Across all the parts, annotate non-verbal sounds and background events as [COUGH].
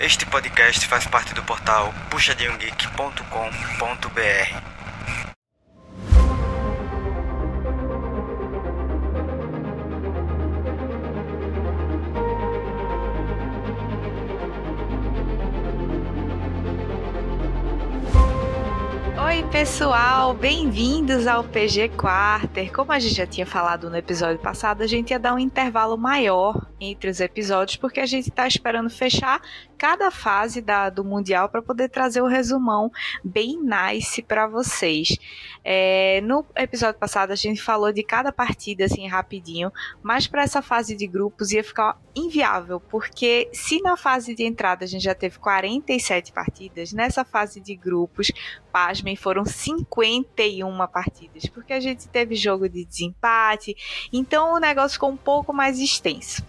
Este podcast faz parte do portal puxadinhogeek.com.br. Oi, pessoal, bem-vindos ao PG Quarter. Como a gente já tinha falado no episódio passado, a gente ia dar um intervalo maior entre os episódios, porque a gente está esperando fechar cada fase da, do Mundial para poder trazer o resumão bem nice para vocês. É, no episódio passado a gente falou de cada partida assim rapidinho, mas para essa fase de grupos ia ficar inviável, porque se na fase de entrada a gente já teve 47 partidas, nessa fase de grupos, pasmem, foram 51 partidas, porque a gente teve jogo de desempate, então o negócio ficou um pouco mais extenso.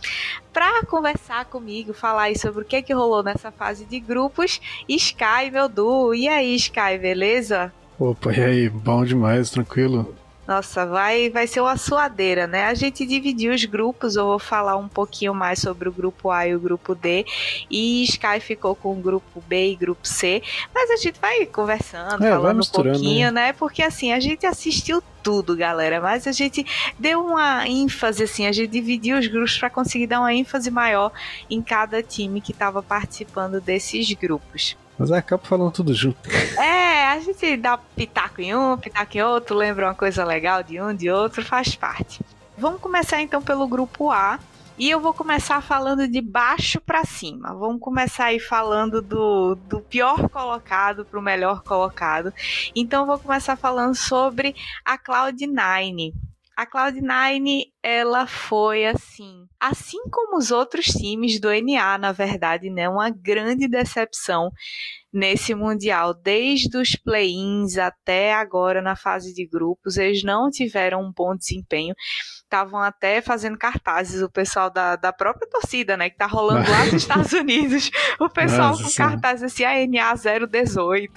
Para conversar comigo, falar aí sobre o que, que rolou nessa fase de grupos, Sky, meu Du. E aí, Sky, beleza? Opa, e aí? Bom demais, tranquilo? Nossa, vai, vai ser uma suadeira, né? A gente dividiu os grupos, eu vou falar um pouquinho mais sobre o grupo A e o grupo D. E Sky ficou com o grupo B e grupo C. Mas a gente vai conversando, É, vai falando um misturando, pouquinho, né? Porque assim, a gente assistiu tudo, galera. Mas a gente deu uma ênfase, assim, a gente dividiu os grupos para conseguir dar uma ênfase maior em cada time que estava participando desses grupos. Mas eu acabo falando tudo junto. É, a gente dá pitaco em um, pitaco em outro, lembra uma coisa legal de um, de outro, faz parte. Vamos começar então pelo grupo A. E eu vou começar falando de baixo para cima. Vamos começar aí falando do, do pior colocado para o melhor colocado. Então vou começar falando sobre a Cloud9. A Cloud9, ela foi assim, assim como os outros times do NA, na verdade, né, uma grande decepção nesse mundial, desde os play-ins até agora na fase de grupos, eles não tiveram um bom desempenho. Estavam até fazendo cartazes, o pessoal da, da própria torcida, né? Que tá rolando lá nos [LAUGHS] Estados Unidos. O pessoal Nossa com cartazes assim, a NA 018.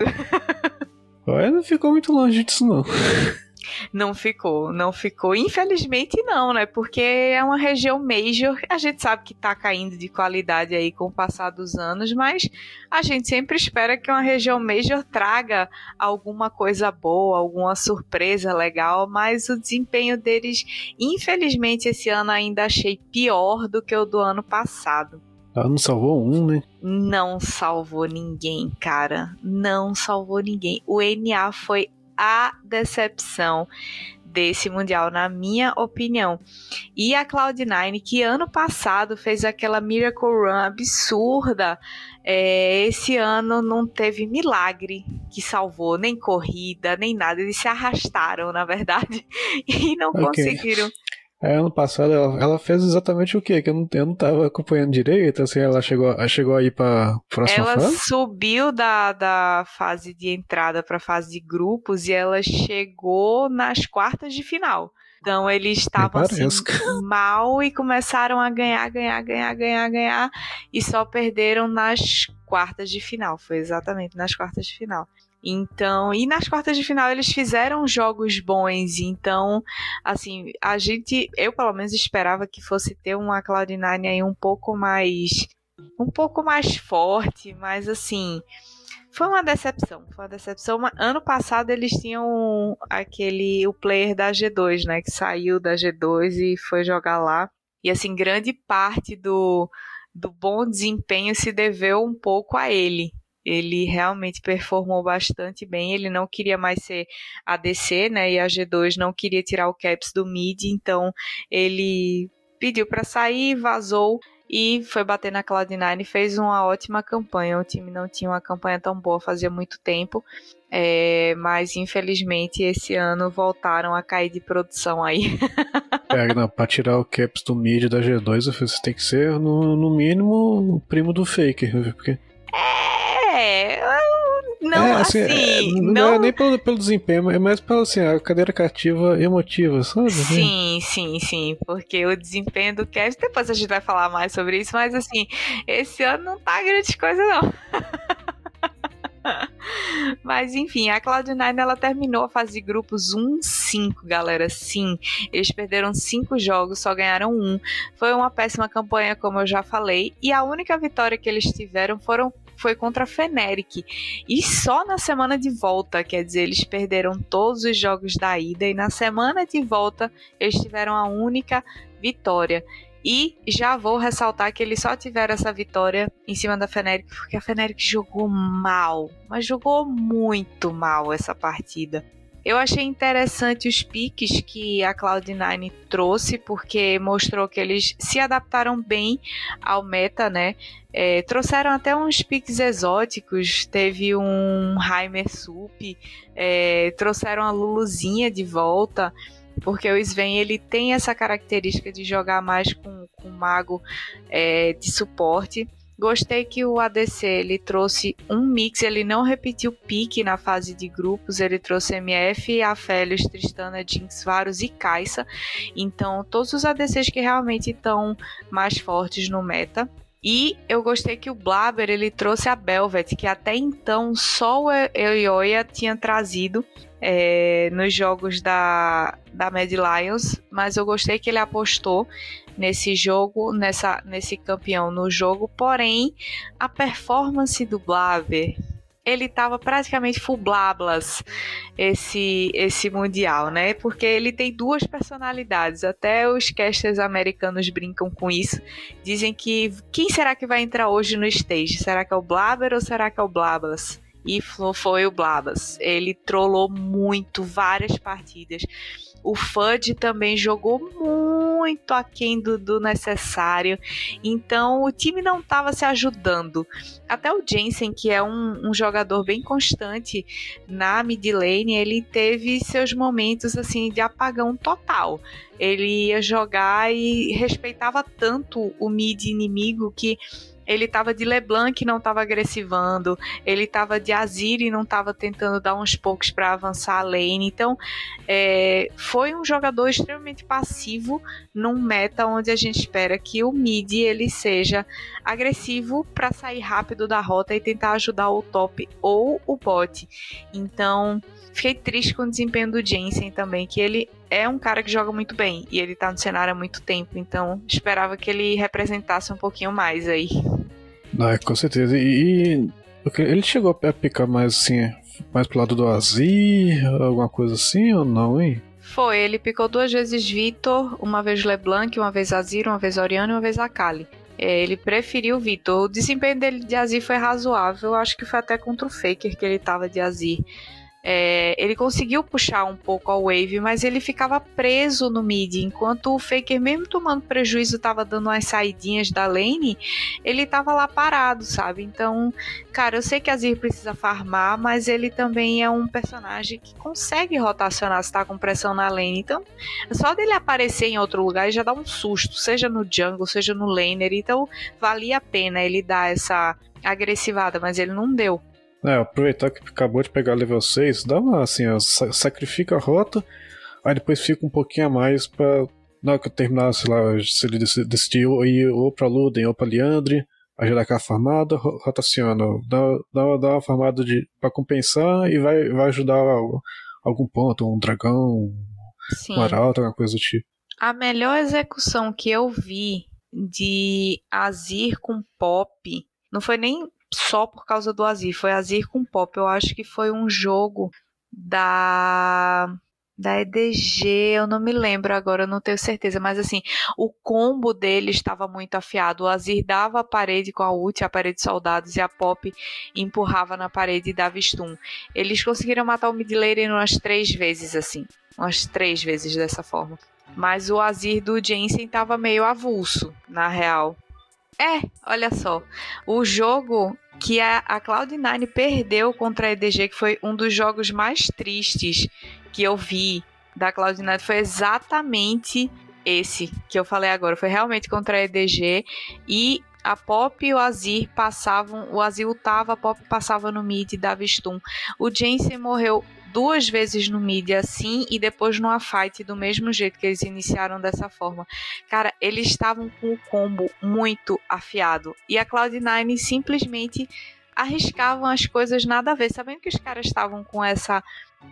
Olha, não ficou muito longe disso, não. [LAUGHS] Não ficou, não ficou. Infelizmente não, né? Porque é uma região major. A gente sabe que tá caindo de qualidade aí com o passar dos anos, mas a gente sempre espera que uma região major traga alguma coisa boa, alguma surpresa legal, mas o desempenho deles, infelizmente, esse ano ainda achei pior do que o do ano passado. Ela não salvou um, né? Não salvou ninguém, cara. Não salvou ninguém. O NA foi a decepção desse mundial, na minha opinião. E a Cloud9, que ano passado fez aquela Miracle Run absurda, é, esse ano não teve milagre que salvou, nem corrida, nem nada. Eles se arrastaram, na verdade, [LAUGHS] e não Ok. conseguiram. Aí, ano passado ela, ela fez exatamente o quê? Que eu não, eu não tava acompanhando direito, assim, ela chegou, ela chegou aí pra próxima Ela fase? subiu da, da fase de entrada para a fase de grupos e ela chegou nas quartas de final. Então eles estavam assim, [LAUGHS] mal e começaram a ganhar, ganhar, ganhar, ganhar, ganhar e só perderam nas quartas de final. Foi exatamente nas quartas de final. Então, e nas quartas de final eles fizeram jogos bons, então, assim, a gente, eu pelo menos esperava que fosse ter uma Cloud9 aí um pouco mais um pouco mais forte, mas assim, foi uma decepção. Foi uma decepção. Ano passado eles tinham aquele o player da G2, né, que saiu da G2 e foi jogar lá. E assim, grande parte do do bom desempenho se deveu um pouco a ele. Ele realmente performou bastante bem. Ele não queria mais ser ADC, né? E a G2 não queria tirar o Caps do mid, então ele pediu para sair, vazou e foi bater na Cloud9 e fez uma ótima campanha. O time não tinha uma campanha tão boa fazia muito tempo, é, mas infelizmente esse ano voltaram a cair de produção aí. [LAUGHS] É, não, pra tirar o caps do mid da G2, eu falei, você tem que ser, no, no mínimo, o primo do Faker, porque É, eu- não é, assim, é, não, não é nem pelo, pelo desempenho, é mais pela assim, a cadeira cativa emotiva, sabe? Sim, sim, sim, porque o desempenho do Kevin, depois a gente vai falar mais sobre isso, mas assim, esse ano não tá grande coisa não. [LAUGHS] Mas enfim, a Cloud9 ela terminou a fase de grupos 1-5, galera. Sim, eles perderam 5 jogos, só ganharam um. Foi uma péssima campanha, como eu já falei, e a única vitória que eles tiveram foram foi contra a Feneric. E só na semana de volta, quer dizer, eles perderam todos os jogos da ida e na semana de volta eles tiveram a única vitória. E já vou ressaltar que eles só tiveram essa vitória em cima da Feneric porque a Feneric jogou mal, mas jogou muito mal essa partida. Eu achei interessante os piques que a Cloud9 trouxe, porque mostrou que eles se adaptaram bem ao meta, né? É, trouxeram até uns piques exóticos, teve um Heimer Sup, é, trouxeram a Luluzinha de volta, porque o Sven ele tem essa característica de jogar mais com, com mago é, de suporte. Gostei que o ADC ele trouxe um mix, ele não repetiu pique na fase de grupos, ele trouxe MF, Aphelios, Tristana, Jinx, Varus e Kai'Sa. Então, todos os ADCs que realmente estão mais fortes no meta. E eu gostei que o Blabber ele trouxe a Belvet, que até então só o Eoya tinha trazido é, nos jogos da, da Mad Lions, mas eu gostei que ele apostou nesse jogo, nessa, nesse campeão no jogo, porém a performance do Blaver ele estava praticamente full blablas esse esse mundial, né? Porque ele tem duas personalidades. Até os casters americanos brincam com isso. Dizem que quem será que vai entrar hoje no stage? Será que é o Blabber ou será que é o Blablas? E foi o Blablas. Ele trollou muito, várias partidas. O Fudge também jogou muito aquém do, do necessário. Então o time não estava se ajudando. Até o Jensen, que é um, um, jogador bem constante na mid lane, ele teve seus momentos assim de apagão total. Ele ia jogar e respeitava tanto o mid inimigo que ele tava de LeBlanc e não tava agressivando, ele tava de Azir e não tava tentando dar uns poucos para avançar a lane. Então, é, foi um jogador extremamente passivo num meta onde a gente espera que o mid ele seja agressivo para sair rápido da rota e tentar ajudar o top ou o bot. Então, fiquei triste com o desempenho do Jensen também, que ele é um cara que joga muito bem e ele tá no cenário há muito tempo, então esperava que ele representasse um pouquinho mais aí. Ah, com certeza. E, ele chegou a picar mais assim, mais pro lado do Azir, alguma coisa assim ou não, hein? Foi, ele picou duas vezes Vitor, uma vez LeBlanc, uma vez Azir, uma vez Oriana e uma vez Akali. É, ele preferiu o Vitor. O desempenho dele de Azir foi razoável, acho que foi até contra o Faker que ele tava de Azir. É, ele conseguiu puxar um pouco a wave, mas ele ficava preso no mid, enquanto o Faker, mesmo tomando prejuízo, estava dando umas saidinhas da lane, ele estava lá parado, sabe? Então, cara, eu sei que a Azir precisa farmar, mas ele também é um personagem que consegue rotacionar se tá com pressão na lane. Então, só dele aparecer em outro lugar já dá um susto, seja no jungle, seja no laner. Então, valia a pena ele dar essa agressivada, mas ele não deu. É, aproveitar que acabou de pegar level 6, dá uma assim, ó, sacrifica a rota, aí depois fica um pouquinho a mais pra. Na hora que eu terminar, sei lá, se ele decidir ir ou pra Luden ou pra Leandre, dá aquela farmada, rotaciona, dá, dá, dá uma farmada de, pra compensar e vai, vai ajudar algum, algum ponto, um dragão, Sim. um arauto, alguma coisa do tipo. A melhor execução que eu vi de Azir com Pop não foi nem só por causa do Azir, foi Azir com Pop. Eu acho que foi um jogo da da EDG, eu não me lembro agora, eu não tenho certeza, mas assim, o combo dele estava muito afiado. O Azir dava a parede com a ult, a parede de soldados, e a Pop empurrava na parede e dava stun. Eles conseguiram matar o mid laner umas três vezes assim, umas três vezes dessa forma. Mas o Azir do Jensen estava meio avulso, na real. É, olha só. O jogo que a, a Cloud9 perdeu contra a EDG, que foi um dos jogos mais tristes que eu vi da Cloud9, foi exatamente esse que eu falei agora. Foi realmente contra a EDG. E a Pop e o Azir passavam, o Azir ultava, a Pop passava no mid e dava stun. O Jensen morreu duas vezes no mid assim e depois numa fight do mesmo jeito que eles iniciaram dessa forma. Cara, eles estavam com o combo muito afiado e a Cloud9 simplesmente arriscavam as coisas nada a ver, sabendo que os caras estavam com essa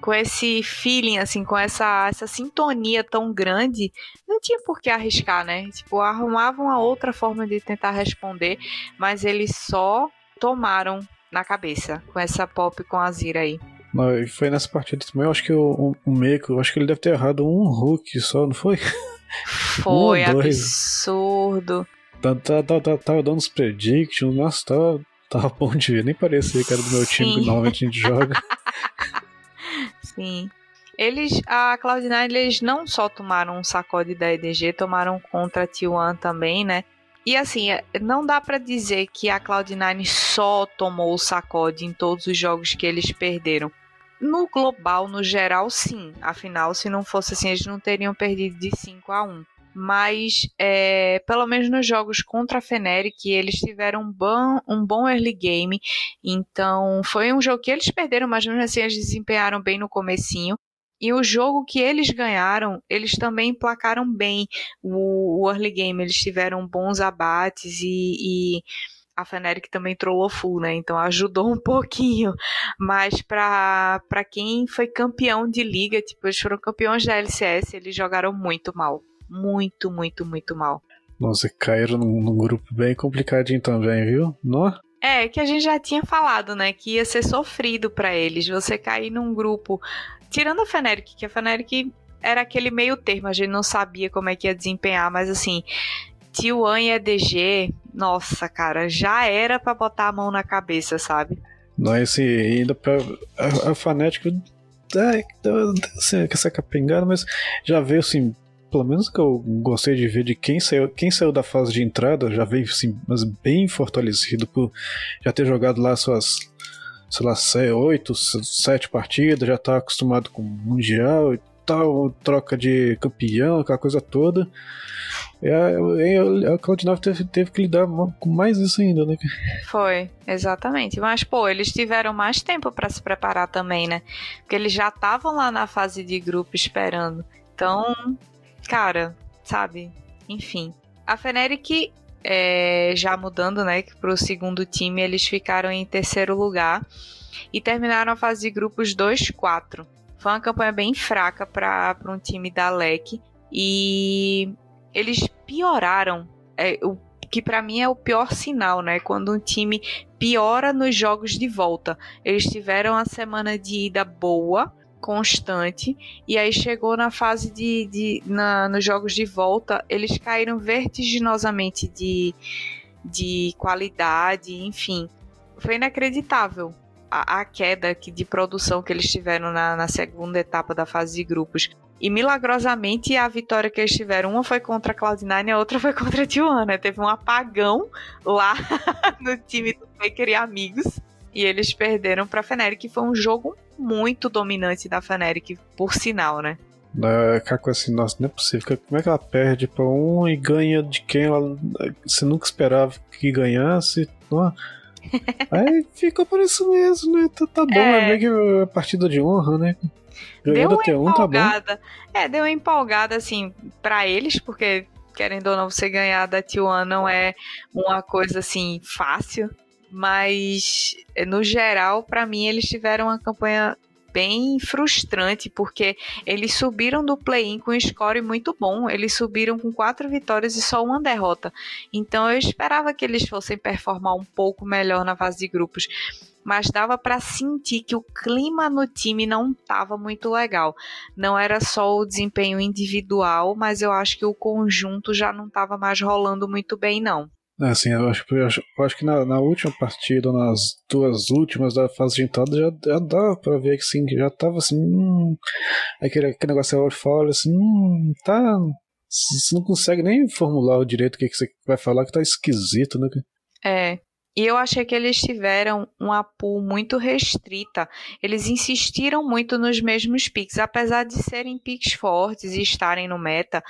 com esse feeling assim, com essa essa sintonia tão grande, não tinha por que arriscar, né? Tipo, arrumavam a outra forma de tentar responder, mas eles só tomaram na cabeça com essa pop com a Zira aí. Foi nessa partida também, eu acho que o, o, o Meiko, eu acho que ele deve ter errado um hook só, não foi? [LAUGHS] Foi um absurdo. Tava, tá, tava, tá, tá, tava dando os predictions, nossa, tava, tava bom de ver. Nem parecia que era do meu Sim. time que normalmente a gente joga. [LAUGHS] Sim. Eles, a Cloud9, eles não só tomaram um sacode da EDG, tomaram contra a T1 também, né? E assim, é, não dá para dizer que a Cloud9 só tomou o sacode em todos os jogos que eles perderam. No global, no geral, sim. Afinal, se não fosse assim, eles não teriam perdido de 5 a 1 mas é, pelo menos nos jogos contra a Feneric eles tiveram um bom, um bom early game, então foi um jogo que eles perderam, mas mesmo assim eles desempenharam bem no comecinho. E o jogo que eles ganharam, eles também placaram bem o, o early game, eles tiveram bons abates e, e a Feneric também trollou full, né? Então ajudou um pouquinho. Mas para quem foi campeão de liga, tipo, eles foram campeões da LCS, eles jogaram muito mal muito, muito, muito mal. Nossa, caíram num, num grupo bem complicadinho também, viu? Nó? É, que a gente já tinha falado, né? Que ia ser sofrido para eles. Você cair num grupo. Tirando a Feneric, que a Feneric era aquele meio termo, a gente não sabia como é que ia desempenhar, mas assim, T1 e EDG, nossa, cara, já era para botar a mão na cabeça, sabe? Não, assim, ainda pra. A, a Fnatic. Ai, assim, essa capengada, mas já veio assim, pelo menos que eu gostei de ver de quem saiu, quem saiu da fase de entrada, já veio assim, mas bem fortalecido por já ter jogado lá suas, sei lá, oito, sete partidas, já tá acostumado com Mundial e tal, troca de campeão, aquela coisa toda. E a, a Cloud9 teve, teve que lidar com mais isso ainda, né? Foi, exatamente. Mas, pô, eles tiveram mais tempo para se preparar também, né? Porque eles já estavam lá na fase de grupo esperando. Então, cara, sabe? Enfim. A Feneric, é, já mudando, né, o segundo time, eles ficaram em terceiro lugar e terminaram a fase de grupos 2-4. Foi uma campanha bem fraca para um time da LEC e eles pioraram. É, o que para mim é o pior sinal, né? Quando um time piora nos jogos de volta. Eles tiveram a semana de ida boa, constante. E aí chegou na fase de. de na, nos jogos de volta, eles caíram vertiginosamente de, de qualidade, enfim. Foi inacreditável a, a queda que, de produção que eles tiveram na, na segunda etapa da fase de grupos. E milagrosamente a vitória que eles tiveram, uma foi contra a Cloud9 e a outra foi contra a T1, né? [LAUGHS] Teve um apagão lá [LAUGHS] no time do Baker e amigos. E eles perderam para a Fnatic, que foi um jogo muito dominante da Fnatic, por sinal, né? É, Caco assim, nossa, não é possível. Como é que ela perde pra um e ganha de quem ela você nunca esperava que ganhasse? [LAUGHS] Aí ficou por isso mesmo, né? Tá, tá bom, é... é que a partida de honra, né? Ganhando deu uma empolgada. Tá é, deu uma empolgada, assim, para eles, porque, querendo ou não, você ganhar da T1 não é uma coisa, assim, fácil mas no geral, para mim, eles tiveram uma campanha bem frustrante, porque eles subiram do play-in com um score muito bom. Eles subiram com quatro vitórias e só uma derrota. Então eu esperava que eles fossem performar um pouco melhor na fase de grupos. Mas dava para sentir que o clima no time não estava muito legal. Não era só o desempenho individual, mas eu acho que o conjunto já não estava mais rolando muito bem, não. É, assim, eu acho, eu acho, eu acho que na, na, última partida, nas duas últimas da fase de entrada, já, já dava pra ver que sim, já tava assim. Hum, aquele, aquele negócio fora, assim, hum, tá. Você não consegue nem formular o direito o que, que você vai falar, que tá esquisito, né? É, e eu achei que eles tiveram uma pool muito restrita. Eles insistiram muito nos mesmos picks, apesar de serem picks fortes e estarem no meta.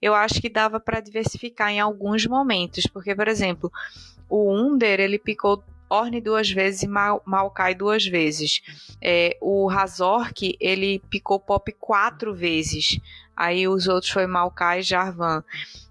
Eu acho que dava para diversificar em alguns momentos, porque por exemplo, o Under ele picou Orne duas vezes e Maokai duas vezes. É, o Razork, ele picou Pop quatro vezes. Aí os outros foi Maokai e Jarvan.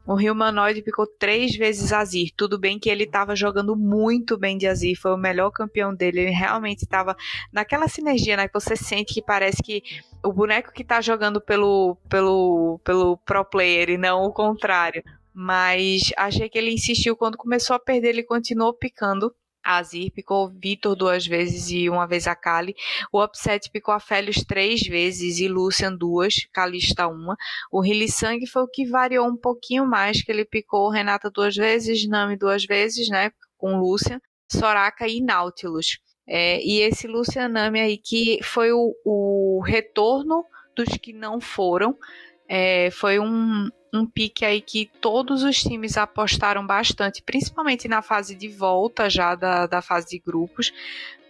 O Humanoid picou três vezes Azir. Tudo bem que ele estava jogando muito bem de Azir, foi o melhor campeão dele. Ele realmente estava naquela sinergia, né? Que você sente que parece que o boneco que está jogando pelo, pelo, pelo pro player e não o contrário. Mas achei que ele insistiu quando começou a perder, ele continuou picando. A Azir picou Vitor duas vezes e uma vez a Kali. O Upset picou a Felios três vezes e Lucian duas, Kalista uma. O Hillisang foi o que variou um pouquinho mais, que ele picou Renata duas vezes, Nami duas vezes, né, com Lucian, Soraka e Nautilus. É, e esse Lucian Nami aí que foi o, o retorno dos que não foram, é, foi um, um pique aí que todos os times apostaram bastante, principalmente na fase de volta já da, da fase de grupos,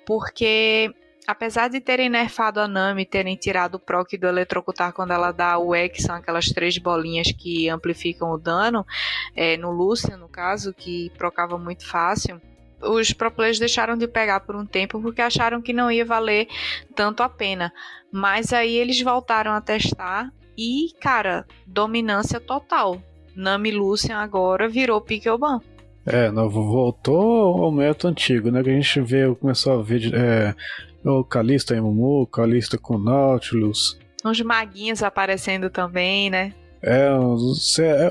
porque apesar de terem nerfado a Nami, terem tirado o proc do eletrocutar quando ela dá o E, que são aquelas três bolinhas que amplificam o dano, é, no Lucian, no caso, que procava muito fácil, os pro players deixaram de pegar por um tempo porque acharam que não ia valer tanto a pena. Mas aí eles voltaram a testar e, cara, dominância total. Nami Lucian agora virou Pikeoban. É, não, voltou ao método antigo, né? Que a gente vê, começou a ver é, o Calista e Mumu, Calista com Nautilus. Uns maguinhos aparecendo também, né? É,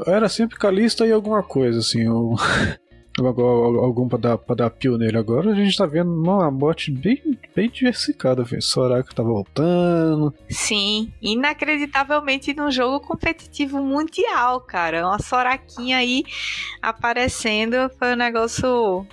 era sempre Calista e alguma coisa, assim. O... [LAUGHS] algum pra dar, pra dar pioneiro. Agora a gente tá vendo uma bot bem, bem diversificada. Viu? Soraka tá voltando. Sim, inacreditavelmente num jogo competitivo mundial, cara. Uma Soraquinha aí aparecendo foi um negócio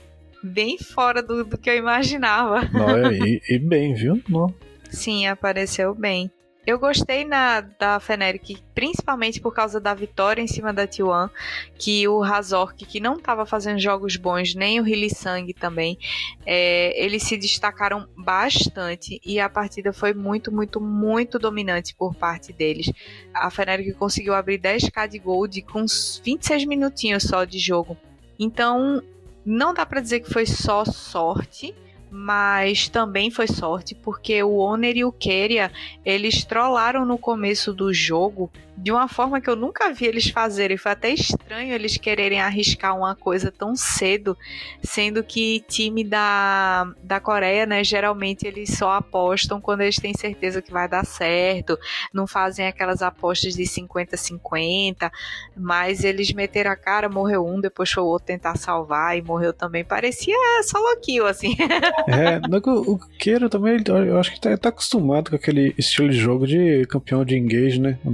bem fora do, do que eu imaginava. Não, é, [LAUGHS] e, e bem, viu? Não. Sim, apareceu bem. Eu gostei na, da Feneric, principalmente por causa da vitória em cima da T1, que o Razork, que não estava fazendo jogos bons, nem o Hillisang também, é, eles se destacaram bastante e a partida foi muito, muito, muito dominante por parte deles. A Feneric conseguiu abrir 10k de gold com 26 minutinhos só de jogo. Então, não dá para dizer que foi só sorte, mas também foi sorte porque o Oner e o Keria eles trollaram no começo do jogo de uma forma que eu nunca vi eles fazerem. Foi até estranho eles quererem arriscar uma coisa tão cedo, sendo que time da, da Coreia, né, geralmente eles só apostam quando eles têm certeza que vai dar certo, não fazem aquelas apostas de 50-50, mas eles meteram a cara, morreu um, depois foi o outro tentar salvar e morreu também. Parecia solo kill, assim. [LAUGHS] É, o Queiro também, eu acho que tá, tá, acostumado com aquele estilo de jogo de campeão de engage, né? O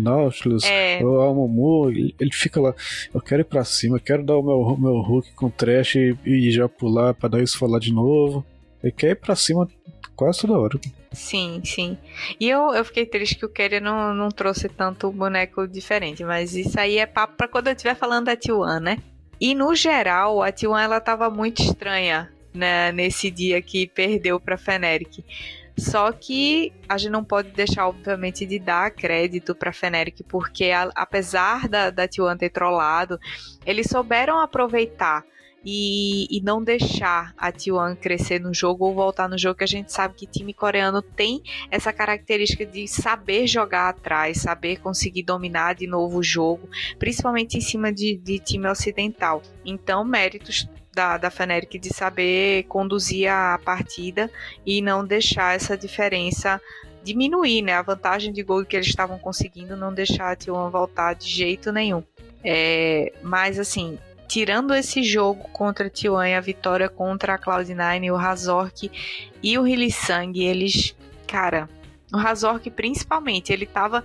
Nautilus, é. o Amumu, ele, ele, fica lá, eu quero ir pra cima, eu quero dar o meu, meu hook com trash e, e já pular pra dar isso falar de novo. Ele quer ir pra cima quase toda hora. Sim, sim. E eu, eu fiquei triste que o Keria não, não trouxe tanto boneco diferente, mas isso aí é papo pra quando eu estiver falando da T1, né? E no geral, a T1 ela tava muito estranha né, nesse dia que perdeu para Feneric. Só que a gente não pode deixar, obviamente, de dar crédito para Feneric, porque a, apesar da, da T1 ter trollado, eles souberam aproveitar e, e, não deixar a T1 crescer no jogo ou voltar no jogo, que a gente sabe que time coreano tem essa característica de saber jogar atrás, saber conseguir dominar de novo o jogo, principalmente em cima de, de time ocidental. Então, méritos da, da Feneric de saber conduzir a partida e não deixar essa diferença diminuir, né? A vantagem de gol que eles estavam conseguindo, não deixar a T1 voltar de jeito nenhum. É, mas assim, tirando esse jogo contra a T1 e a vitória contra a Cloud9, o Razork e o Hillisang, eles, cara, o Razork principalmente, ele tava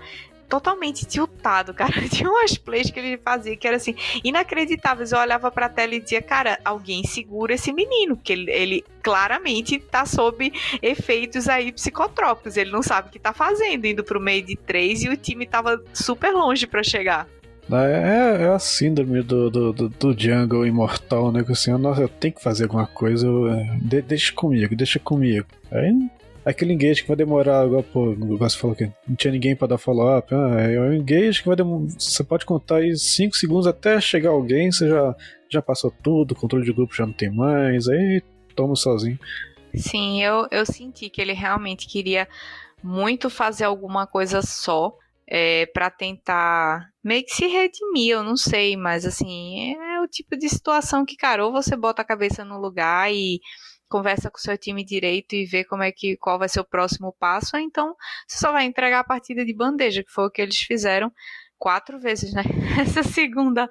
totalmente tiltado, cara. [LAUGHS] Tinha umas plays que ele fazia que era assim, inacreditáveis. Eu olhava pra tela e dizia, cara, alguém segura esse menino, porque ele, ele claramente tá sob efeitos aí psicotrópicos. Ele não sabe o que tá fazendo, indo pro meio de três e o time tava super longe para chegar. É, é, a síndrome do, do, do, do jungle imortal, né? Que assim, nossa, eu tenho que fazer alguma coisa, eu, é, de, deixa comigo, deixa comigo. Aí aquele engage que vai demorar, igual pô, você falou que não tinha ninguém para dar follow-up. Ah, é um engage que vai demorar. Você pode contar aí 5 segundos até chegar alguém, você já, já passou tudo, o controle de grupo já não tem mais, aí toma sozinho. Sim, eu, eu senti que ele realmente queria muito fazer alguma coisa só é, para tentar meio que se redimir, eu não sei, mas assim, é o tipo de situação que, cara, ou você bota a cabeça no lugar e conversa com o seu time direito e vê como é que qual vai ser o próximo passo, ou então você só vai entregar a partida de bandeja, que foi o que eles fizeram quatro vezes, né? [LAUGHS] Essa segunda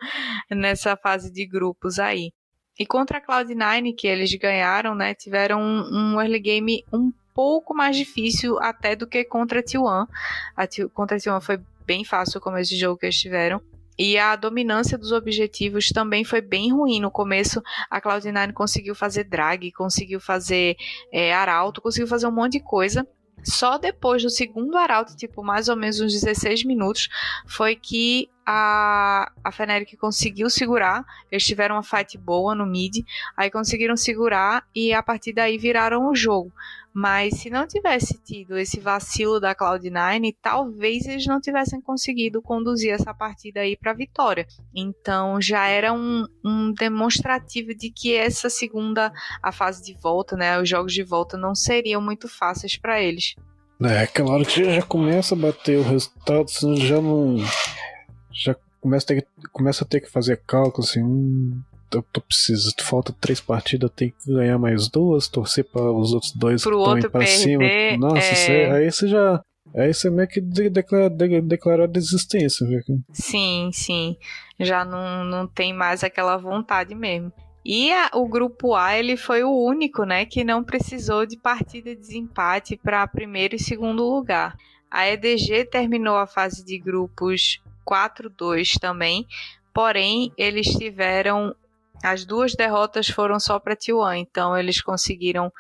nessa fase de grupos aí. E contra a Cloud9, que eles ganharam, né? Tiveram um, um early game um pouco mais difícil até do que contra a T1. A T contra a T1 foi bem fácil o começo de jogo que eles tiveram. E a dominância dos objetivos também foi bem ruim. No começo, a Cloud9 conseguiu fazer drag, conseguiu fazer é, arauto, conseguiu fazer um monte de coisa. Só depois do segundo arauto, tipo mais ou menos uns 16 minutos, foi que a, a Fnatic conseguiu segurar. Eles tiveram uma fight boa no mid, aí conseguiram segurar e a partir daí viraram o jogo. Mas se não tivesse tido esse vacilo da Cloud9, talvez eles não tivessem conseguido conduzir essa partida aí para vitória. Então já era um, um, demonstrativo de que essa segunda, a fase de volta, né, os jogos de volta não seriam muito fáceis para eles. É, hora que já começa a bater o resultado, já não. Já começa a ter, começa a ter que fazer cálculo assim. Hum, eu tô precisando, falta três partidas, tenho que ganhar mais duas, torcer para os outros dois Pro que estão indo pra cima. Nossa, é... você, aí você já. Aí você meio que declara, declara desistência, viu? Sim, sim. Já não, não tem mais aquela vontade mesmo. E a, o grupo A ele foi o único, né, que não precisou de partida de desempate para primeiro e segundo lugar. A EDG terminou a fase de grupos 4-2 também, porém eles tiveram as duas derrotas foram só para T1, então eles conseguiram,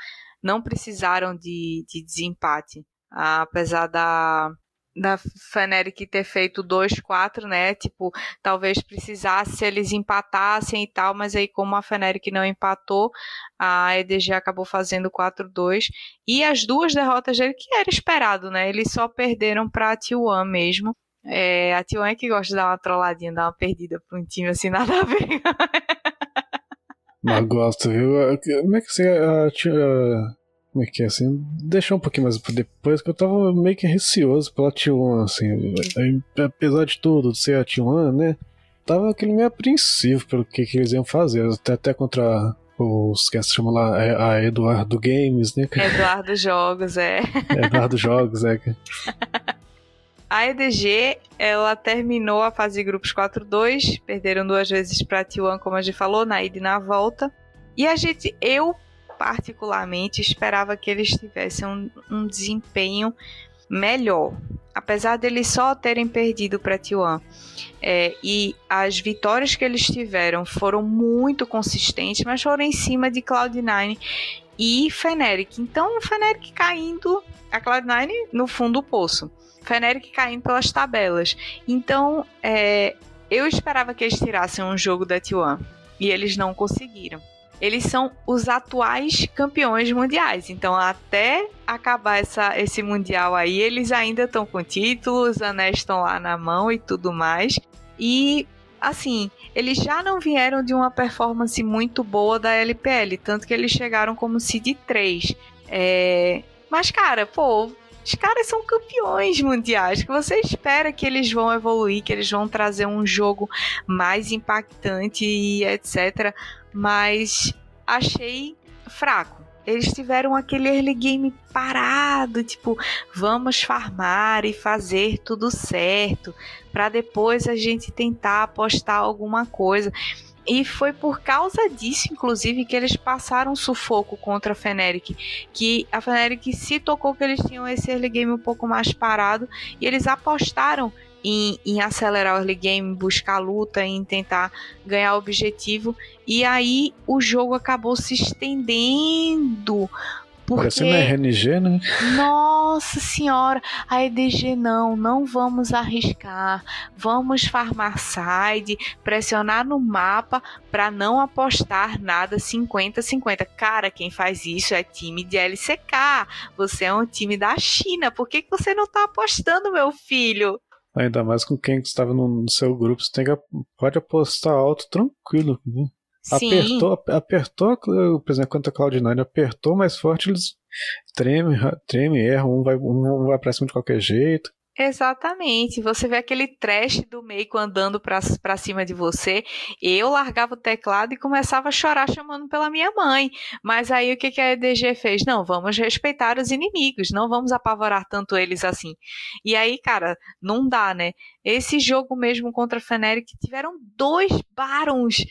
não precisaram de, de desempate. Apesar da, da Fnatic ter feito 2-4, né? Tipo, talvez precisasse se eles empatassem e tal, mas aí como a Fnatic não empatou, a EDG acabou fazendo 4-2. E as duas derrotas dele, que era esperado, né? Eles só perderam para T1 mesmo. É, a T1 é que gosta de dar uma trolladinha, dar uma perdida para um time assim, [LAUGHS] nada a ver. Mas gosto, viu? Como é que você. Uh, como é que é assim? Deixar um pouquinho mais pra depois, que eu tava meio que receoso pela T1, assim. Apesar de tudo, de ser a T1, né? Tava aquele meio apreensivo pelo que, que eles iam fazer. Até, até contra os que se chama lá, é, a Eduardo Games, né? Eduardo Jogos, é. Eduardo Jogos, é. [LAUGHS] A EDG, ela terminou a fase de grupos 4-2, perderam duas vezes para T1, como a gente falou, na ida e na volta. E a gente, eu particularmente, esperava que eles tivessem um, um desempenho melhor. Apesar deles só terem perdido para T1 é, e as vitórias que eles tiveram foram muito consistentes, mas foram em cima de Cloud9 e Fnatic. Então, o Fnatic caindo, a Cloud9 no fundo do poço. Fnatic caindo pelas tabelas. Então, é, eu esperava que eles tirassem um jogo da T1 e eles não conseguiram. Eles são os atuais campeões mundiais. Então, até acabar essa, esse mundial aí, eles ainda estão com títulos, os anéis estão lá na mão e tudo mais. E assim, eles já não vieram de uma performance muito boa da LPL, tanto que eles chegaram como seed 3. É... Mas, cara, pô, os caras são campeões mundiais, que você espera que eles vão evoluir, que eles vão trazer um jogo mais impactante e etc. Mas achei fraco. Eles tiveram aquele early game parado, tipo, vamos farmar e fazer tudo certo, para depois a gente tentar apostar alguma coisa. E foi por causa disso, inclusive, que eles passaram sufoco contra a Fnatic. Que a Fnatic se tocou que eles tinham esse early game um pouco mais parado e eles apostaram em, em, acelerar o early game, buscar luta, em tentar ganhar o objetivo. E aí o jogo acabou se estendendo porque... Parecendo RNG, né? Nossa senhora, a EDG não, não vamos arriscar. Vamos farmar side, pressionar no mapa para não apostar nada 50-50. Cara, quem faz isso é time de LCK. Você é um time da China. Por que, que você não tá apostando, meu filho? Ainda mais com quem estava no, seu grupo, você tem que, pode apostar alto tranquilo. Né? Apertou, apertou, por exemplo, quando a Cloud9 apertou mais forte, eles tremem, treme, erram, um vai, um vai pra cima de qualquer jeito. Exatamente. Você vê aquele trash do Meiko andando pra, pra cima de você. Eu largava o teclado e começava a chorar chamando pela minha mãe. Mas aí o que, que a EDG fez? Não, vamos respeitar os inimigos, não vamos apavorar tanto eles assim. E aí, cara, não dá, né? Esse jogo mesmo contra a Feneric tiveram dois barons.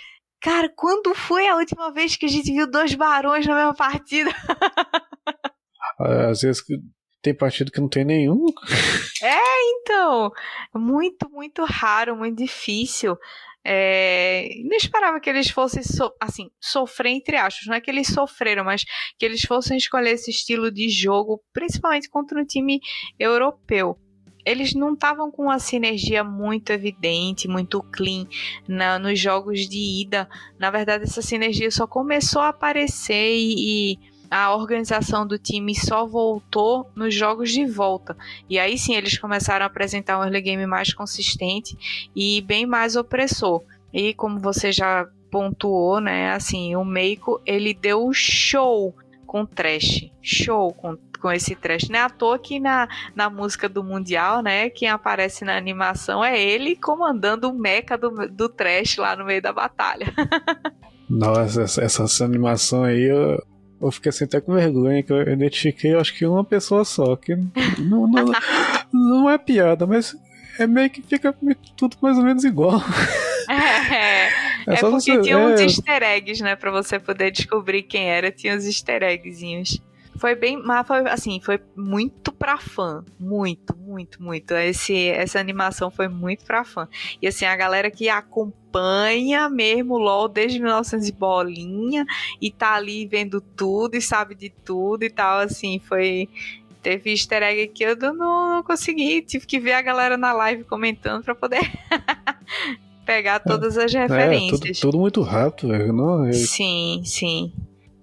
Cara, quando foi a última vez que a gente viu dois barões na mesma partida? Às vezes tem partido que não tem nenhum. É, então. Muito, muito raro, muito difícil. É, não esperava que eles fossem, so, assim, sofrer entre aspas. Não é que eles sofreram, mas que eles fossem escolher esse estilo de jogo, principalmente contra um time europeu. Eles não estavam com uma sinergia muito evidente, muito clean na, nos jogos de ida. Na verdade, essa sinergia só começou a aparecer e, e a organização do time só voltou nos jogos de volta. E aí sim eles começaram a apresentar um early game mais consistente e bem mais opressor. E como você já pontuou, né, assim, o Meiko, ele deu show com trash, show com, com esse trash. Não é à toa que na, na música do Mundial, né, quem aparece na animação é ele comandando o mecha do, do trash lá no meio da batalha. [LAUGHS] Nossa, essa, essa animação aí, eu, eu fiquei assim até com vergonha, que eu identifiquei acho que uma pessoa só, que não, não, não é piada, mas é meio que fica tudo mais ou menos igual. [LAUGHS] É, é, é porque você, tinha uns é... easter eggs, né, pra você poder descobrir quem era, tinha uns easter eggzinhos. Foi bem, mas foi assim, foi muito pra fã, muito, muito, muito. Esse, essa animação foi muito pra fã. E assim, a galera que acompanha mesmo o LoL desde 1900 bolinha e tá ali vendo tudo e sabe de tudo e tal, assim, foi teve easter egg que eu não, não consegui, tive que ver a galera na live comentando para poder [LAUGHS] pegar todas as referências. É, tudo, tudo muito rápido, não? É... Sim, sim.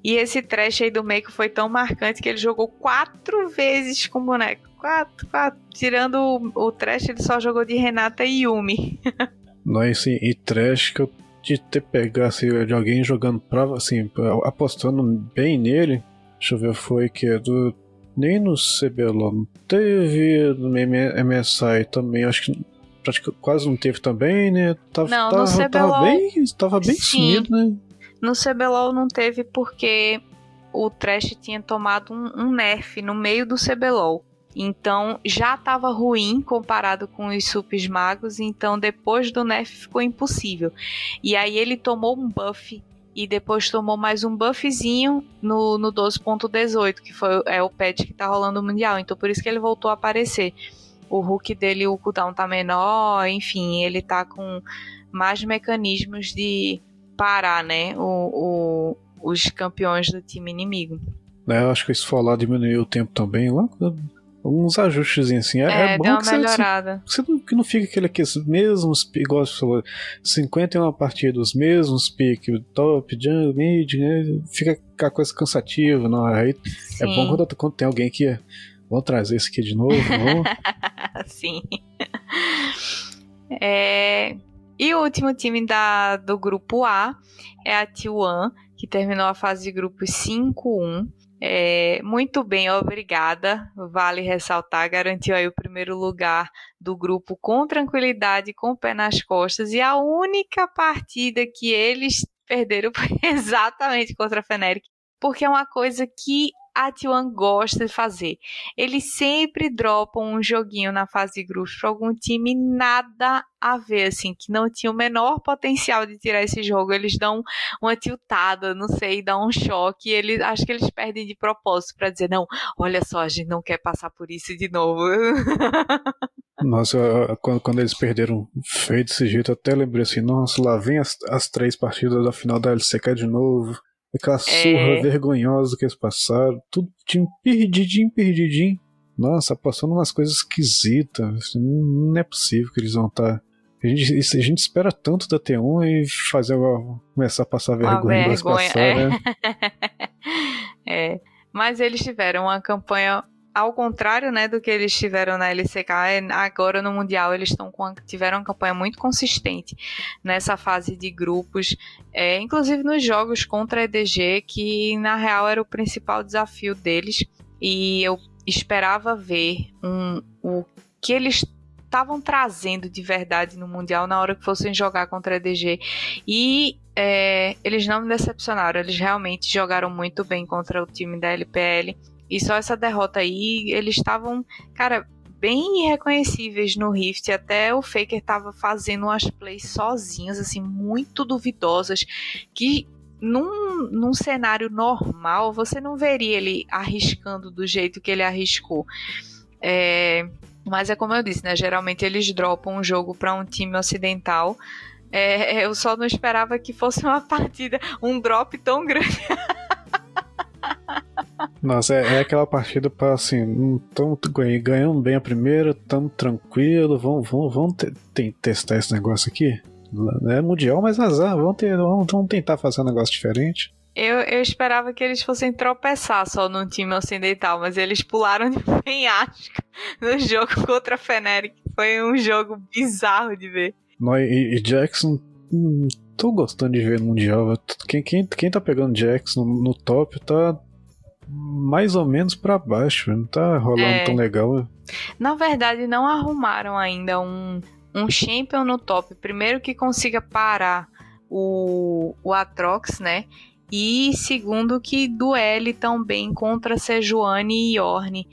E esse trash aí do Meiko foi tão marcante que ele jogou quatro vezes com boneco. Quatro, quatro. Tirando o, o trash, ele só jogou de Renata e Yumi. [LAUGHS] Não, assim, e trash que eu de ter pegado assim, de alguém jogando prova, assim, apostando bem nele. Deixa eu ver, foi que é do. Nem no CBLOL não teve, no MSI também, acho que praticamente, quase não teve também, né? Tava, não, tava, no CBLOL, tava bem, tava bem sim. sumido, né? No CBLOL não teve porque o Trash tinha tomado um, um nerf no meio do CBLOL. Então já estava ruim comparado com os supes magos, então depois do nerf ficou impossível. E aí ele tomou um buff e depois tomou mais um buffzinho no, no 12.18, que foi é o patch que tá rolando no Mundial. Então por isso que ele voltou a aparecer. O hook dele, o cooldown tá menor, enfim, ele tá com mais mecanismos de parar, né, o, o, os campeões do time inimigo. É, eu acho que isso falar diminuiu o tempo também, lá, alguns ajustes assim. É, é, é bom que melhorada. Você, você, não, que não fica aquele aqui, os mesmos, igual você falou, 51 partidas, os mesmos piques, top, jungle, mid, né? Fica a coisa cansativa, não. Aí Sim. é bom quando, quando tem alguém que vamos trazer isso aqui de novo, [LAUGHS] Sim. É, e o último time da, do grupo A é a T1, que terminou a fase de grupos 5-1. É, muito bem, obrigada. Vale ressaltar, garantiu aí o primeiro lugar do grupo com tranquilidade, com o pé nas costas. E a única partida que eles perderam foi [LAUGHS] exatamente contra a Feneric, porque é uma coisa que a T1 gosta de fazer. Eles sempre dropam um joguinho na fase de grupos para algum time nada a ver, assim, que não tinha o menor potencial de tirar esse jogo. Eles dão uma tiltada, não sei, dão um choque. Eles, acho que eles perdem de propósito para dizer, não, olha só, a gente não quer passar por isso de novo. [LAUGHS] Nossa, quando, eles perderam feio desse jeito, até lembrei assim, nossa, lá vem as, as três partidas da final da LCK de novo. Aquela surra é... vergonhosa que eles passaram. Tudo time perdidinho, perdidinho. Nossa, passando umas coisas esquisitas. Não é possível que eles vão estar. Tá... A gente, a gente espera tanto da T1 e fazer começar a passar vergonha, vergonha passar, é. Né? [LAUGHS] é. Mas eles tiveram uma campanha ao contrário, né, do que eles tiveram na LCK, é, agora no Mundial eles estão com, tiveram uma campanha muito consistente nessa fase de grupos, é, inclusive nos jogos contra a EDG, que na real era o principal desafio deles, e eu esperava ver um, o que eles estavam trazendo de verdade no Mundial na hora que fossem jogar contra a EDG. E é, eles não me decepcionaram, eles realmente jogaram muito bem contra o time da LPL. E só essa derrota aí, eles estavam, cara, bem irreconhecíveis no Rift. Até o Faker estava fazendo umas plays sozinhas, assim, muito duvidosas, que num, num cenário normal você não veria ele arriscando do jeito que ele arriscou. É, mas é como eu disse, né? Geralmente eles dropam um jogo para um time ocidental. É, eu só não esperava que fosse uma [LAUGHS] partida, um drop tão grande. [LAUGHS] Nossa, é, é, aquela partida para assim, estamos ganhando bem a primeira, estamos tranquilo, vamos, vamos, vamos te, te, testar esse negócio aqui. É mundial, mas azar, vamos, ter, vamos, vamos tentar fazer um negócio diferente. Eu, eu esperava que eles fossem tropeçar só num time ocidental, mas eles pularam de [LAUGHS] penhasco no jogo contra a Feneric. Foi um jogo bizarro de ver. e, e Jackson, hum, tô gostando de ver no Mundial. Quem, quem, quem tá pegando Jackson no, no top tá mais ou menos para baixo, não tá rolando é. tão legal. Na verdade, não arrumaram ainda um, um champion no top. Primeiro que consiga parar o, o Atrox, né? E segundo que duele tão bem contra Sejuani e Orne.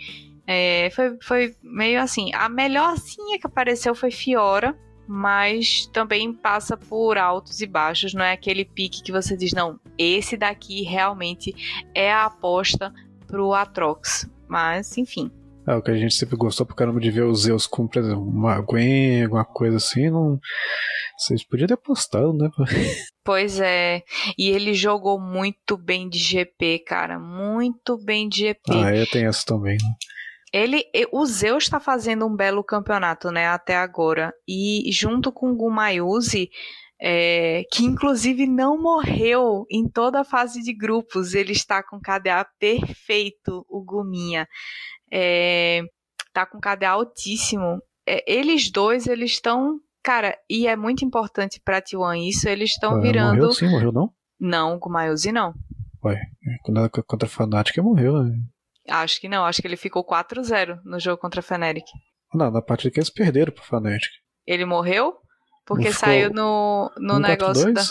É, foi, foi meio assim. A melhorzinha que apareceu foi Fiora mas também passa por altos e baixos, não é aquele pique que você diz, não, esse daqui realmente é a aposta pro Atrox. Mas, enfim. É o que a gente sempre gostou por caramba de ver os Zeus com, por exemplo, uma Gwen, alguma coisa assim, não. Vocês podiam ter apostado, né? [LAUGHS] Pois é. E ele jogou muito bem de GP, cara. Muito bem de GP. Ah, é, tem essa também, né? Ele, o Zeus está fazendo um belo campeonato, né, até agora. E junto com o Gumayuzi, é, que inclusive não morreu em toda a fase de grupos, ele está com KDA perfeito, o Guminha. É, tá com KDA altíssimo. É, eles dois, eles estão. Cara, e é muito importante pra T1 isso, eles estão virando. Morreu sim, morreu não? Não, o Gumayuzi não. Ué, quando contra a Fnatic morreu, né? Acho que não, acho que ele ficou 4-0 no jogo contra a Fnatic. Não, na partida que eles perderam pro Fnatic. Ele morreu? Porque saiu no, no negócio da.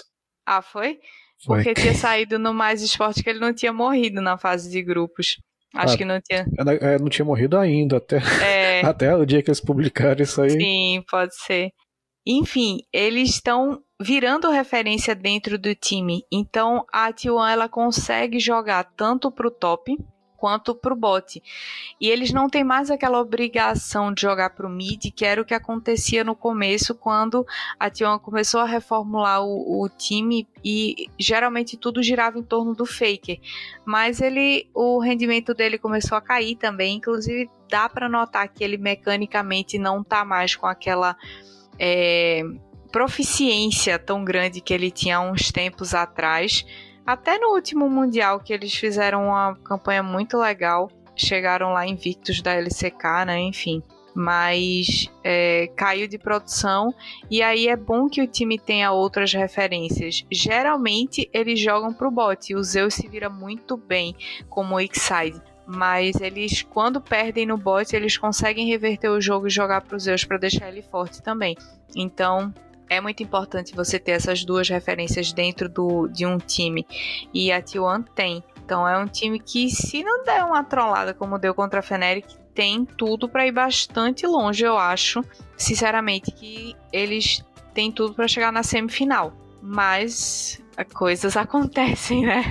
Ah, foi? foi? Porque tinha saído no Mais Esporte que ele não tinha morrido na fase de grupos. Acho ah, que não tinha. É, não tinha morrido ainda, até, é... [LAUGHS] até o dia que eles publicaram isso aí. Sim, pode ser. Enfim, eles estão virando referência dentro do time. Então a T1 ela consegue jogar tanto pro top quanto para o bot. E eles não têm mais aquela obrigação de jogar para o mid, que era o que acontecia no começo, quando a Tion começou a reformular o, o, time e geralmente tudo girava em torno do Faker. Mas ele, o rendimento dele começou a cair também, inclusive dá para notar que ele mecanicamente não está mais com aquela é, proficiência tão grande que ele tinha há uns tempos atrás. Até no último Mundial, que eles fizeram uma campanha muito legal, chegaram lá invictos da LCK, né? Enfim. Mas é, caiu de produção e aí é bom que o time tenha outras referências. Geralmente eles jogam pro bot e o Zeus se vira muito bem como o X-Side mas eles quando perdem no bot eles conseguem reverter o jogo e jogar para Zeus para deixar ele forte também. Então é muito importante você ter essas duas referências dentro do, de um time. E a T1 tem. Então é um time que, se não der uma trollada como deu contra a Fnatic, tem tudo para ir bastante longe, eu acho. Sinceramente, que eles têm tudo para chegar na semifinal. Mas coisas [LAUGHS] acontecem, né?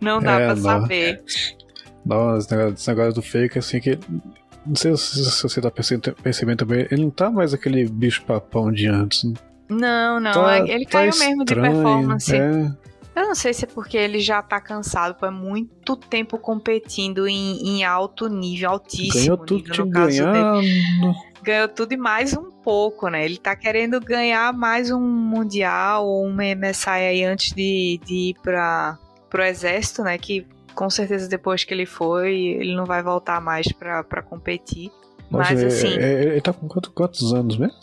não dá é, para saber. Não, esse negócio, esse negócio do fake, assim, que não sei se, você tá percebendo também, ele não tá mais aquele bicho papão de antes. Né? Não, não, tá, ele tá caiu estranho, mesmo de performance. É. Eu não sei se é porque ele já tá cansado, por muito tempo competindo em, em alto nível, altíssimo Ganhou tudo nível, no caso ganhar... dele. Ganhou tudo e mais um pouco, né? Ele tá querendo ganhar mais um Mundial ou um MSI aí antes de, de ir pra, pro exército, né? Que com certeza depois que ele foi, ele não vai voltar mais pra, competir. Mas, Mas é, assim. É, ele tá com quantos, quantos anos mesmo?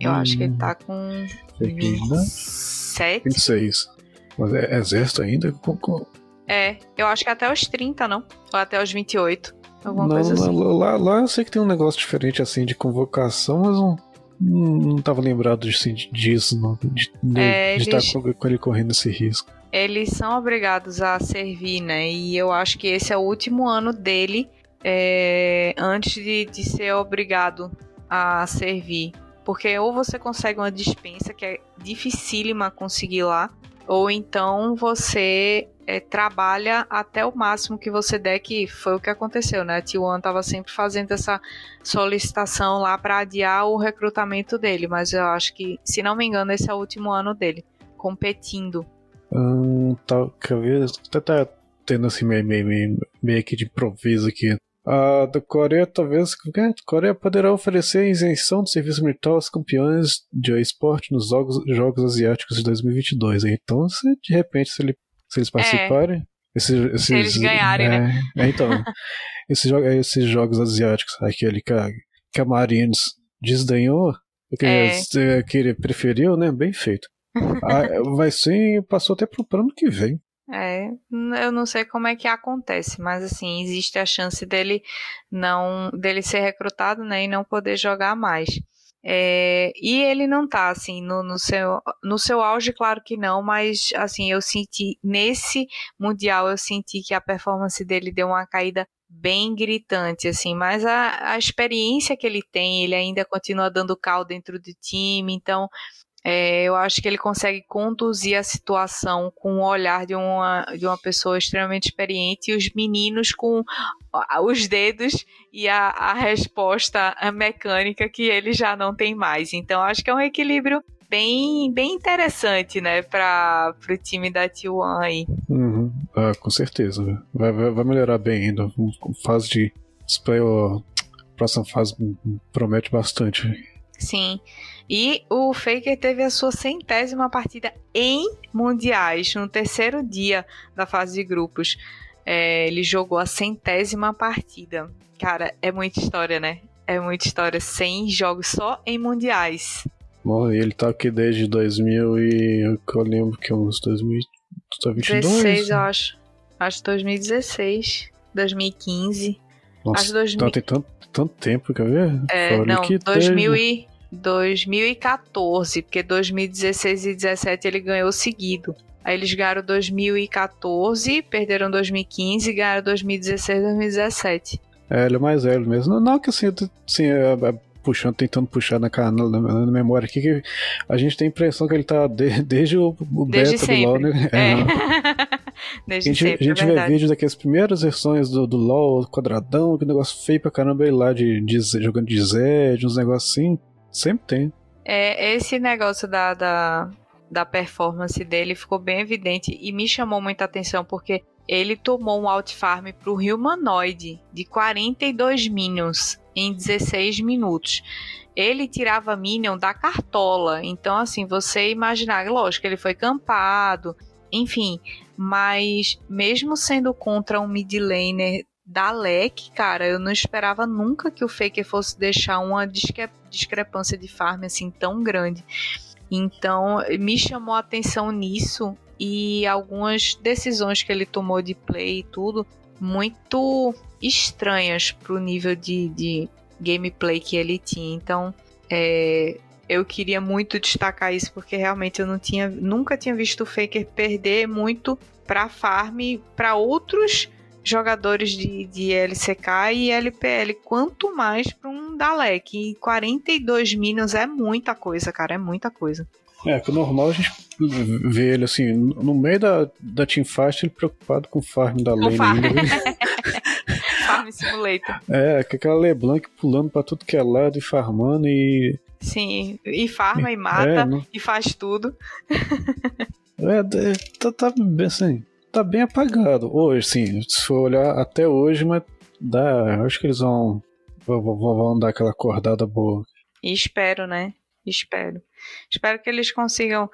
Eu hum, acho que ele tá com. 27? 26. Mas é exército ainda? Com, com... É, eu acho que até os 30, não? Ou até os 28. Alguma não, coisa assim. Lá, lá, eu sei que tem um negócio diferente assim de convocação, mas não, não tava lembrado assim, disso, não, de, de, é, de eles... estar com ele correndo esse risco eles são obrigados a servir, né? E eu acho que esse é o último ano dele é, antes de, de ser obrigado a servir. Porque ou você consegue uma dispensa, que é dificílima conseguir lá, ou então você é, trabalha até o máximo que você der, que foi o que aconteceu, né? A T1 estava sempre fazendo essa solicitação lá para adiar o recrutamento dele, mas eu acho que, se não me engano, esse é o último ano dele, competindo. Hum, talvez até tá tendo assim meio, meio, meio que de improviso aqui. A da Coreia, talvez. A Coreia poderá oferecer isenção do serviço militar aos campeões de esporte nos Jogos, jogos Asiáticos de 2022. Então, se de repente, se, ele, se eles participarem. É. Esses, esses, se eles ganharem, é, né? É, então. [LAUGHS] esses, esses Jogos Asiáticos, aquele que a, que a Marines desdenhou, que, é. que ele preferiu, né? Bem feito. Ah, vai ser. Passou até pro ano que vem. É, eu não sei como é que acontece, mas assim, existe a chance dele não dele ser recrutado, né, e não poder jogar mais. É, e ele não tá assim no, no, seu, no seu auge, claro que não, mas assim, eu senti nesse mundial eu senti que a performance dele deu uma caída bem gritante, assim, mas a, a experiência que ele tem, ele ainda continua dando cal dentro do time, então é, eu acho que ele consegue conduzir a situação com o olhar de uma, de uma pessoa extremamente experiente e os meninos com os dedos e a, a resposta mecânica que ele já não tem mais. Então, acho que é um equilíbrio bem, bem interessante, né, para o time da T1 aí. Uhum. Ah, com certeza. Vai, vai, vai, melhorar bem ainda. Fase de spray, a próxima fase promete bastante. Sim. E o Faker teve a sua centésima partida em mundiais, no terceiro dia da fase de grupos. É, ele jogou a centésima partida. Cara, é muita história, né? É muita história. 100 jogos só em mundiais. Bom, ele tá aqui desde 2000 e eu lembro que é uns 2022. 16, eu acho. Acho 2016, 2015. Nossa, acho 2000... então tem tanto, tanto tempo, quer ver? É, Olha não, 2000 e... 2014, porque 2016 e 2017 ele ganhou seguido. Aí eles ganharam 2014, perderam 2015 e ganharam 2016 e 2017. É, ele é mais velho mesmo. Não, que assim, assim é, é, puxando, tentando puxar na, na, na, memória aqui, que a gente tem a impressão que ele tá de, desde o, o desde beta sempre. do LoL, né? É. é. [LAUGHS] Desde a gente, sempre, a gente é vê vídeos daquelas primeiras versões do, do LoL, quadradão, que negócio feio pra caramba, ele lá de, de jogando de Zed, uns negócios assim. Sempre tem. É, esse negócio da, da, da performance dele ficou bem evidente e me chamou muita atenção porque ele tomou um out farm pro Humanoid de 42 minions em 16 minutos. Ele tirava minion da cartola, então assim, você imaginar, lógico, ele foi campado, enfim, mas mesmo sendo contra um mid laner da LEC, cara, eu não esperava nunca que o Faker fosse deixar uma discre discrepância de farm assim tão grande. Então, me chamou a atenção nisso e algumas decisões que ele tomou de play e tudo muito estranhas pro nível de, de gameplay que ele tinha. Então, é, eu queria muito destacar isso porque realmente eu não tinha, nunca tinha visto o Faker perder muito para farm para outros jogadores de, de LCK e LPL, quanto mais para um Dalek. E 42 minions é muita coisa, cara, é muita coisa. É, que o normal a gente vê ele assim, no meio da, da teamfight, ele preocupado com o farm da lane farm. ainda. [LAUGHS] farm Simulator. É, com aquela LeBlanc pulando pra tudo que é lado e farmando e. Sim, e farma e mata é, não... e faz tudo. [LAUGHS] é, é tá, tá bem assim tá bem apagado. Hoje, sim, se for olhar até hoje, mas dá. Acho que eles vão, vão, vão dar aquela acordada boa. E espero, né? Espero. Espero que eles consigam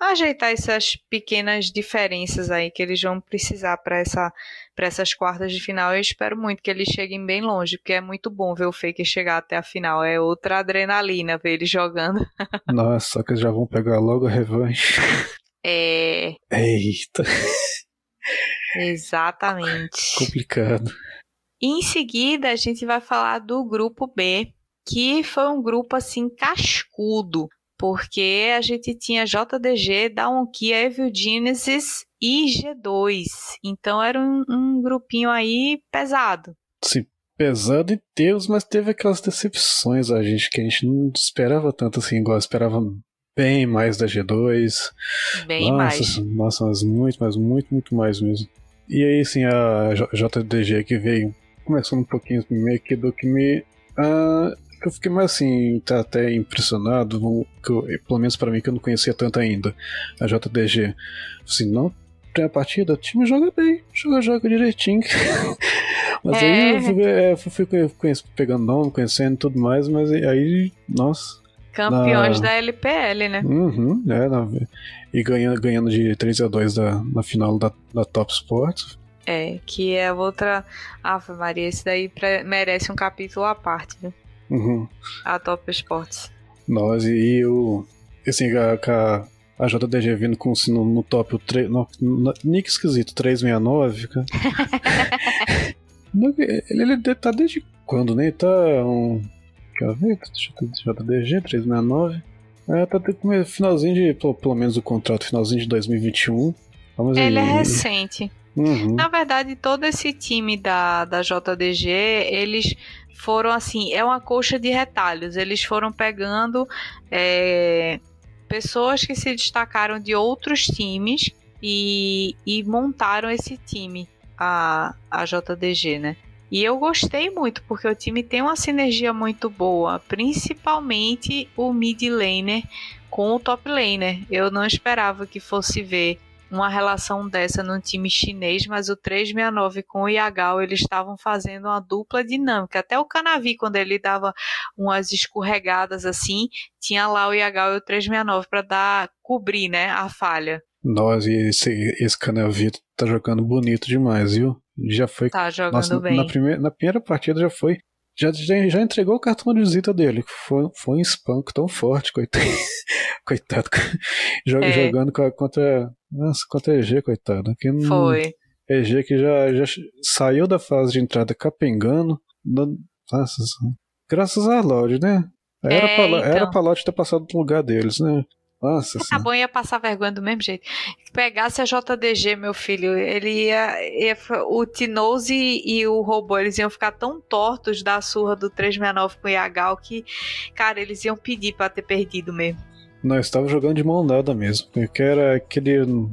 ajeitar essas pequenas diferenças aí que eles vão precisar para essa, essas quartas de final. Eu espero muito que eles cheguem bem longe, porque é muito bom ver o Faker chegar até a final. É outra adrenalina ver ele jogando. [LAUGHS] Nossa, só que eles já vão pegar logo a revanche. É. Eita. Exatamente. Complicado. Em seguida, a gente vai falar do grupo B, que foi um grupo assim cascudo porque a gente tinha JDG, Dawnkia, Evil Genesis e G2. Então era um, um grupinho aí pesado. Sim, pesado em Deus, mas teve aquelas decepções a gente que a gente não esperava tanto assim, igual esperava bem mais da G2. Bem nossa, mais. Nossa, mas muito, mas muito, muito mais mesmo. E aí, sim, a JDG que veio começando um pouquinho meio que do que me. Uh, eu fiquei mais assim, tá até impressionado, que eu, pelo menos para mim que eu não conhecia tanto ainda, a JDG. Assim, não tem a partida, o time joga bem, joga, joga direitinho. [LAUGHS] mas é. aí eu fui, é, fui, fui pegando nome, conhecendo tudo mais, mas aí, nossa. Campeões na... da LPL, né? Uhum, é, na... e ganhando, ganhando de 3 a 2 da, na final da, da Top Sports. É, que é outra. Ave Maria, esse daí merece um capítulo à parte, né? Uhum. A Top Sports. Nós e o. Assim, a, a, JDG vindo com assim, no, no top o 3. No, no, nick esquisito, 369. Cara. [LAUGHS] ele, ele tá desde quando, né? Ele tá um. Quer ver? JDG 369. É, tá no finalzinho de. Pelo, pelo menos o contrato, finalzinho de 2021. Vamos ele aí. é recente. Uhum. Na verdade, todo esse time da, da JDG, eles foram assim, é uma coxa de retalhos. Eles foram pegando é, pessoas que se destacaram de outros times e, e montaram esse time, a, a JDG, né? E eu gostei muito, porque o time tem uma sinergia muito boa, principalmente o mid laner com o top laner. Eu não esperava que fosse ver uma relação dessa no time chinês, mas o 369 com o Yagao eles estavam fazendo uma dupla dinâmica. Até o Canavi, quando ele dava umas escorregadas assim, tinha lá o Yagao e o 369 para dar cobrir, né, a falha. Nossa, e esse, esse Canavi tá jogando bonito demais, viu? Já foi. Tá jogando Nossa, bem. Na primeira, na primeira partida já foi já, já, já, entregou o cartão de visita dele. Foi, foi um espanco tão forte, coitado. [LAUGHS] coitado. [LAUGHS] Jog, é. Jogando contra. Nossa, contra EG, coitado. Que não, foi. EG que já, já saiu da fase de entrada capengando. nossa, graças a Lorde, né? Era, é, pra, então. era pra Lorde ter passado no lugar deles, né? Nossa Tá bom, ia passar vergonha do mesmo jeito. Pegasse a JDG, meu filho, ele ia. ia o Tinose e, e o robô, eles iam ficar tão tortos da surra do 369 com o Yagal que, cara, eles iam pedir para ter perdido mesmo. Não, estava jogando de mão dada mesmo. Porque era aquele.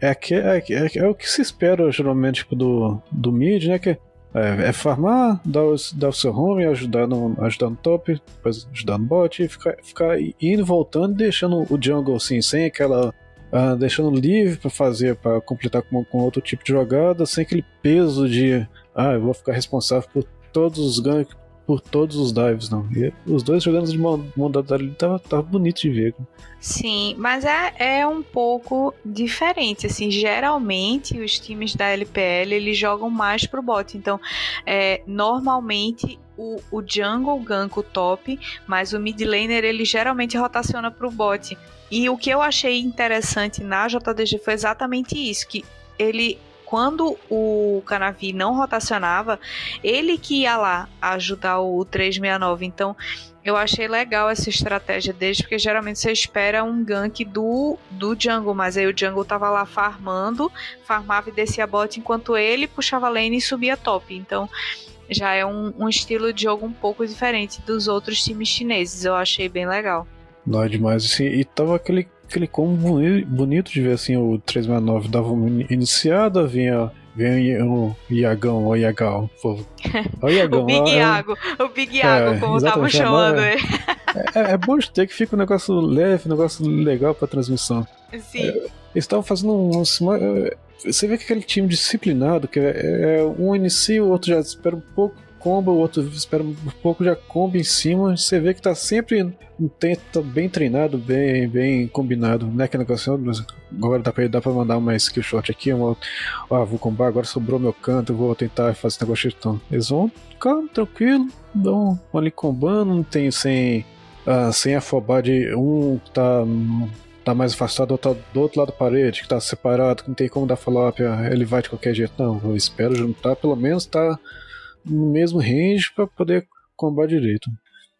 É, é, é, é, o que se espera geralmente tipo, do, do mid, né? Que é, é farmar, dar o, dar o seu home, ajudar no, ajudar no top, depois ajudar no bot, e ficar, ficar indo voltando, deixando o jungle assim, sem aquela. Uh, deixando livre para fazer, para completar com, com outro tipo de jogada, sem aquele peso de. Ah, eu vou ficar responsável por todos os ganhos, por todos os dives, não. E os dois jogando de mão, dada ali tava, tava bonito de ver. Sim, mas é, é um pouco diferente. Assim, geralmente os times da LPL eles jogam mais pro bot. Então, é, normalmente o, o jungle ganka o top, mas o mid laner ele geralmente rotaciona pro bot. E o que eu achei interessante na JDG foi exatamente isso, que ele quando o Canavi não rotacionava, ele que ia lá ajudar o 369. Então, eu achei legal essa estratégia deles, porque geralmente você espera um gank do, do jungle, mas aí o jungle tava lá farmando, farmava e descia bot, enquanto ele puxava lane e subia top. Então, já é um, um estilo de jogo um pouco diferente dos outros times chineses. Eu achei bem legal. Não é demais. Assim, e tava aquele aquele combo bonito de ver assim, o 369 dava uma iniciada, vinha Vem o Iagão, o Iagão. [LAUGHS] O, Iagão, o Big Iago, o Big Iago, é, como estavam chamando é, ele. É, é, bom de ter que fica um negócio leve, um negócio legal pra transmissão. Sim. É, eles estavam fazendo um. Você vê que aquele time disciplinado, que é, é, um inicia, o outro já espera um pouco, comba, o outro espera um pouco, já comba em cima. Você vê que tá sempre tá bem treinado, bem, bem combinado. Não é aquele negócio, agora dá pra, dá pra mandar uma skill shot aqui, uma, ah, vou combar, agora sobrou meu canto, vou tentar fazer esse negócio. Então, eles vão, calma, tranquilo, vão ali combando, não tem sem, ah, sem afobar de um tá tá mais afastado, tá do outro lado da parede, que tá separado, que não tem como dar follow-up, ele vai de qualquer jeito. Não, eu espero juntar, pelo menos tá no mesmo range para poder combar direito.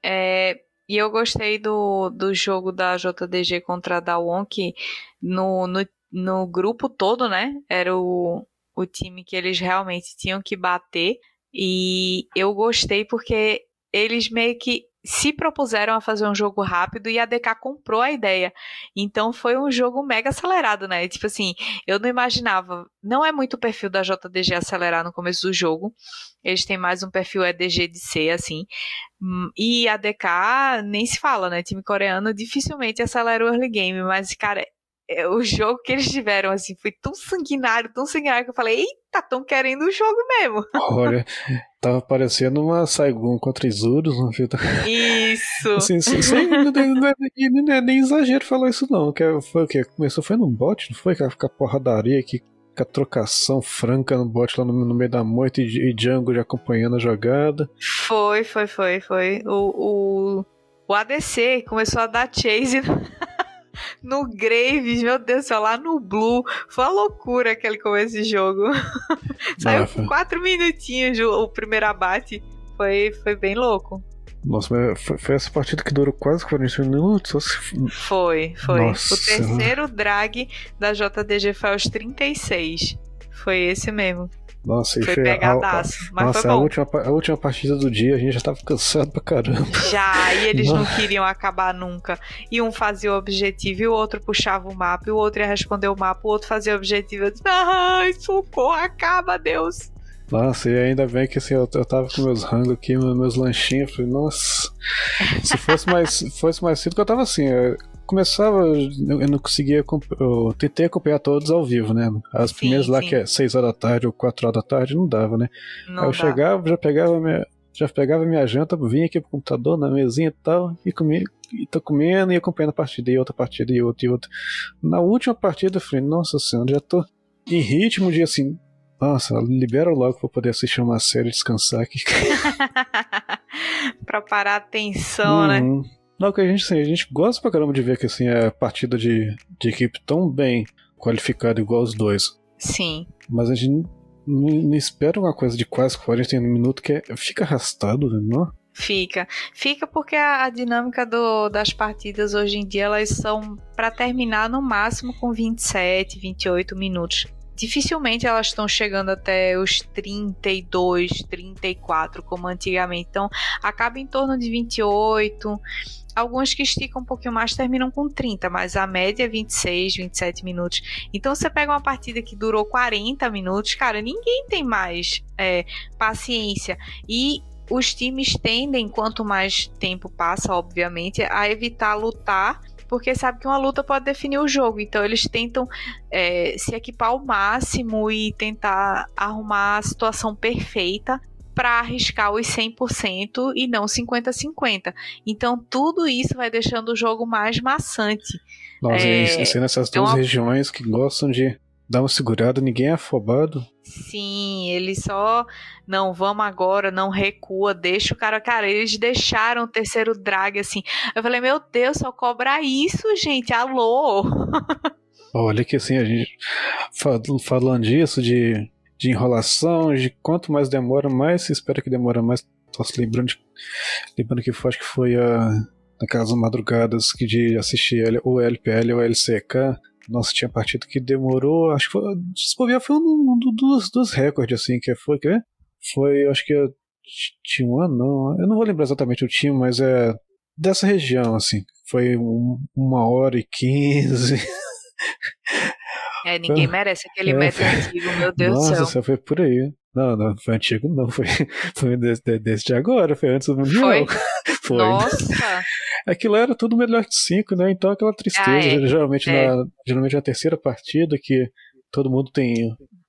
É, e eu gostei do, do jogo da JDG contra a Dawon, que no, no, no grupo todo, né, era o, o time que eles realmente tinham que bater. E eu gostei porque eles meio que se propuseram a fazer um jogo rápido e a DK comprou a ideia. Então foi um jogo mega acelerado, né? Tipo assim, eu não imaginava. Não é muito o perfil da JDG acelerar no começo do jogo. Eles têm mais um perfil EDG de C, assim. Hum, e a DK nem se fala, né? Time coreano dificilmente acelera o early game, mas, cara, é, o jogo que eles tiveram, assim, foi tão sanguinário, tão sanguinário que eu falei, eita, tão querendo o jogo mesmo. Olha, tava parecendo uma Saigon contra Isurus, não fita. Isso! [LAUGHS] Assim, sem, não, não, é, não, é, nem exagero falar isso não, que é, foi o que? Começou foi no bot, não foi? Com a porradaria aqui, com a trocação franca no bot lá no, no meio da moita e, e Django já acompanhando a jogada. Foi, foi, foi, foi. O, o, o ADC começou a dar chase [LAUGHS] no Graves, meu Deus do céu, lá no Blue. Foi uma loucura aquele começo de jogo. [LAUGHS] Saiu com quatro minutinhos o primeiro abate. Foi, foi bem louco. Nossa, foi, foi, essa partida que durou quase 40 minutos? Foi, foi. Nossa. O terceiro drag da JDG foi aos 36. Foi esse mesmo. Nossa, foi, foi pegadaço, a, a, mas nossa, foi bom. A última, a última partida do dia a gente já tava cansado pra caramba. Já, e eles não queriam acabar nunca. E um fazia o objetivo e o outro puxava o mapa, e o outro ia responder o mapa, o outro fazia o objetivo. Eu disse, ai, socorro, acaba, Deus. Nossa, e ainda bem que assim, eu, eu tava com meus rangos aqui, meus lanchinhos, eu falei, nossa, se fosse mais, [LAUGHS] fosse mais cedo, que eu tava assim, eu, começava, eu não conseguia, eu tentei acompanhar todos ao vivo, né? As sim, primeiras lá que é 6 horas da tarde ou 4 horas da tarde, não dava, né? Não Aí eu dá. chegava, já pegava minha, já pegava minha janta, vinha aqui pro computador, na mesinha e tal, e comia, e tô comendo e acompanhando a partida, e outra partida, e outra, e outra. Na última partida eu falei, nossa senhora, já tô em ritmo de assim, nossa, libera logo pra poder assistir uma série e descansar aqui. [LAUGHS] pra parar a atenção, né? uhum. né? Não, que a gente, assim, a gente gosta pra caramba de ver que assim, é partida de, de equipe tão bem qualificada igual os dois. Sim. Mas a gente não, não espera uma coisa de quase 40 minutos que é, fica arrastado, né, não? Fica. Fica porque a, a dinâmica do, das partidas hoje em dia elas são para terminar no máximo com 27, 28 minutos dificilmente elas estão chegando até os 32, 34 como antigamente. Então, acaba em torno de 28. Alguns que esticam um pouquinho mais terminam com 30, mas a média é 26, 27 minutos. Então você pega uma partida que durou 40 minutos, cara, ninguém tem mais é, paciência. E os times tendem, quanto mais tempo passa, obviamente, a evitar lutar porque sabe que uma luta pode definir o jogo. Então eles tentam é, se equipar ao máximo e tentar arrumar a situação perfeita para arriscar os 100% e não 50-50. Então tudo isso vai deixando o jogo mais maçante. Nossa, é, e nessas duas é uma... regiões que gostam de dar uma segurada, ninguém é afobado. Sim, ele só não vamos agora, não recua, deixa o cara, cara, eles deixaram o terceiro drag assim. Eu falei, meu Deus, só cobra isso, gente. Alô. [LAUGHS] Olha que assim a gente falando disso de, de enrolação, de quanto mais demora, mais se espera que demora mais. Tô se lembrando, de, lembrando que foi, acho que foi a naquelas madrugadas que de assistir o LPL ou LCK, nossa, tinha partido que demorou, acho que foi, se foi um, dos, dos recordes, assim, que foi, que foi, acho que tinha um ano, não, eu não vou lembrar exatamente o time, mas é dessa região, assim, foi um, uma hora e quinze. [LAUGHS] É, ninguém [LAUGHS] merece aquele é, método [LAUGHS] antigo, meu Deus do céu. Nossa, foi por aí. Não, não, foi antigo não, foi, [LAUGHS] foi desde, desde agora, foi antes do Mundial. Foi? foi. Nossa! Aquilo era tudo melhor de cinco, né? Então aquela tristeza, ah, é. geralmente, é. na, geralmente na terceira partida que todo mundo tem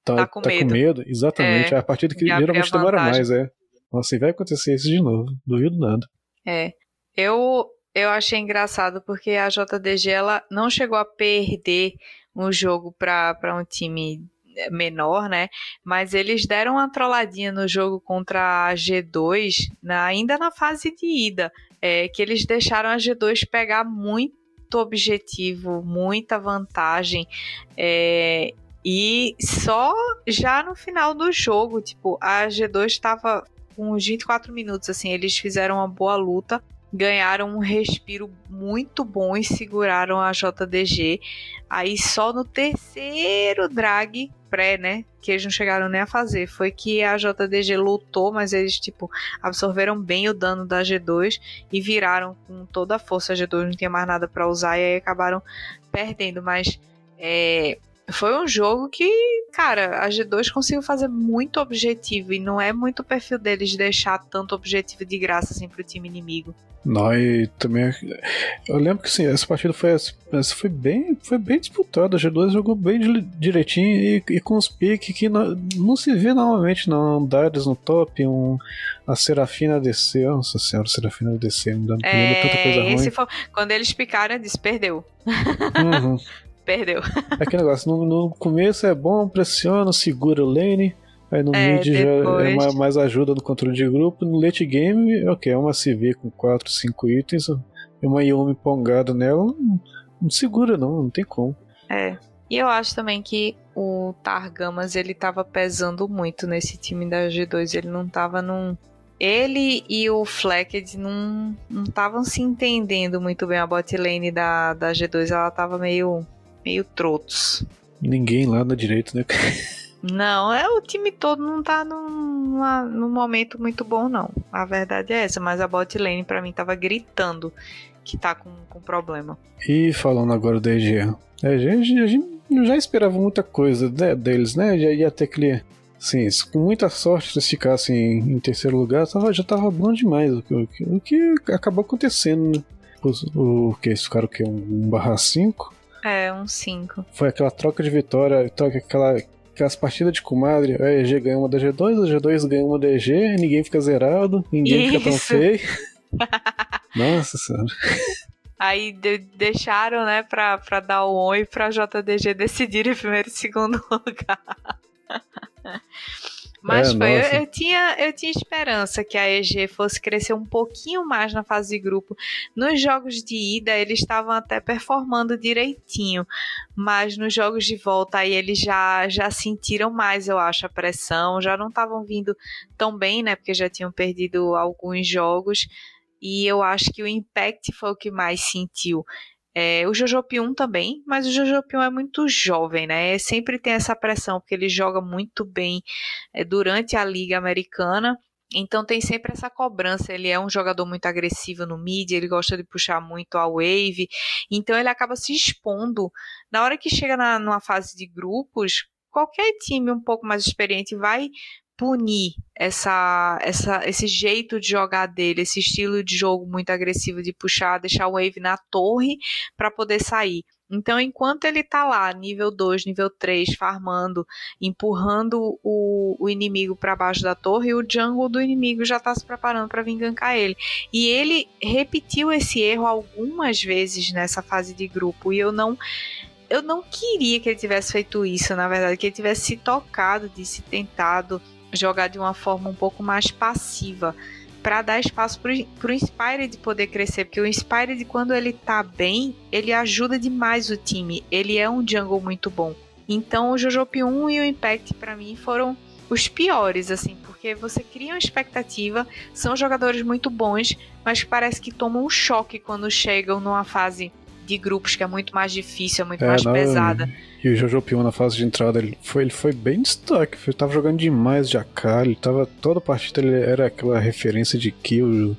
tá, tá, com, tá medo. com, medo. Exatamente, é, a partida que geralmente demora mais, é. Nossa, e vai acontecer isso de novo. Duvido nada. É. Eu, eu achei engraçado porque a JDG ela não chegou a perder um jogo para um time menor, né? Mas eles deram uma trolladinha no jogo contra a G2, na, ainda na fase de ida, é, que eles deixaram a G2 pegar muito objetivo, muita vantagem. É, e só já no final do jogo, tipo, a G2 estava com uns 24 minutos, assim, eles fizeram uma boa luta ganharam um respiro muito bom e seguraram a JDG. Aí só no terceiro drag pré, né, que eles não chegaram nem a fazer, foi que a JDG lutou, mas eles tipo absorveram bem o dano da G2 e viraram com toda a força. A G2 não tinha mais nada para usar e aí acabaram perdendo, mas é, foi um jogo que, cara, a G2 conseguiu fazer muito objetivo e não é muito o perfil deles deixar tanto objetivo de graça assim pro time inimigo. Não, e também. Eu lembro que sim, essa partida foi, essa foi, bem, foi bem disputada. A G2 jogou bem direitinho e, e com os piques que não, não, se vê normalmente, não. Darius no top, um, a Serafina DC. Nossa senhora, a Serafina DC me dando é, tanta coisa ruim. Foi, quando eles picaram, eu disse: perdeu. Uhum. [LAUGHS] perdeu. [LAUGHS] Aquele negócio, no, no, começo é bom, pressiona, segura o lane. Aí no é, mid depois... já é mais, mais, ajuda no controle de grupo. No late game, ok, é uma CV com 4, 5 itens. E uma Yumi pongada nela, não, não segura não, não tem como. É. E eu acho também que o Targamas ele tava pesando muito nesse time da G2. Ele não tava num. Ele e o Flecked não estavam se entendendo muito bem. A bot lane da, da G2 ela tava meio meio trotos. Ninguém lá na direita, né? Não, é o time todo não tá num, num momento muito bom, não. A verdade é essa, mas a bot lane pra mim tava gritando que tá com, com problema. E falando agora da EG, a gente, a gente já esperava muita coisa né, deles, né? Já ia ter aquele. Assim, com muita sorte, se eles ficassem em, terceiro lugar, tava, já tava bom demais. O que, o que acabou acontecendo, né? O, o que? Eles ficaram o quê? Um barra 5? É, um 5. Foi aquela troca de vitória, troca aquela, aquelas partidas de comadre. A EG ganha uma da G2, a G2 ganha uma da EG, ninguém fica zerado, ninguém Isso. fica tão feio. [LAUGHS] Nossa senhora. Aí de deixaram, né, pra, pra dar o oi pra JDG decidir em primeiro e segundo [LAUGHS] lugar. Mas é, foi, eu, eu, tinha, eu tinha esperança que a EG fosse crescer um pouquinho mais na fase de grupo. Nos jogos de ida, eles estavam até performando direitinho, mas nos jogos de volta aí eles já, já sentiram mais, eu acho, a pressão, já não estavam vindo tão bem, né? Porque já tinham perdido alguns jogos. E eu acho que o Impact foi o que mais sentiu. É, o Jojo Pium também, mas o Jojo Pium é muito jovem, né? Sempre tem essa pressão, porque ele joga muito bem é, durante a Liga Americana. Então tem sempre essa cobrança. Ele é um jogador muito agressivo no mid, ele gosta de puxar muito a wave. Então ele acaba se expondo. Na hora que chega na, numa fase de grupos, qualquer time um pouco mais experiente vai punir essa, essa, esse jeito de jogar dele, esse estilo de jogo muito agressivo de puxar, deixar o Wave na torre para poder sair. Então, enquanto ele tá lá, nível 2, nível 3, farmando, empurrando o, o inimigo para baixo da torre, o jungle do inimigo já tá se preparando para vir gankar ele. E ele repetiu esse erro algumas vezes nessa fase de grupo, e eu não eu não queria que ele tivesse feito isso, na verdade, que ele tivesse se tocado de se tentado jogar de uma forma um pouco mais passiva para dar espaço para o Inspired poder crescer, porque o Inspired quando ele tá bem, ele ajuda demais o time. Ele é um jungle muito bom. Então o Jojo P1 e o Impact para mim foram os piores assim, porque você cria uma expectativa, são jogadores muito bons, mas parece que tomam um choque quando chegam numa fase de grupos que é muito mais difícil, é muito é, mais não, pesada. E o Jojo Pion na fase de entrada, ele foi, ele foi bem destaque. Ele tava jogando demais de AK, ele tava. Toda partida ele era aquela referência de kill.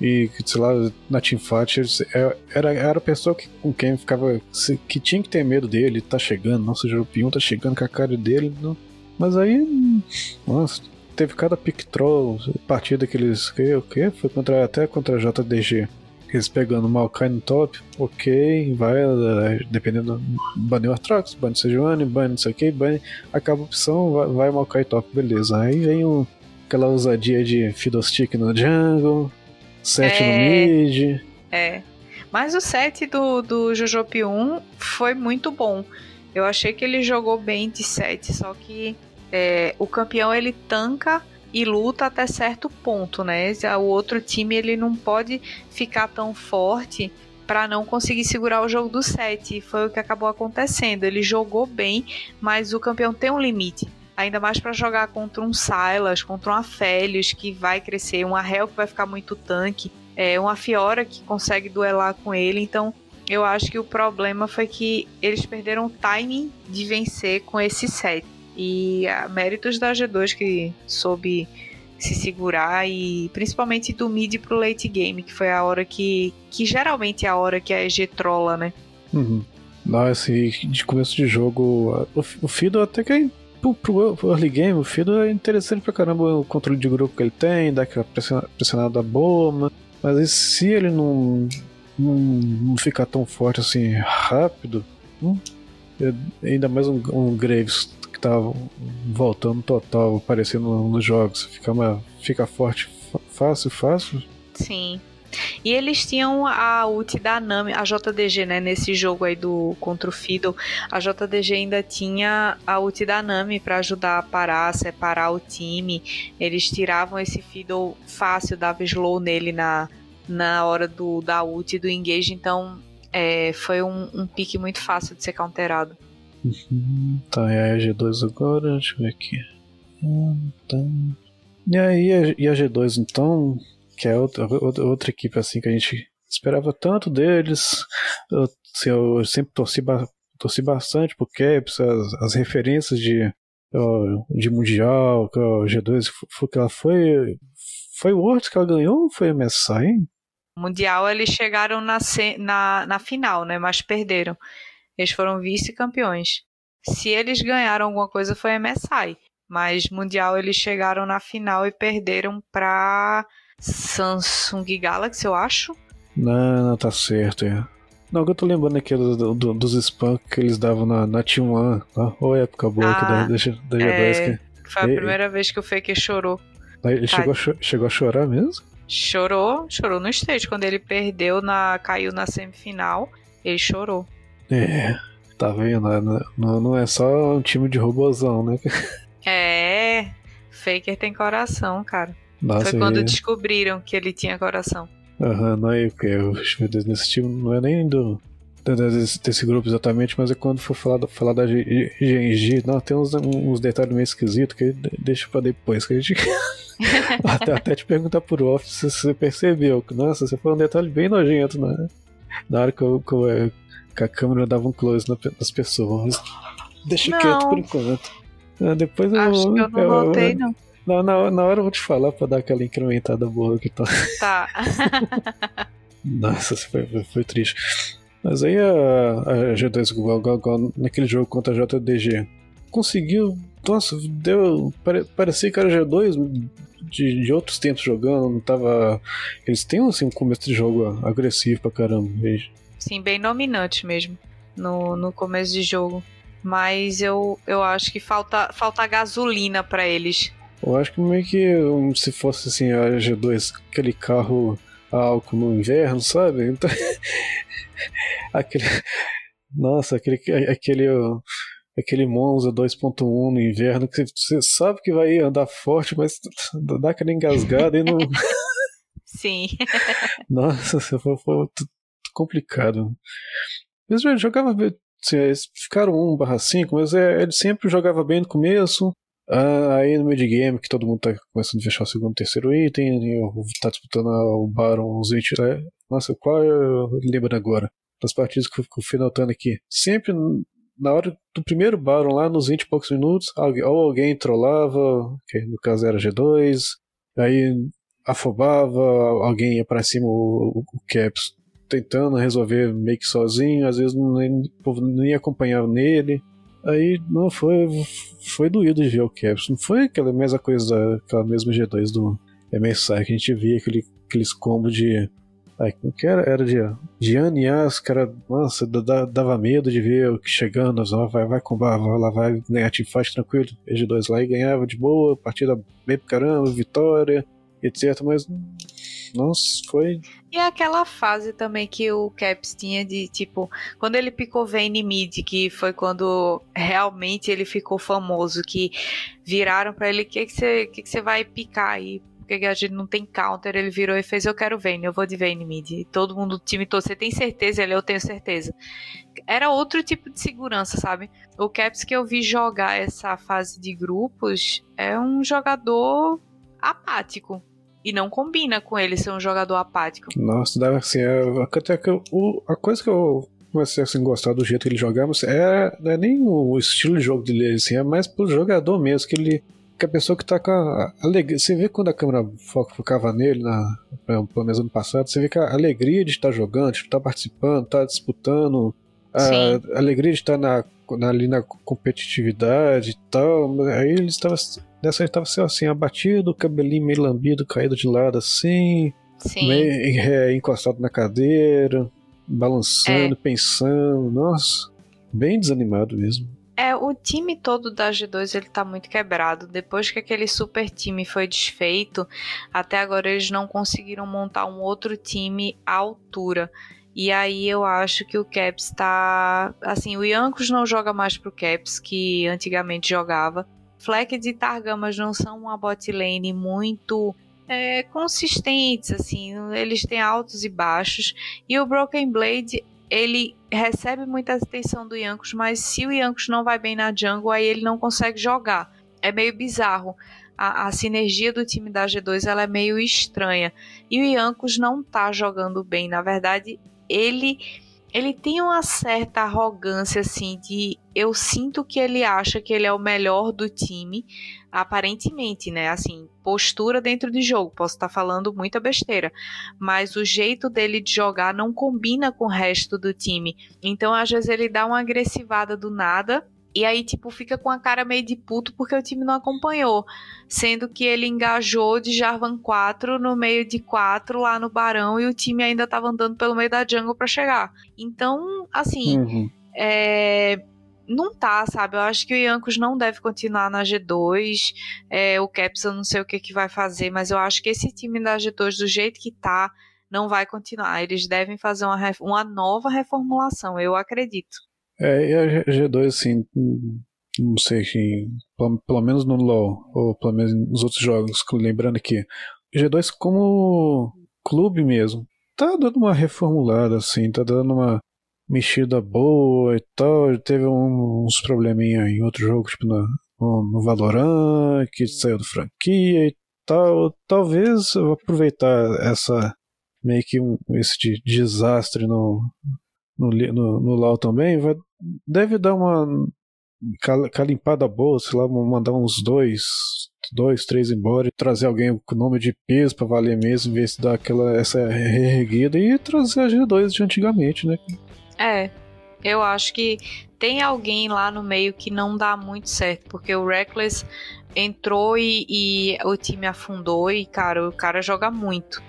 E, sei lá, na Teamfight, é, era, era a pessoa que, com quem ficava. que tinha que ter medo dele, tá chegando. Nossa, o Jojo Pion tá chegando com a cara dele. Não. Mas aí. Nossa, teve cada pick troll, partida que eles. Que, o que? Foi contra, até contra a JDG eles pegando o Maokai no top, ok, vai, eh, dependendo, bane o Artrox, bane o Sejuani, bane não sei o que, bane, acaba a opção, vai, vai Maokai top, beleza. Aí vem o, aquela ousadia de Fiddlestick no jungle, 7 É. no mid. É. Mas o set do, do Jojopi 1 foi muito bom. Eu achei que ele jogou bem de set, só que é, o campeão ele tanca e luta até certo ponto, né? O outro time ele não pode ficar tão forte para não conseguir segurar o jogo do set. Foi o que acabou acontecendo. Ele jogou bem, mas o campeão tem um limite. Ainda mais para jogar contra um Silas, contra um Aphelios que vai crescer, um Arrel que vai ficar muito tanque, é, uma Fiora que consegue duelar com ele. Então eu acho que o problema foi que eles perderam o timing de vencer com esse set. E a méritos da G2 que soube se segurar e principalmente do mid pro late game, que foi a hora que. que geralmente é a hora que a EG trola, né? Uhum. Nossa, e de começo de jogo, o, o Fiddle até que é pro, pro early game, o Fiddle é interessante pra caramba o controle de grupo que ele tem, dá aquela pressiona- pressionada boa, mas aí se ele não, não, não ficar tão forte assim rápido, hum, é- ainda mais um, um Graves que tá voltando total, aparecendo nos jogos, fica, uma, fica forte fácil, fácil. Sim. E eles tinham a ult da Nami, a JDG, né? Nesse jogo aí do contra o Fiddle, a JDG ainda tinha a ult da Nami pra ajudar a parar, separar o time. Eles tiravam esse Fiddle fácil, dava slow nele na, na hora do da ult e do engage, então é, foi um, um pique muito fácil de ser counterado. Tá, é a G2 agora, deixa eu ver aqui. Tá. E aí, e a G2 então, que é outra, outra, outra equipe assim que a gente esperava tanto deles. Eu, assim, eu sempre torci, torci bastante pro Caps, as, as referências de, de Mundial, que a G2 foi que ela foi. Foi o Worlds que ela ganhou ou foi a MSI? Mundial eles chegaram na, na, na final, né? Mas perderam. Eles foram vice-campeões. Se eles ganharam alguma coisa foi a MSI. Mas Mundial eles chegaram na final e perderam pra Samsung Galaxy, eu acho. Não, não tá certo, é. Não, eu tô lembrando aqui do, do- dos spam que eles davam na, na T1, tá? Ou época boa da, Ah, da, G- da G2. é. que- Foi a E- primeira vez que o Faker chorou. Ele chegou a, cho- chegou a chorar mesmo? Chorou, chorou no stage. Quando ele perdeu, na, caiu na semifinal, ele chorou. É, tá vendo? né? Não, não é só um time de robozão, né? É, Faker tem coração, cara. Nossa, Foi quando e- descobriram que ele tinha coração. Aham, não é o que? Meu Deus, nesse time não é nem do. Desse, desse grupo exatamente, mas é quando for falar, da- falar da G- GNG, não, tem uns, uns detalhes meio esquisitos que de- deixa pra depois, que a gente. [LAUGHS] até, até te perguntar por off se você percebeu. que, Nossa, você foi um detalhe bem nojento, né? Na hora que, eu, que, eu, é, que a câmera dava um close nas pessoas. Deixa Não. quieto por enquanto. Ah, depois eu, Acho que eu não notei, não. Na, na, na hora eu vou te falar pra dar aquela incrementada boa que tá. Tá. [LAUGHS] Nossa, foi, foi, triste. Mas aí a, a G2 igual, igual, igual naquele jogo contra a JDG conseguiu. Nossa, deu. Pare, parecia que era G2 de, de outros tempos jogando, não tava. Eles têm assim, um começo de jogo agressivo pra caramba. Sim, bem dominante mesmo no, no começo de jogo. Mas eu, eu acho que falta, falta gasolina pra eles. Eu acho que meio que se fosse assim a G2, aquele carro álcool no inverno, sabe? Então, [LAUGHS] aquele. Nossa, aquele. aquele aquele Monza 2.1 no inverno que você sabe que vai andar forte, mas dá aquela engasgada e não. [LAUGHS] Sim. [LAUGHS] Nossa, complicado. Eles já jogavam bem. assim, Eles ficaram 1/5, mas é, ele sempre jogava bem no começo. Ah, aí no mid-game, que todo mundo tá começando a fechar o segundo terceiro item, e eu tá disputando o Baron, os 20. é, Nossa, qual eu lembro agora? Das partidas que eu fui notando aqui. Sempre na hora do primeiro Baron, lá nos 20 e poucos minutos, alguém, ou alguém trollava, que no caso era G2, aí afobava, alguém ia pra cima, o, o Caps tentando resolver meio que sozinho, às vezes nem, o povo nem acompanhava nele. Aí não foi foi doído de ver o Caps. Não foi aquela mesma coisa, aquela mesma G2 do MSI que a gente via aquele, aqueles combos de Aí, que era? Era de, de ano e as, cara, nossa, dava medo de ver o que chegando, vai, vai combar, vai lá, vai ganhar teamfight tranquilo, G2 lá e ganhava de boa, partida bem pro caramba, vitória, etc. Mas, nossa, foi. E aquela fase também que o Caps tinha de tipo, quando ele picou Vayne mid, que foi quando realmente ele ficou famoso, que viraram para ele: o que, você, que, que vai picar aí? porque a gente não tem counter, ele virou e fez, eu quero Vayne, eu vou de Vayne mid. E todo mundo, o time todo, você tem certeza? Ele, eu tenho certeza. Era outro tipo de segurança, sabe? O Caps que eu vi jogar essa fase de grupos é um jogador apático. E não combina com ele ser um jogador apático. Nossa, dava assim, é, até que o, a coisa que eu comecei assim, a gostar do jeito que ele jogava é, não é nem o estilo de jogo dele, assim, é mais pro jogador mesmo, que ele que a pessoa que tá com a alegria. Você vê quando a câmera focava nele, na, pelo menos ano passado, você vê que a alegria de estar jogando, de estar participando, estar disputando, a, a alegria de estar na, na, ali na competitividade e tal. Aí ele estava. Nessa ele estava assim, abatido, cabelinho meio lambido, caído de lado assim, Sim. meio [LAUGHS] é, encostado na cadeira, balançando, é. pensando. Nossa, bem desanimado mesmo. É, o time todo da G2 ele tá muito quebrado. Depois que aquele super time foi desfeito, até agora eles não conseguiram montar um outro time à altura. E aí eu acho que o Caps tá. Assim, o Yankos não joga mais pro Caps, que antigamente jogava. Fleck e Targamas não são uma bot lane muito é, consistentes, assim, eles têm altos e baixos. E o Broken Blade ele recebe muita atenção do Yankos, mas se o Yankos não vai bem na jungle, aí ele não consegue jogar. É meio bizarro. A, a sinergia do time da G2 ela é meio estranha. E o Yankos não tá jogando bem. Na verdade, ele ele tem uma certa arrogância assim de eu sinto que ele acha que ele é o melhor do time, aparentemente, né? Assim, postura dentro de jogo. Posso estar falando muita besteira, mas o jeito dele de jogar não combina com o resto do time. Então, às vezes ele dá uma agressivada do nada e aí, tipo, fica com a cara meio de puto porque o time não acompanhou. Sendo que ele engajou de Jarvan 4 no meio de 4 lá no Barão e o time ainda tava andando pelo meio da jungle para chegar. Então, assim, uhum. é, não tá, sabe? Eu acho que o Yankos não deve continuar na G2. É, o Caps eu não sei o que, que vai fazer, mas eu acho que esse time da G2, do jeito que tá, não vai continuar. Eles devem fazer uma, uma nova reformulação, eu acredito. É, e a G2, assim, não sei, pelo, pelo menos no LoL, ou pelo menos nos outros jogos, lembrando que G2 como clube mesmo, tá dando uma reformulada, assim, tá dando uma mexida boa e tal. Teve uns probleminha em outro jogo, tipo no, no Valorant, que saiu do franquia e tal. Talvez eu aproveitar essa meio que um, esse desastre no, no, no, no LoL também. Vai, deve dar uma calimpada boa, sei lá, mandar uns dois, dois, três embora e trazer alguém com nome de peso para valer mesmo, ver se dá aquela essa reerguida e trazer a G2 de antigamente, né? É, eu acho que tem alguém lá no meio que não dá muito certo, porque o Reckless entrou e, e o time afundou e, cara, o cara joga muito.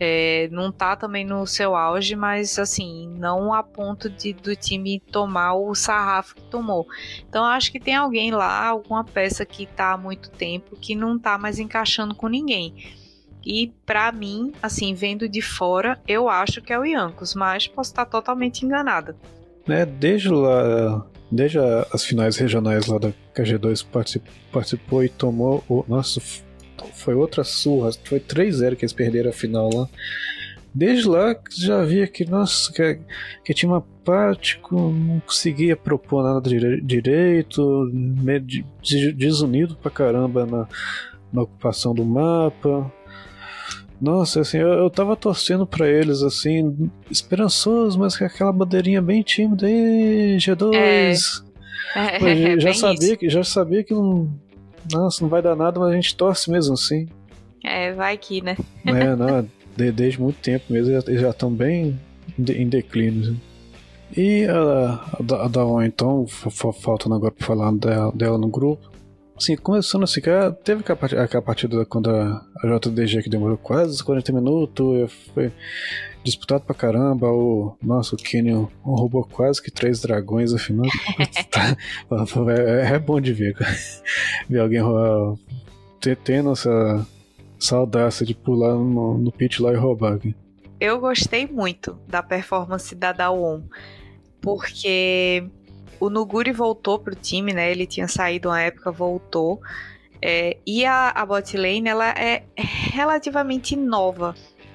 É, não tá também no seu auge, mas assim, não a ponto de, do time tomar o sarrafo que tomou. Então acho que tem alguém lá, alguma peça que tá há muito tempo que não tá mais encaixando com ninguém. E para mim, assim, vendo de fora, eu acho que é o Yankos, mas posso estar totalmente enganada. É, desde lá, desde as finais regionais lá da KG2 participou, participou e tomou o. Nossa, foi outra surra. Foi 3-0 que eles perderam a final lá. Desde lá já via que, nossa, que, que tinha uma parte que não conseguia propor nada direito, desunido pra caramba na, na ocupação do mapa. Nossa, assim, eu, eu tava torcendo para eles, assim, esperançoso, mas com aquela bandeirinha bem tímida. E G2. É, [LAUGHS] é, já, sabia que, já sabia que não. Nossa, não vai dar nada, mas a gente torce mesmo assim. É, vai que, né? é, [LAUGHS] não, de, desde muito tempo mesmo, eles já estão bem em declínio. Assim. E a, a, a Dawn, então, faltando agora pra falar dela, dela no grupo. Assim, começando assim, teve aquela partida quando a, JDG que demorou quase 40 minutos, foi disputado pra caramba, o nosso Kenyon roubou quase que três dragões afinal. tá, é, é, bom de ver, cara. ver alguém tendo essa, audácia de pular no, no pit lá e roubar. Eu gostei muito da performance da Dawon, porque o Nuguri voltou pro time, né? Ele tinha saído uma época, voltou. É, e a, a bot lane, ela é relativamente nova.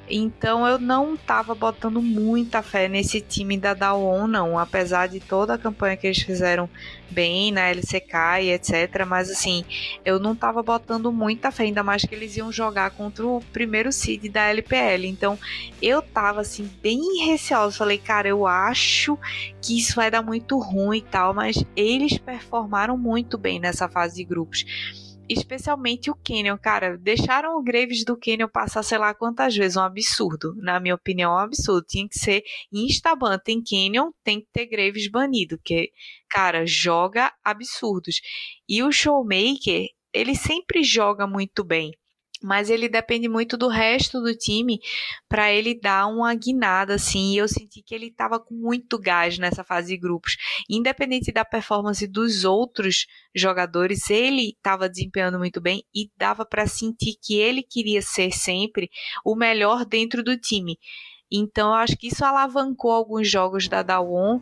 Então eu não tava botando muita fé nesse time da Dawon, não. Apesar de toda a campanha que eles fizeram bem na LCK e etc. Mas assim, eu não tava botando muita fé, ainda mais que eles iam jogar contra o primeiro seed da LPL. Então eu tava assim, bem receosa. Falei, cara, eu acho que isso vai dar muito ruim e tal. Mas eles performaram muito bem nessa fase de grupos especialmente o Canyon, cara, deixaram o Graves do Canyon passar sei lá quantas vezes, um absurdo, na minha opinião, um absurdo, tinha que ser instaban, tem Canyon, tem que ter Graves banido, porque, cara, joga absurdos. E o Showmaker, ele sempre joga muito bem mas ele depende muito do resto do time para ele dar uma guinada assim. E eu senti que ele estava com muito gás nessa fase de grupos, independente da performance dos outros jogadores, ele estava desempenhando muito bem e dava para sentir que ele queria ser sempre o melhor dentro do time. Então eu acho que isso alavancou alguns jogos da Dawon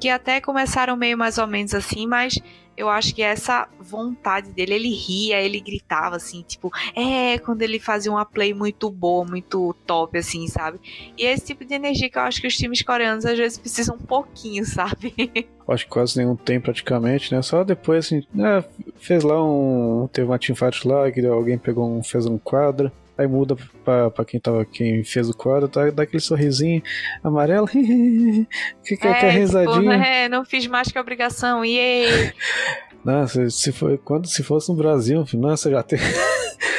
que até começaram meio mais ou menos assim, mas eu acho que essa vontade dele, ele ria, ele gritava assim, tipo, é, quando ele fazia uma play muito boa, muito top, assim, sabe? E esse tipo de energia que eu acho que os times coreanos às vezes precisam um pouquinho, [LAUGHS] sabe? acho que quase nenhum tem praticamente, né? Só depois, assim, né, fez lá um. Teve uma teamfight lá, que alguém pegou um. fez um quadro. Aí muda pra, pra quem, tava, quem fez o quadro, tá, dá aquele sorrisinho amarelo. [LAUGHS] que é, que é risadinha. Tipo, [LAUGHS] é, não fiz mais que a obrigação. E [LAUGHS] Nossa, se foi, quando se fosse no Brasil, nossa, já tem.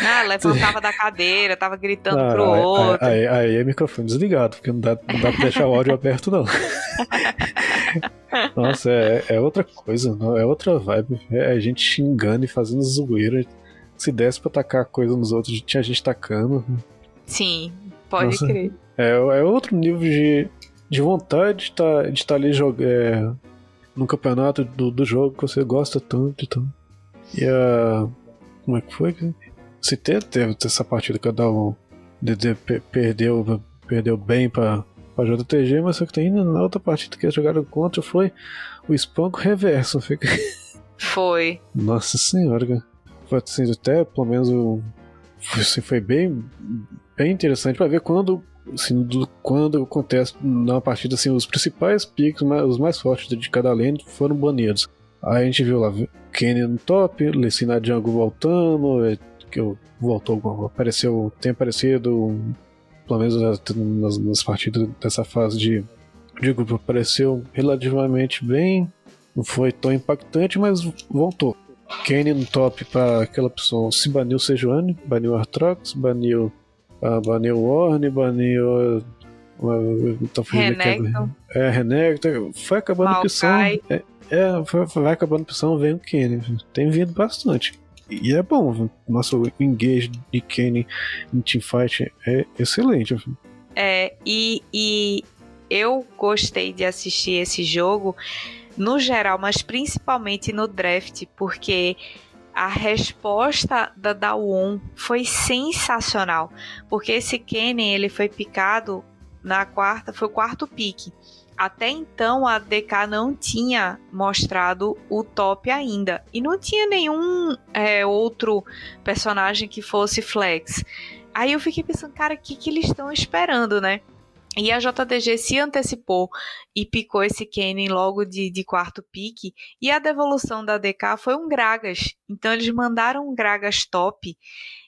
Ah, levantava da cadeira, tava gritando ah, pro aí, outro. Aí, aí, aí é microfone desligado, porque não dá, não dá pra deixar o áudio aberto, não. Nossa, é, é outra coisa, não, é outra vibe. É a gente xingando e fazendo zoeira se desse pra tacar coisa nos outros, tinha gente tacando. Sim, pode Nossa, crer. É, é outro nível de, de vontade de estar tá, de tá ali jogando é, no campeonato do, do jogo que você gosta tanto e tal. E a. Como é que foi? Se teve, teve essa partida que a Dalmon perdeu, perdeu bem pra, pra JTG, mas só que tem na outra partida que eles jogaram contra foi o espanco reverso. Fica... [LAUGHS] Foi. Nossa senhora, cara assim, até pelo menos assim, foi bem, bem interessante para ver quando assim, do, quando acontece na partida assim, os principais picks, os mais fortes de cada lane foram banidos. Aí a gente viu lá Kenny no top, Lecina Jungle voltando, é, que voltou, apareceu, tem aparecido, pelo menos nas, nas partidas dessa fase de, de grupo, apareceu relativamente bem, não foi tão impactante, mas voltou. Kenny no top para aquela opção. Se baniu Sejuani, baniu Artrox, baniu, uh, baniu Warne, baniu. Uh, tá Renekton. É, Renekton. Foi acabando a opção. É, é foi, vai acabando a opção, vem o Kenny. Tem vindo bastante. E é bom, nosso engage de Kenny em teamfight é excelente. É, e, e eu gostei de assistir esse jogo no geral, mas principalmente no draft, porque a resposta da Dawon foi sensacional, porque esse Kenny ele foi picado na quarta, foi o quarto pique. Até então a DK não tinha mostrado o top ainda e não tinha nenhum é, outro personagem que fosse flex. Aí eu fiquei pensando, cara, o que, que eles estão esperando, né? E a JDG se antecipou e picou esse Kennen logo de, de quarto pique. E a devolução da DK foi um Gragas. Então eles mandaram um Gragas top.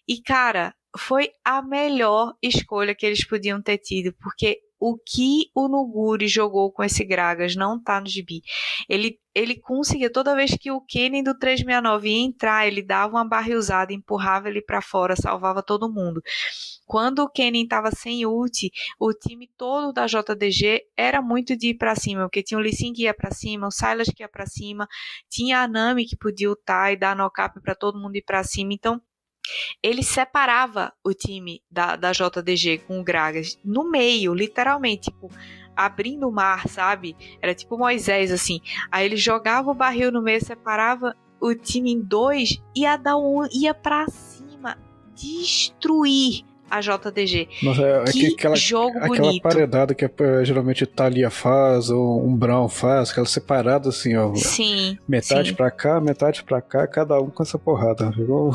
E cara, foi a melhor escolha que eles podiam ter tido, porque o que o Nuguri jogou com esse Gragas não tá no gibi. Ele, ele conseguia, toda vez que o Kenny do 369 ia entrar, ele dava uma barrilzada, empurrava ele para fora, salvava todo mundo. Quando o Kenny estava sem ult, o time todo da JDG era muito de ir para cima, porque tinha o Lee Sin que ia para cima, o Silas que ia para cima, tinha a Nami que podia ultar e dar knock-up para todo mundo ir para cima. Então, ele separava o time da, da JDG com o Gragas no meio, literalmente, tipo, abrindo o mar, sabe? Era tipo Moisés, assim. Aí ele jogava o barril no meio, separava o time em dois e a um ia pra cima destruir a JDG. Nossa, é, que aquela, jogo aquela bonito. paredada que é, geralmente Thalia faz, ou um Brown faz, aquela separada assim, ó. Sim. Metade sim. pra cá, metade pra cá, cada um com essa porrada. Ficou...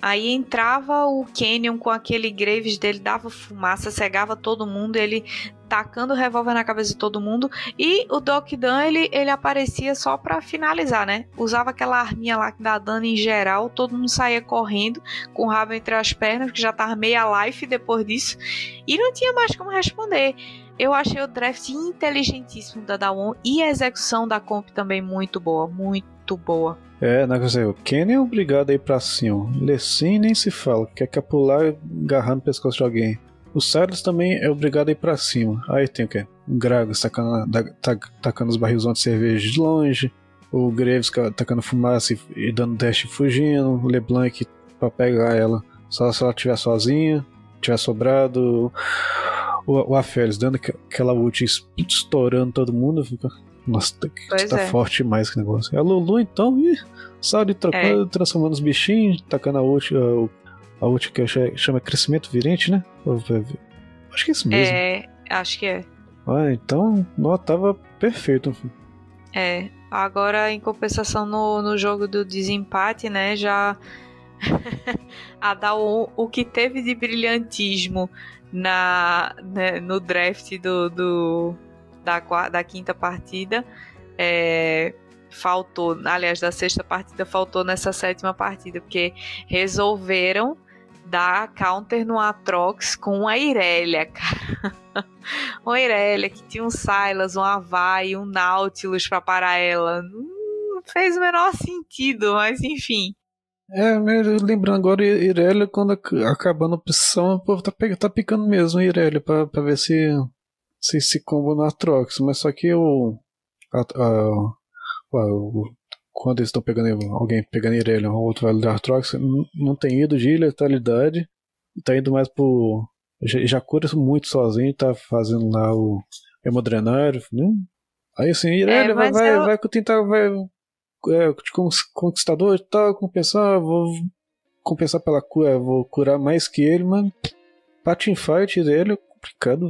Aí entrava o Canyon com aquele Graves dele, dava fumaça, cegava todo mundo, ele tacando o revólver na cabeça de todo mundo. E o Doc Dan, ele, ele aparecia só pra finalizar, né? Usava aquela arminha lá que dá dano em geral, todo mundo saía correndo com o rabo entre as pernas, que já tava meia life depois disso. E não tinha mais como responder. Eu achei o draft inteligentíssimo da Dawon e a execução da comp também muito boa, muito boa. É, não, quer dizer, o Kenny é obrigado a ir pra cima. Lecim nem se fala, quer que pular agarrando o pescoço de alguém. O Silas também é obrigado a ir pra cima. Aí tem o quê? O Gragas tacando, tacando os barrilzões de cerveja de longe. O Graves ca- tacando fumaça e, e dando dash e fugindo. O LeBlanc pra pegar ela. Só se ela estiver sozinha, tiver sobrado. O, o dando aqu- aquela ult es- estourando todo mundo. Fica... Nossa, tá, Pois tá é. forte demais esse negócio. A Lulu então, ih, sabe, trocando, transformando os bichinhos, tacando a ult, a, a ult que cha- chama crescimento virente, né? Acho que é isso mesmo. É, acho que é. Ah, então, não, tava perfeito. É, agora em compensação no, no jogo do desempate, né, já [LAUGHS] a dar o, o que teve de brilhantismo na, né, no draft do, do- da, da quinta partida, é, faltou, aliás, da sexta partida, faltou nessa sétima partida, porque resolveram dar counter no Atrox com a Irelia, cara. [LAUGHS] Uma Irelia que tinha um Silas, um Havaí, um Nautilus pra parar ela. Não fez o menor sentido, mas enfim. É, lembrando agora, Irelia, quando ac- acabando a opção, o povo tá, tá picando mesmo Irelia pra, pra ver se se, se combo na Atrox. Mas só que o. a- a- o- quando eles estão pegando alguém pegando Irelia, ou outro vale da Atrox, n- não tem ido de letalidade, tá indo mais pro. Já, já cura muito sozinho, tá fazendo lá o hemodrenário, né? Aí assim, Irelia É, vai, vai, eu- vai tentar, vai é, conquistador e tal, compensar, vou compensar pela cura, vou curar mais que ele, mas pra teamfight dele é complicado.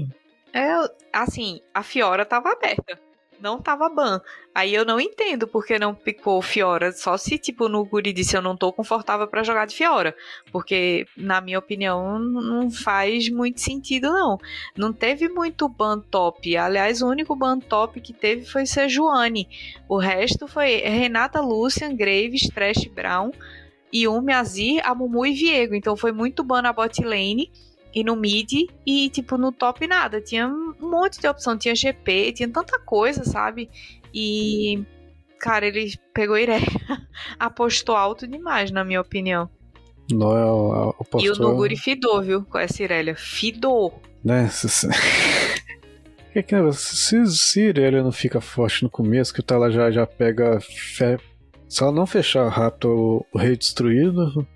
É, assim, a Fiora tava aberta. Não tava ban. Aí eu não entendo porque não picou Fiora. Só se, tipo, no Guri disse eu não tô confortável pra jogar de Fiora. Porque, na minha opinião, não faz muito sentido, não. Não teve muito ban top. Aliás, o único ban top que teve foi Sejuani. O resto foi Renata Lucian, Graves, Trash Brown, Yumi, Azir, Amumu e Viego. Então foi muito ban na bot lane e no mid e tipo no top nada. Tinha um monte de opção, tinha GP, tinha tanta coisa, sabe? E cara, ele pegou Irelia, [LAUGHS] apostou alto demais, na minha opinião. Não é o, o E o Nuguri fidou, viu? Com essa Irelia. Fidou. né? Se, se... [LAUGHS] que negócio? se, se Irelia não fica forte no começo, que tá lá já, já pega fé. Se ela não fechar rápido o, o rei destruído,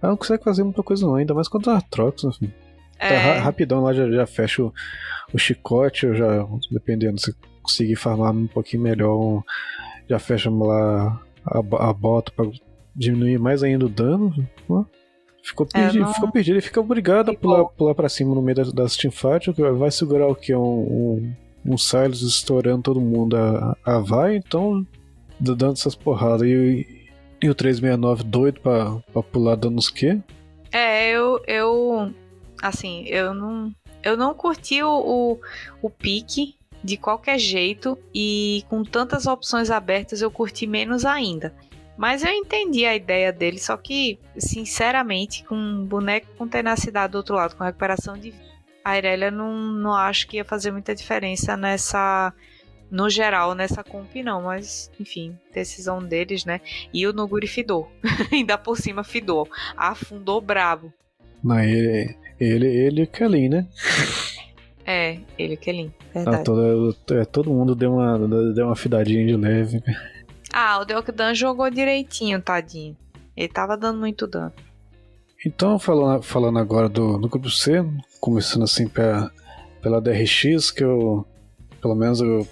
ela não consegue fazer muita coisa não, ainda mais contra a Trox, enfim. Tá ra- É, rapidão lá já, já fecha o, o chicote, eu já, dependendo se conseguir farmar um pouquinho melhor, já fecha lá a, a bota pra diminuir mais ainda o dano. Ficou É, perdido, não- ficou perdido, ele fica obrigado a pular, pular pra cima no meio das, das teamfights, que vai segurar o que? Um, um, um Silas estourando todo mundo a, a vai, então dando essas porradas. E, e o 369 doido pra, pra pular dando os quê? é eu, eu. Assim, eu não. Eu não curti o, o, o pique de qualquer jeito. E com tantas opções abertas, eu curti menos ainda. Mas eu entendi a ideia dele, só que, sinceramente, com um boneco com tenacidade do outro lado, com recuperação de vida, a Irelia não, não acho que ia fazer muita diferença nessa. No geral, nessa comp, não, mas enfim, decisão deles, né? E o Noguri fidou. [LAUGHS] Ainda por cima fidou. Afundou brabo. Não, ele, ele, ele e o Kelly, né? É, ele e o Kelly, Ah, verdade. todo, é, todo mundo deu uma, deu uma fidadinha de leve. Ah, o Deokdan jogou direitinho, tadinho. Ele tava dando muito dano. Então, falando, falando agora do, do grupo C, começando assim pela, pela DRX, que eu, pelo menos eu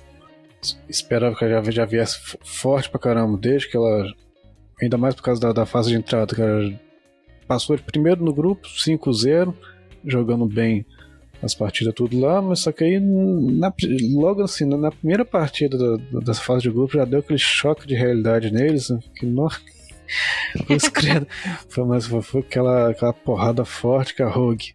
esperava que ela já, já viesse forte pra caramba, desde que ela, ainda mais por causa da, da fase de entrada, que ela passou de primeiro no grupo, 5-0, jogando bem as partidas tudo lá, mas só que aí, na- logo assim, na, primeira partida da, da- dessa fase de grupo, já deu aquele choque de realidade neles, né? que, nossa. [LAUGHS] Foi, mas foi, aquela, aquela porrada forte que a Rogue.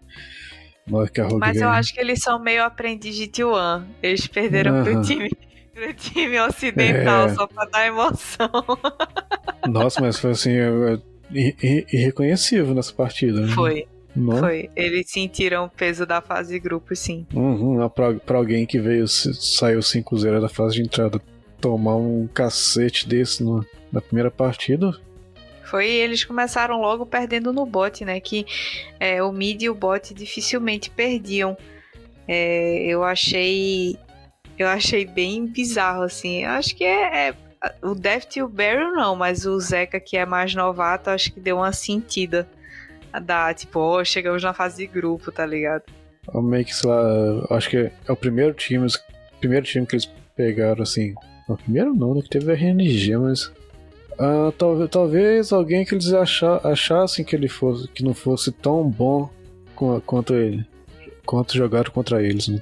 Que a Rogue Mas eu veio. acho que eles são meio aprendiz de T1. Eles perderam pro Aham. time, pro time ocidental, É. só pra dar emoção. Nossa, mas foi assim, é, é, ir- irreconhecível nessa partida. né? Foi, Não? foi. Eles sentiram o peso da fase de grupo, sim. Uhum, não, pra, pra alguém que veio, saiu 5-0 da fase de entrada, tomar um cacete desse no- na primeira partida. Foi, eles começaram logo perdendo no bot, né? Que é, o mid e o bot dificilmente perdiam. É, eu achei. Eu achei bem bizarro, assim. Eu acho que é. é- o Deft e o Barry não, mas o Zeca, que é mais novato, acho que deu uma sentida. Da, tipo, ó, chegamos na fase de grupo, tá ligado? Que, sei lá, acho que é o primeiro time, primeiro time que eles pegaram, assim. O primeiro não, né? Que teve RNG, mas. ah, talvez, talvez alguém que eles acha- achassem que ele fosse, que não fosse tão bom quanto ele. Quanto jogaram contra eles, né?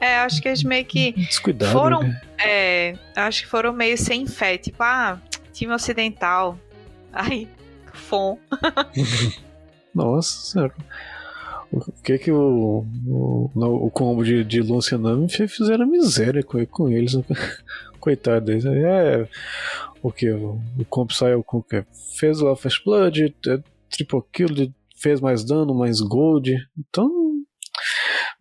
É, acho que eles meio que. Descuidado. Foram- né? É, acho que foram meio sem fé. Tipo, ah, time ocidental. Aí, fom. [LAUGHS] Nossa senhora. O que que o, o, o combo de, de Lucianami fez- fizeram miséria com, com eles. né? [LAUGHS] Coitado deles. É, o que? O, o combo saiu com o quê? Fez lá Fast Blood, é, triple kill, fez mais dano, mais gold. Então,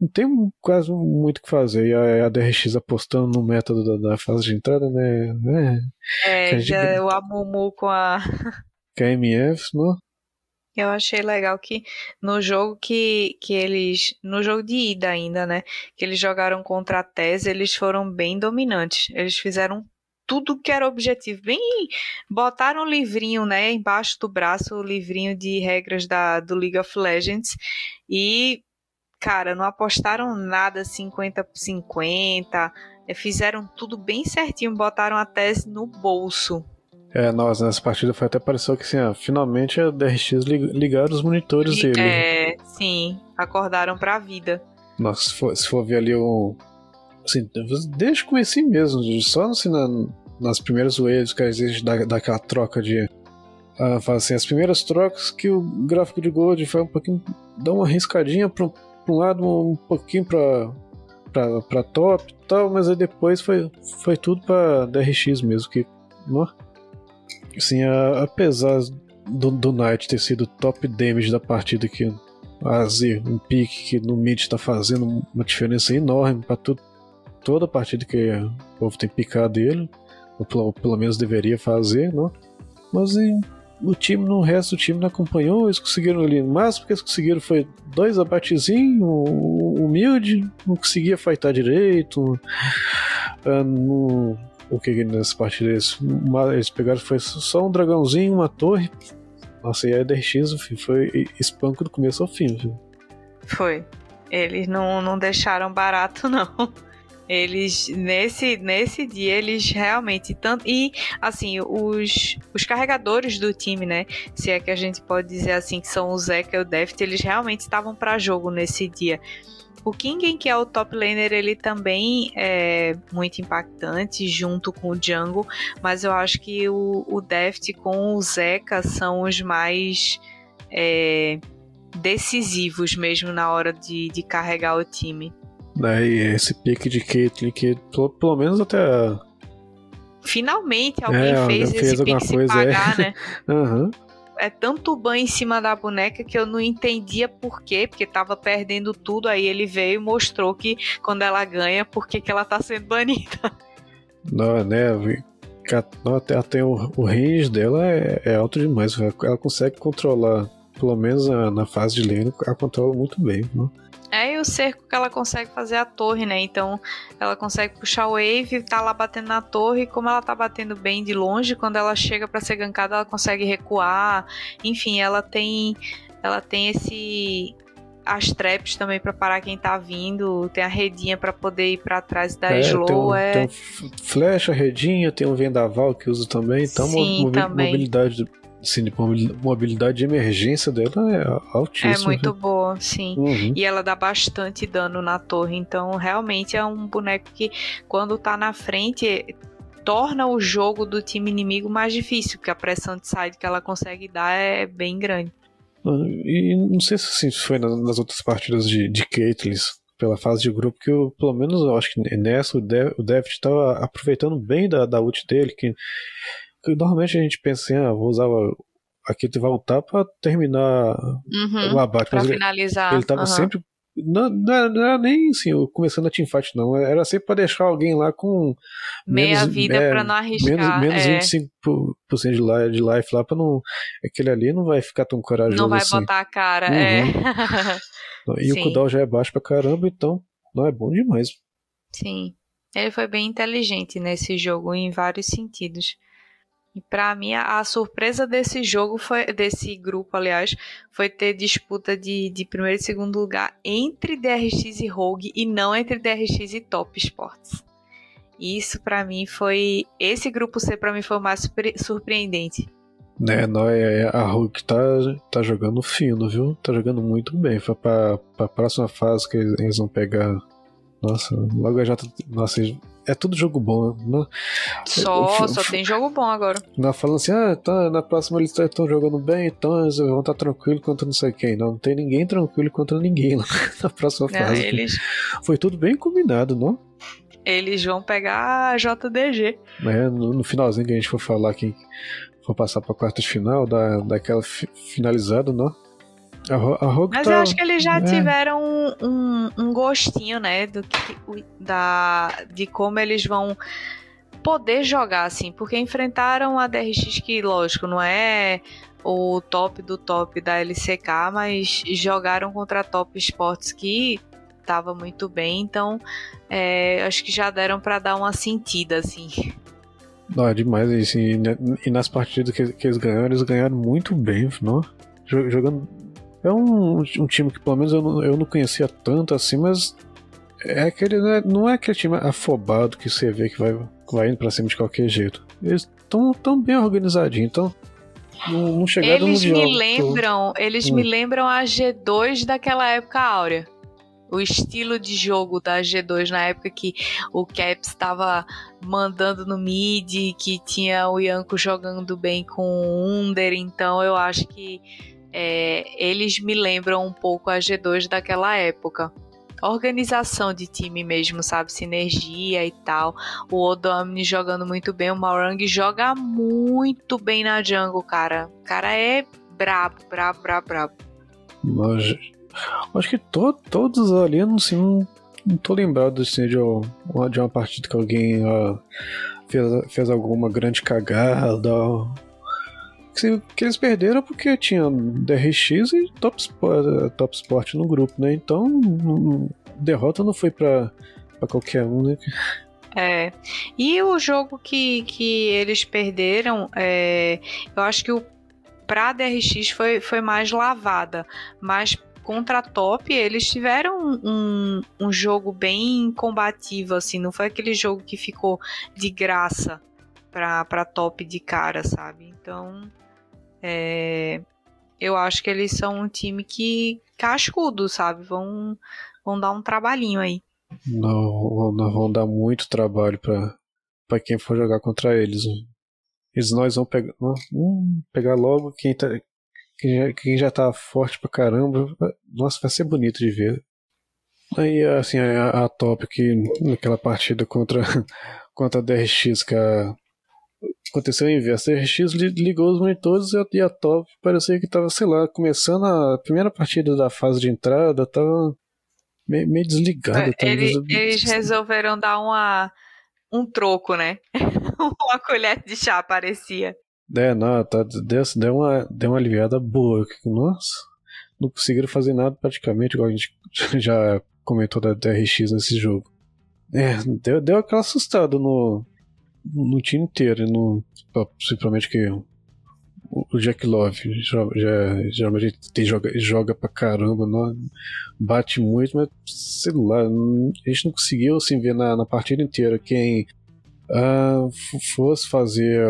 não tem quase muito o que fazer. E a, a DRX apostando no método da, da fase de entrada, né? É, É, Que a gente- já, o Amumu com a. [LAUGHS] KMF, não? Eu achei legal que no jogo que, que eles. No jogo de ida ainda, né? Que eles jogaram contra a TES, eles foram bem dominantes. Eles fizeram tudo que era objetivo. Bem. Botaram o livrinho, né? Embaixo do braço, o livrinho de regras da, do League of Legends. E. Cara, não apostaram nada 50 por 50. eh, Fizeram tudo bem certinho, botaram a tese no bolso. É, nossa, nessa partida foi até pareceu que assim, ah, finalmente a DRX lig- ligaram os monitores E- dele. É, sim, acordaram pra vida. Nossa, se for, se for ver ali o. Assim, desde o começo mesmo, só assim, na- nas primeiras waves que a gente dá, dá aquela troca de. Ah, assim, as primeiras trocas que o gráfico de Gold foi um pouquinho. dá uma riscadinha pra, um- pra um lado, um pouquinho pra, pra, pra top e tal, mas aí depois foi, foi tudo pra DRX mesmo, que. Nó. A- apesar do, do Knight ter sido top damage da partida que Z, um pique que no mid está fazendo uma diferença enorme para toda a partida que o povo tem picado ele, ou pelo, pelo menos deveria fazer, não? Mas em- o time, no resto do time não acompanhou, eles conseguiram ali, o máximo eles conseguiram foi dois abatezinhos, um- humilde, não conseguia fightar direito, ah, não- o que que nessa partida eles, uma- eles pegaram foi só um dragãozinho, uma torre, nossa, e a filho, foi espanco do começo ao fim? Foi. Eles não, não deixaram barato, [LAUGHS] não. Eles, nesse, nesse dia, eles realmente. Tanto, e, assim, os, os carregadores do time, né? Se é que a gente pode dizer assim, que são o Zeca e o Deft, eles realmente estavam para jogo nesse dia. O Kingen, que é o top laner, ele também é muito impactante junto com o Jungle, mas eu acho que o, o Deft com o Zeca são os mais é, decisivos mesmo na hora de, de carregar o time. Daí esse pique de Caitlyn que pelo, pelo menos até. Finalmente alguém É, fez alguém esse fez alguma pique se coisa, é. pagar, né? [LAUGHS] Aham. É tanto ban em cima da boneca que eu não entendia por quê, porque tava perdendo tudo. Aí ele veio e mostrou que quando ela ganha, por que, ela tá sendo banida. Não, né? Não, até, até o, o range dela é, é, alto demais. Ela consegue controlar, pelo menos na, na fase de lane, ela controla muito bem. Né? É, e o cerco que ela consegue fazer a torre, né? Então ela consegue puxar o wave, tá lá batendo na torre, e como ela tá batendo bem de longe, quando ela chega para ser gankada, ela consegue recuar. Enfim, ela tem ela tem esse as traps também para parar quem tá vindo, tem a redinha para poder ir para trás da é, slow, tem um, é... tem um flecha, redinha, tem um vendaval que usa também, então Sim, também. mobilidade Sim, mobilidade de emergência dela é altíssima. É muito boa, sim. Uhum. E ela dá bastante dano na torre. Então, realmente é um boneco que, quando tá na frente, torna o jogo do time inimigo mais difícil, porque a pressão de side que ela consegue dar é bem grande. E não sei se assim, foi nas outras partidas de, de Caitlyn, pela fase de grupo, que eu, pelo menos eu acho que nessa o, Dev, o estava aproveitando bem da, da ult dele, que Normalmente a gente pensa assim, ah, vou usar aqui de voltar para terminar uhum, o abate. Pra mas finalizar. Ele, ele tava uhum. sempre. Não, não, era, não, era, nem assim, começando a teamfight, não. Era sempre para deixar alguém lá com. Meia menos, vida é, para não arriscar. Menos, menos é. 25% de life, de life lá para não. Aquele ali não vai ficar tão corajoso. Não vai assim. botar a cara, é. uhum. é. [LAUGHS] e Sim. o cooldown já é baixo pra caramba, então. Não, é bom demais. Sim. Ele foi bem inteligente nesse jogo em vários sentidos. E para mim a, surpresa desse jogo foi desse grupo, aliás, foi ter disputa de, de primeiro e segundo lugar entre DRX e Rogue e não entre DRX e Top Sports. Isso para mim foi esse grupo C para mim foi o mais surpreendente. Né, é, é, a Rogue tá, tá jogando fino, viu? Tá jogando muito bem. Foi pra, pra próxima fase que eles vão pegar. Nossa, logo já. Nossa, é tudo jogo bom. Né? Só, só tem jogo bom agora. Não, falando assim, ah, tá, na próxima eles estão jogando bem, então eles vão estar tranquilos contra não sei quem. Não, não tem ninguém tranquilo contra ninguém [LAUGHS] na próxima fase. eles... Foi tudo bem combinado, não? Eles vão pegar a JDG. É, no, no finalzinho que a gente for falar que for passar pra quarta de final, da, daquela fi, finalizada, não? A, a Mas tá, eu acho que eles já é. tiveram um, um, um, gostinho, né, do que, da, de como eles vão poder jogar, assim, porque enfrentaram a DRX que, lógico, não é o top do top da LCK, mas jogaram contra a Top Sports que estava muito bem, então é, acho que já deram para dar uma sentida, assim. Não, é demais isso. E, e nas partidas que, que, eles ganharam, eles ganharam muito bem, não? Jogando é um, um time que pelo menos eu não, eu não conhecia tanto assim, mas é aquele, não é, não é aquele time afobado que você vê que vai, vai indo pra cima de qualquer jeito. Eles estão tão bem organizadinhos, então não, não chegaram eles no me lembram, Eles hum. me lembram a G2 daquela época áurea. O estilo de jogo da G2 na época que o Caps estava mandando no mid, que tinha o Yanko jogando bem com o Under, então eu acho que é, eles me lembram um pouco a G2 daquela época. Organização de time mesmo, sabe? Sinergia e tal. O Odomini jogando muito bem. O Maurang joga muito bem na jungle, cara. O cara é brabo, brabo, brabo, brabo. Mas, acho que to, todos ali, não, assim, não, não tô lembrado assim, de, uma, de uma partida que alguém uh, fez, fez alguma grande cagada que, que eles perderam porque tinha DRX e Top Sport, Top Sport no grupo, né? Então, derrota não foi pra qualquer um, né? É. E o jogo que, que eles perderam, é, eu acho que o pra DRX foi, foi mais lavada, mas contra a Top, eles tiveram um, um jogo bem combativo, assim, não foi aquele jogo que ficou de graça pra, pra Top de cara, sabe? Então, é, eu acho que eles são um time que cascudo, sabe? Vão, vão dar um trabalhinho aí. Não, não vão dar muito trabalho para quem for jogar contra eles. Eles nós vão pegar, vamos pegar logo quem tá quem já, quem já tá forte pra caramba. Nossa, vai ser bonito de ver. Aí, assim, a, a top que naquela partida contra, [LAUGHS] contra a DRX, que a, aconteceu o inverso. A RX ligou os monitores e a top parecia que estava, sei lá, começando a primeira partida da fase de entrada, tava meio, meio desligada. É, ele, eles resolveram dar uma, um troco, né? [LAUGHS] uma colher de chá, parecia. É, não, tá, deu, deu, uma, deu uma aliviada boa. Nossa, não conseguiram fazer nada praticamente, igual a gente [LAUGHS] já comentou da DRX nesse jogo. É, deu, deu aquela assustada no, no time inteiro, no, principalmente que o Jack Love já, já, geralmente tem, joga, joga pra caramba, não, bate muito, mas sei lá, a gente não conseguiu assim, ver na, na partida inteira quem uh, fosse fazer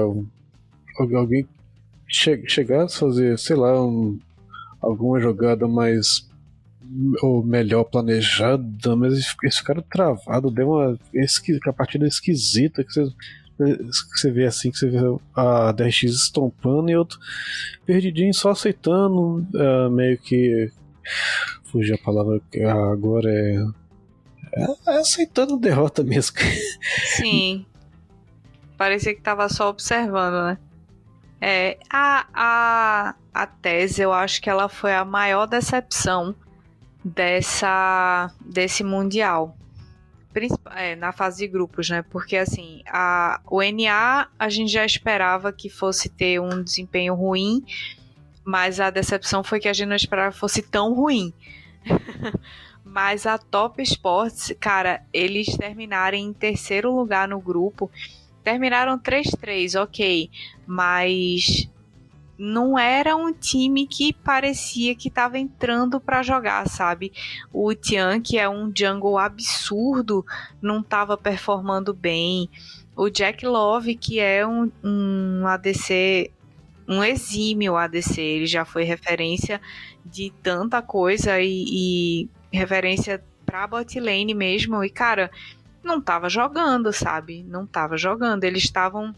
alguém che, chegasse a fazer, sei lá, um, alguma jogada mais ou melhor planejada, mas eles ficaram travados, deu uma a partida esquisita que você que você vê assim, que você vê a DRX estompando e outro perdidinho só aceitando, uh, meio que. Fugir a palavra agora é. é aceitando derrota mesmo. Sim. Parecia que tava só observando, né? É, a, a, a tese, eu acho que ela foi a maior decepção dessa desse mundial é, na fase de grupos, né? Porque assim, a, o NA a gente já esperava que fosse ter um desempenho ruim, mas a decepção foi que a gente não esperava que fosse tão ruim. [LAUGHS] mas a Top Sports, cara, eles terminarem em terceiro lugar no grupo. Terminaram 3-3, ok. Mas não era um time que parecia que estava entrando para jogar, sabe? O Tian, que é um jungle absurdo, não estava performando bem. O Jack Love, que é um, um ADC, um exímio ADC, ele já foi referência de tanta coisa e, e referência pra bot lane mesmo. E, cara, não estava jogando, sabe? Não estava jogando. Eles estavam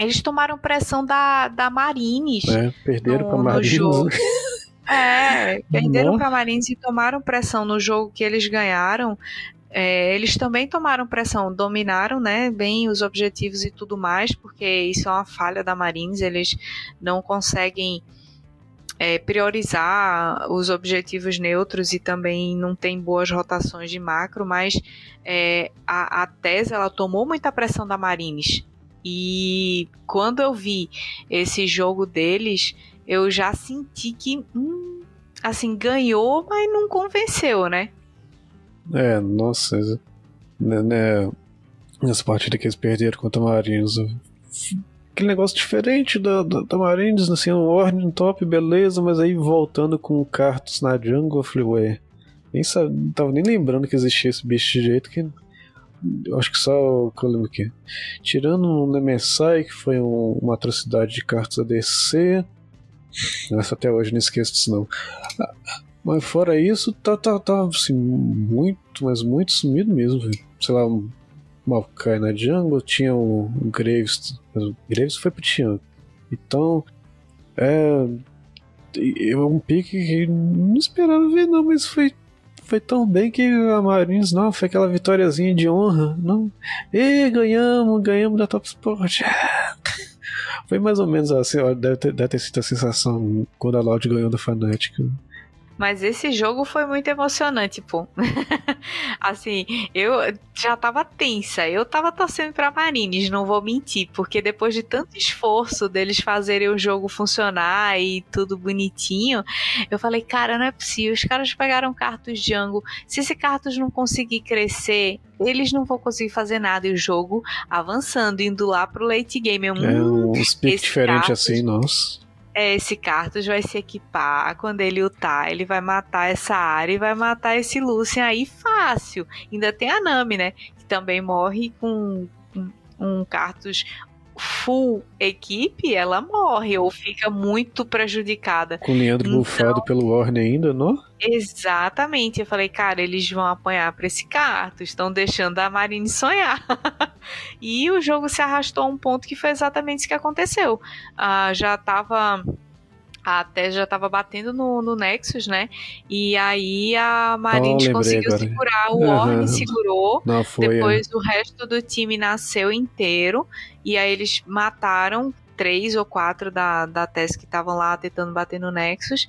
eles tomaram pressão da, da Marines. É, perderam para Marines. [LAUGHS] É, perderam para Marines e tomaram pressão no jogo que eles ganharam. É, eles também tomaram pressão, dominaram né, bem os objetivos e tudo mais, porque isso é uma falha da Marines, eles não conseguem é, priorizar os objetivos neutros e também não tem boas rotações de macro, mas é, a, a Tese ela tomou muita pressão da Marines. E quando eu vi esse jogo deles, eu já senti que, hum, assim, ganhou, mas não convenceu, né? É, nossa, né, né, nessa partida que eles perderam contra o Marinhos, aquele negócio diferente da, da, da Marines, assim, um ordem top, beleza, mas aí voltando com o Cartus na jungle, eu falei, ué, nem sabe, não tava nem lembrando que existia esse bicho de jeito que acho que só o que eu lembro aqui. Tirando o Nemesai, que foi um, uma atrocidade de cartas ADC. Essa até hoje não esqueço disso não. Mas fora isso, tá, tá, tá assim, muito, mas muito sumido mesmo. Sei lá, um Maokai na jungle, tinha o, o Graves. O Graves foi pro Tian. Então, é. É um pique que não esperava ver, não, mas foi foi tão bem que a Marines, não, foi aquela vitóriazinha de honra, não. E ganhamos, ganhamos da Top Sport. [LAUGHS] Foi mais ou menos assim, deve ter, deve ter sido a sensação quando a Loud ganhou do Fnatic. Mas esse jogo foi muito emocionante, pô. [LAUGHS] assim, eu já tava tensa. Eu tava torcendo pra Marines, não vou mentir. Porque depois de tanto esforço deles fazerem o jogo funcionar e tudo bonitinho, eu falei, cara, não é possível. Os caras pegaram Cartus Django. Se esse Cartus não conseguir crescer, eles não vão conseguir fazer nada. E o jogo avançando, indo lá pro late game. é um speak diferente assim, nossa é, esse Cartus vai se equipar, quando ele lutar, ele vai matar essa área e vai matar esse Lucian aí fácil. Ainda tem a Nami, né? Que também morre com um, um Cartus full equipe, ela morre ou fica muito prejudicada. Com o Leandro então, bufado pelo Warner ainda, não? Exatamente. Eu falei, cara, eles vão apanhar para esse carto, estão deixando a Marine sonhar. [LAUGHS] e o jogo se arrastou a um ponto que foi exatamente isso que aconteceu. Ah, já tava a Tess já estava batendo no, no, Nexus, né? E aí a Marines oh, conseguiu agora. segurar, o uhum. Orne segurou. Não, foi, depois é. o resto do time nasceu inteiro. E aí eles mataram três ou quatro da, da Tess que estavam lá tentando bater no Nexus.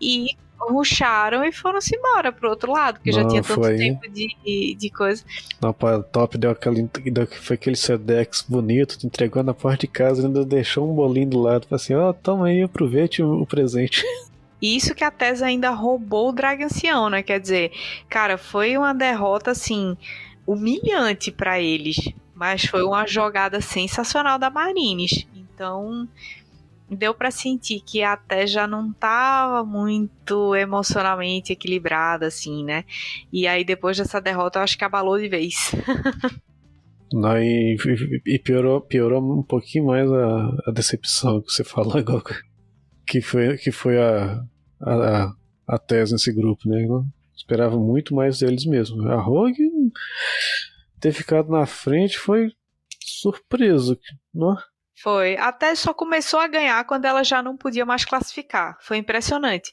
E ruxaram e foram-se embora pro outro lado, porque não, já tinha tanto foi... tempo de, de coisa. Não, o top deu aquele, deu, foi aquele Sedex bonito, te entregou na porta de casa ainda deixou um bolinho do lado. Falei assim: ó, oh, toma aí, aproveite o, presente. [LAUGHS] Isso que a Tesa ainda roubou o Drag Ancião, né? Quer dizer, cara, foi uma derrota assim humilhante para eles, mas foi uma jogada sensacional da Marines. Então, deu para sentir que até já não tava muito emocionalmente equilibrada, assim, né? E aí depois dessa derrota eu acho que abalou de vez. [LAUGHS] E, piorou, piorou um pouquinho mais a, a, decepção que você falou agora. Que foi, que foi a, a, a tese nesse grupo, né? Eu esperava muito mais deles mesmo. A Rogue ter ficado na frente foi surpreso. Não? Foi. Até só começou a ganhar quando ela já não podia mais classificar. Foi impressionante.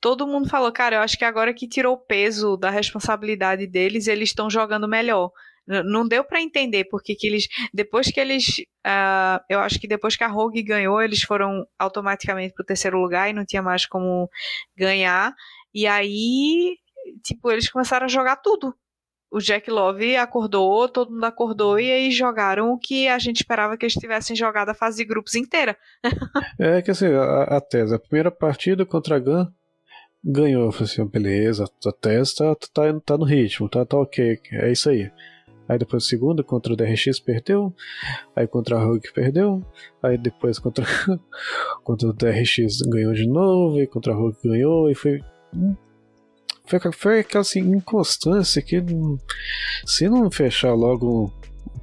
Todo mundo falou, cara, eu acho que agora que tirou o peso da responsabilidade deles, eles estão jogando melhor. Não deu para entender porque que eles. Depois que eles. Uh, eu acho que depois que a Rogue ganhou, eles foram automaticamente pro terceiro lugar e não tinha mais como ganhar. E aí, tipo, eles começaram a jogar tudo o Jack Love acordou, todo mundo acordou e aí jogaram o que a gente esperava que eles tivessem jogado a fase de grupos inteira. [LAUGHS] é que assim, a, a Tese, a primeira partida contra a Gun ganhou. falei assim, beleza, a Tese tá, tá, tá no ritmo, tá, tá ok, é isso aí. Aí depois a segunda contra o DRX perdeu. Aí contra a Rogue perdeu. Aí depois contra, [LAUGHS] contra o DRX ganhou de novo. E contra a Rogue ganhou. E foi foi, foi aquela assim, inconstância que se não fechar logo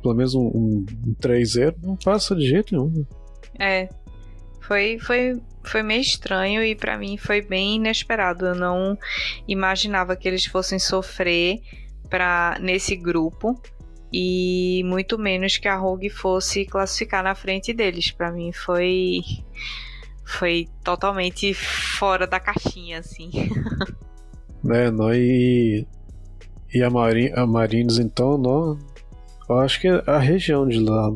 pelo menos um, um, um 3-0, não passa de jeito nenhum. É. Foi, foi, foi meio estranho e para mim foi bem inesperado. Eu não imaginava que eles fossem sofrer pra, nesse grupo e muito menos que a Rogue fosse classificar na frente deles. Para mim foi foi totalmente fora da caixinha assim. [LAUGHS] né? Nós e, e a, Marin, a Marines, então, não, eu acho que a região de lá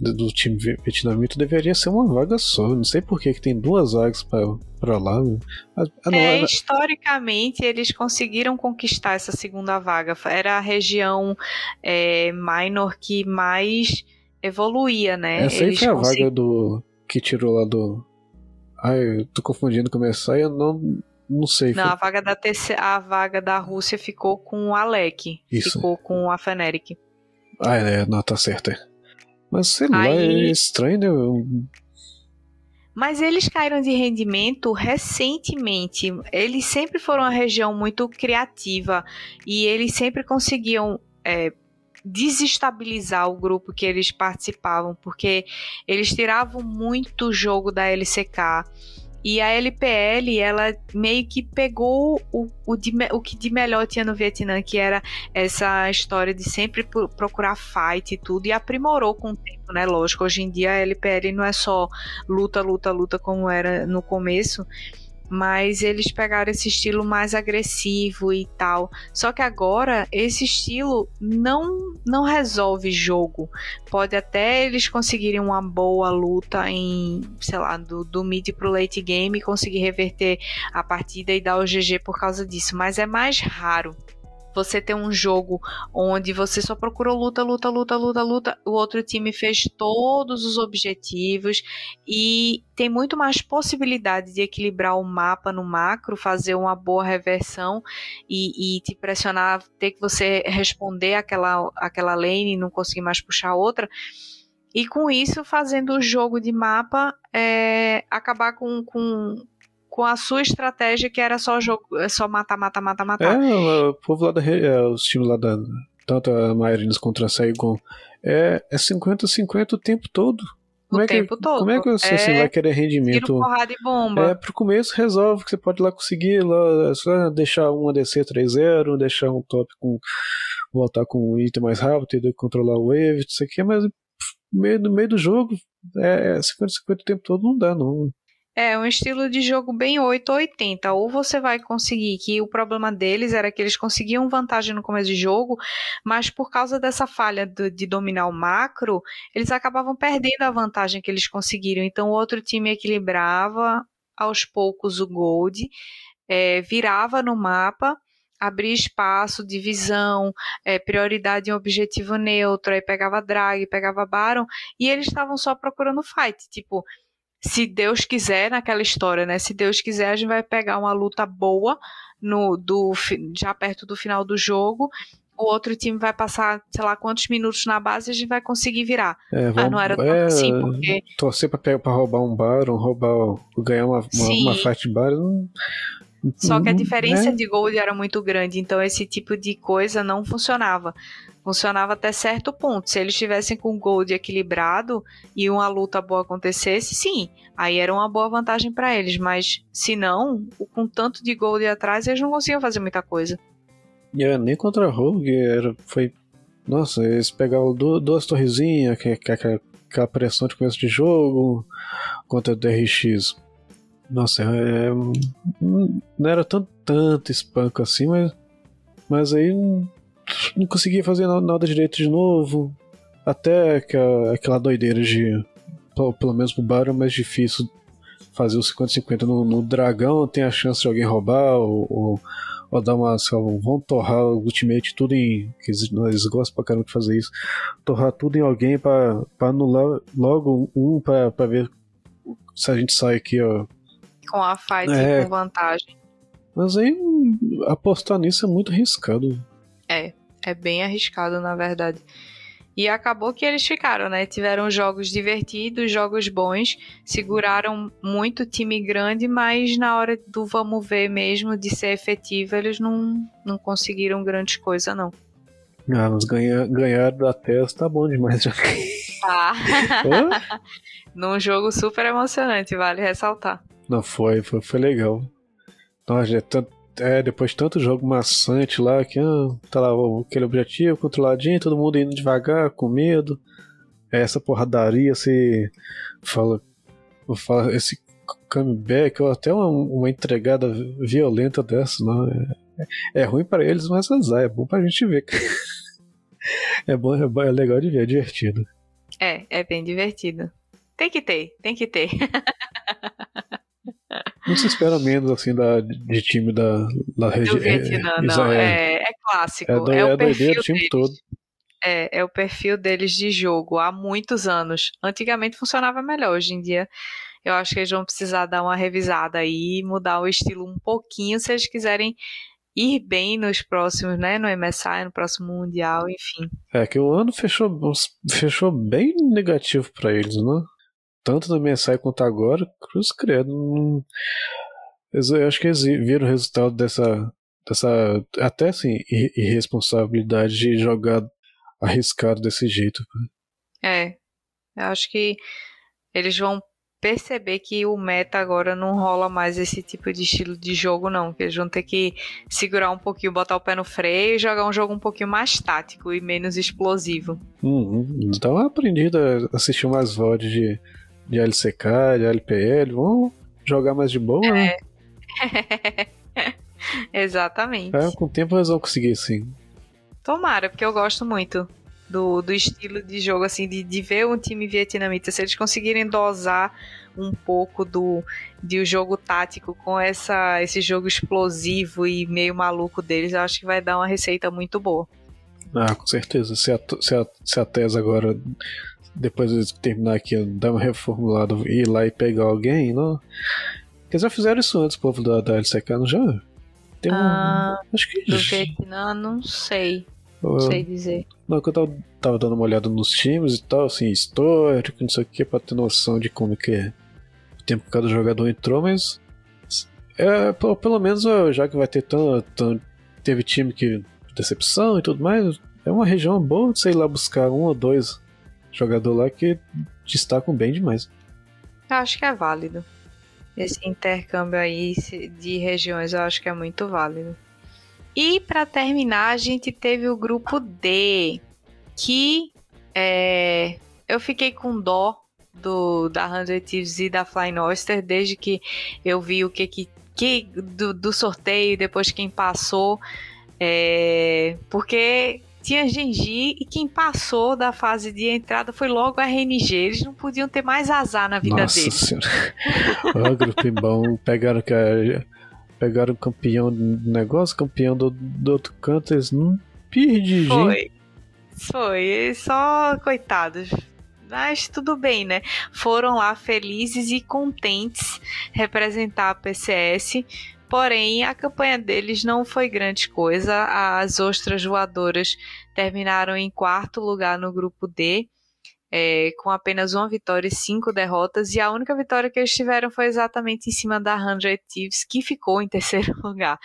do, do time vietnamita deveria ser uma vaga só. Não sei por que, que tem duas vagas para lá. Ah, não, é, era... Historicamente, eles conseguiram conquistar essa segunda vaga. Era a região é, minor que mais evoluía, né? Essa aí foi a consegui... vaga do que tirou lá do. Ai, eu tô confundindo com o Messiah, eu não não sei. Não, foi... a vaga da TC, a vaga da Rússia ficou com o Alec. Isso. Ficou com a Feneric. Ah, é, não, tá certo. É. Mas sei lá, é estranho, né? Mas eles caíram de rendimento recentemente. Eles sempre foram uma região muito criativa e eles sempre conseguiam é, desestabilizar o grupo que eles participavam, porque eles tiravam muito jogo da LCK e a LPL, ela meio que pegou o, o, de, o que de melhor tinha no Vietnã, que era essa história de sempre procurar fight e tudo, e aprimorou com o tempo, né? Lógico, hoje em dia a LPL não é só luta, luta, luta como era no começo mas eles pegaram esse estilo mais agressivo e tal. Só que agora esse estilo não não resolve jogo. Pode até eles conseguirem uma boa luta em, sei lá, do, do mid pro late game e conseguir reverter a partida e dar o GG por causa disso, mas é mais raro você ter um jogo onde você só procurou luta, luta, luta, luta, luta, o outro time fez todos os objetivos e tem muito mais possibilidade de equilibrar o mapa no macro, fazer uma boa reversão e, e te pressionar, ter que você responder aquela, aquela lane e não conseguir mais puxar outra. E com isso, fazendo o jogo de mapa, é, acabar com, com com a sua estratégia que era só jogo, é só matar, matar, matar, matar. É, o povo lá da é, os times lá da tanto a Marines contra a Saigon é 50-50 o tempo todo. Como o é tempo que, todo. Como é que você assim, é, vai querer rendimento? Tiro, porrada e bomba. É, pro começo resolve que você pode lá conseguir lá, deixar um ADC 3-0, deixar um top com. voltar com um item mais rápido, controlar o wave, isso aqui, mas no meio, no meio do jogo, é 50-50 o tempo todo não dá, não. É, um estilo de jogo bem 8 ou 80. Ou você vai conseguir, que o problema deles era que eles conseguiam vantagem no começo de jogo, mas por causa dessa falha de, de dominar o macro, eles acabavam perdendo a vantagem que eles conseguiram. Então o outro time equilibrava aos poucos o gold, é, virava no mapa abrir espaço, divisão, é, prioridade em objetivo neutro, aí pegava drag, pegava baron, e eles estavam só procurando fight, tipo, se Deus quiser naquela história, né? Se Deus quiser, a gente vai pegar uma luta boa no do já perto do final do jogo. O outro time vai passar, sei lá, quantos minutos na base e a gente vai conseguir virar. É, vamos, ah, não era tão é, assim, porque. Torcer pra, pra roubar um Baron, roubar, ganhar uma, uma, uma fight Baron. Só que a diferença né? de gold era muito grande, então esse tipo de coisa não funcionava. Funcionava até certo ponto. Se eles estivessem com gold equilibrado e uma luta boa acontecesse, sim, aí era uma boa vantagem para eles. Mas se não, com tanto de gold atrás, eles não conseguiam fazer muita coisa. E era nem contra a Rogue, era, foi. Nossa, eles pegavam duas torrezinhas, que, que, que, aquela pressão de começo de jogo, contra o DRX nossa, é, é, não era tanto, tanto espanco assim, mas, mas aí não, conseguia fazer nada direito de novo. Até que aquela doideira de. Pelo menos pro bar é mais difícil fazer o 50-50 no, no, dragão, tem a chance de alguém roubar ou, ou, ou dar uma. Vão torrar o ultimate tudo em. Que eles, eles gostam pra caramba de fazer isso. Torrar tudo em alguém pra, pra anular logo um pra, pra ver se a gente sai aqui, ó, com a fight é. com vantagem. Mas aí apostar nisso é muito arriscado. É, é bem arriscado, na verdade. E acabou que eles ficaram, né? Tiveram jogos divertidos, jogos bons, seguraram muito time grande, mas na hora do vamos ver mesmo, de ser efetivo, eles não, não conseguiram grande coisa, não. Ah, mas ganhar, ganhar da testa tá bom demais já. [LAUGHS] Num jogo super emocionante, vale ressaltar. Não foi, foi, foi legal. Nossa, é, tanto, é, depois de tanto jogo maçante lá, que ah, tá lá aquele objetivo controladinho, todo mundo indo devagar, com medo. É essa porradaria, você fala, fala esse comeback, ou até uma, uma entregada violenta dessa, não. É, é ruim para eles, mas azar, é bom pra gente ver. [LAUGHS] é bom, é bom, é legal de ver, é divertido. É, é bem divertido. Tem que ter, tem que ter. [LAUGHS] Não se espera menos assim da, de time da, da região. Vietnã, não. É, é clássico. É, do, é, é o perfil time deles. todo. É, é o perfil deles de jogo há muitos anos. Antigamente funcionava melhor, hoje em dia eu acho que eles vão precisar dar uma revisada aí, mudar o estilo um pouquinho se eles quiserem ir bem nos próximos, né, no MSI, no próximo mundial, enfim. É que o ano fechou fechou bem negativo para eles, né? tanto na mensagem quanto agora, cruz credo. eu acho que eles viram o resultado dessa, dessa até assim, irresponsabilidade de jogar arriscado desse jeito. É, eu acho que eles vão perceber que o meta agora não rola mais esse tipo de estilo de jogo, não. Que eles vão ter que segurar um pouquinho, botar o pé no freio e jogar um jogo um pouquinho mais tático e menos explosivo. Uhum. Então aprendido a assistir umas VODs de de LCK, de LPL, vão jogar mais de boa, né? é. [LAUGHS] Exatamente. É, com o tempo eles vão conseguir, sim. Tomara, porque eu gosto muito do, do estilo de jogo, assim, de, de ver um time vietnamita. Se eles conseguirem dosar um pouco do de jogo tático com essa, esse jogo explosivo e meio maluco deles, eu acho que vai dar uma receita muito boa. Ah, com certeza. Se a, se a, se a TES agora depois de terminar aqui, dar uma reformulada e ir lá e pegar alguém, não? Eles já fizeram isso antes, o povo da, da LCK, não já? Tem um, ah, acho que. Do Vietnã, não sei. Não sei dizer. Não, que eu tava, tava, dando uma olhada nos times e tal, assim, histórico, não sei o que, pra ter noção de como que é o tempo que cada jogador entrou, mas. É, pelo, pelo menos, já que vai ter tanto. Teve time que. decepção e tudo mais, é uma região boa de, sei lá, buscar um ou dois jogador lá que destacam bem demais. Eu acho que é válido. Esse intercâmbio aí de regiões eu acho que é muito válido. E para terminar, a gente teve o grupo D, que é, eu fiquei com dó do da Hundred Thieves e da Flying Oyster desde que eu vi o que que, que do, do sorteio depois quem passou é, porque tinha Genji e quem passou da fase de entrada foi logo a RNG. Eles não podiam ter mais azar na vida Nossa deles. senhora. [LAUGHS] Ó, grupo bom. Pegaram, que- pegaram campeão do negócio, campeão do, do outro canto, eles não gente. Foi. Foi. Só coitados. Mas tudo bem, né? Foram lá felizes e contentes representar a PCS. Porém, a campanha deles não foi grande coisa. As ostras voadoras terminaram em quarto lugar no grupo D, é, com apenas uma vitória e cinco derrotas. E a única vitória que eles tiveram foi exatamente em cima da 100 Thieves, que ficou em [LAUGHS] terceiro lugar.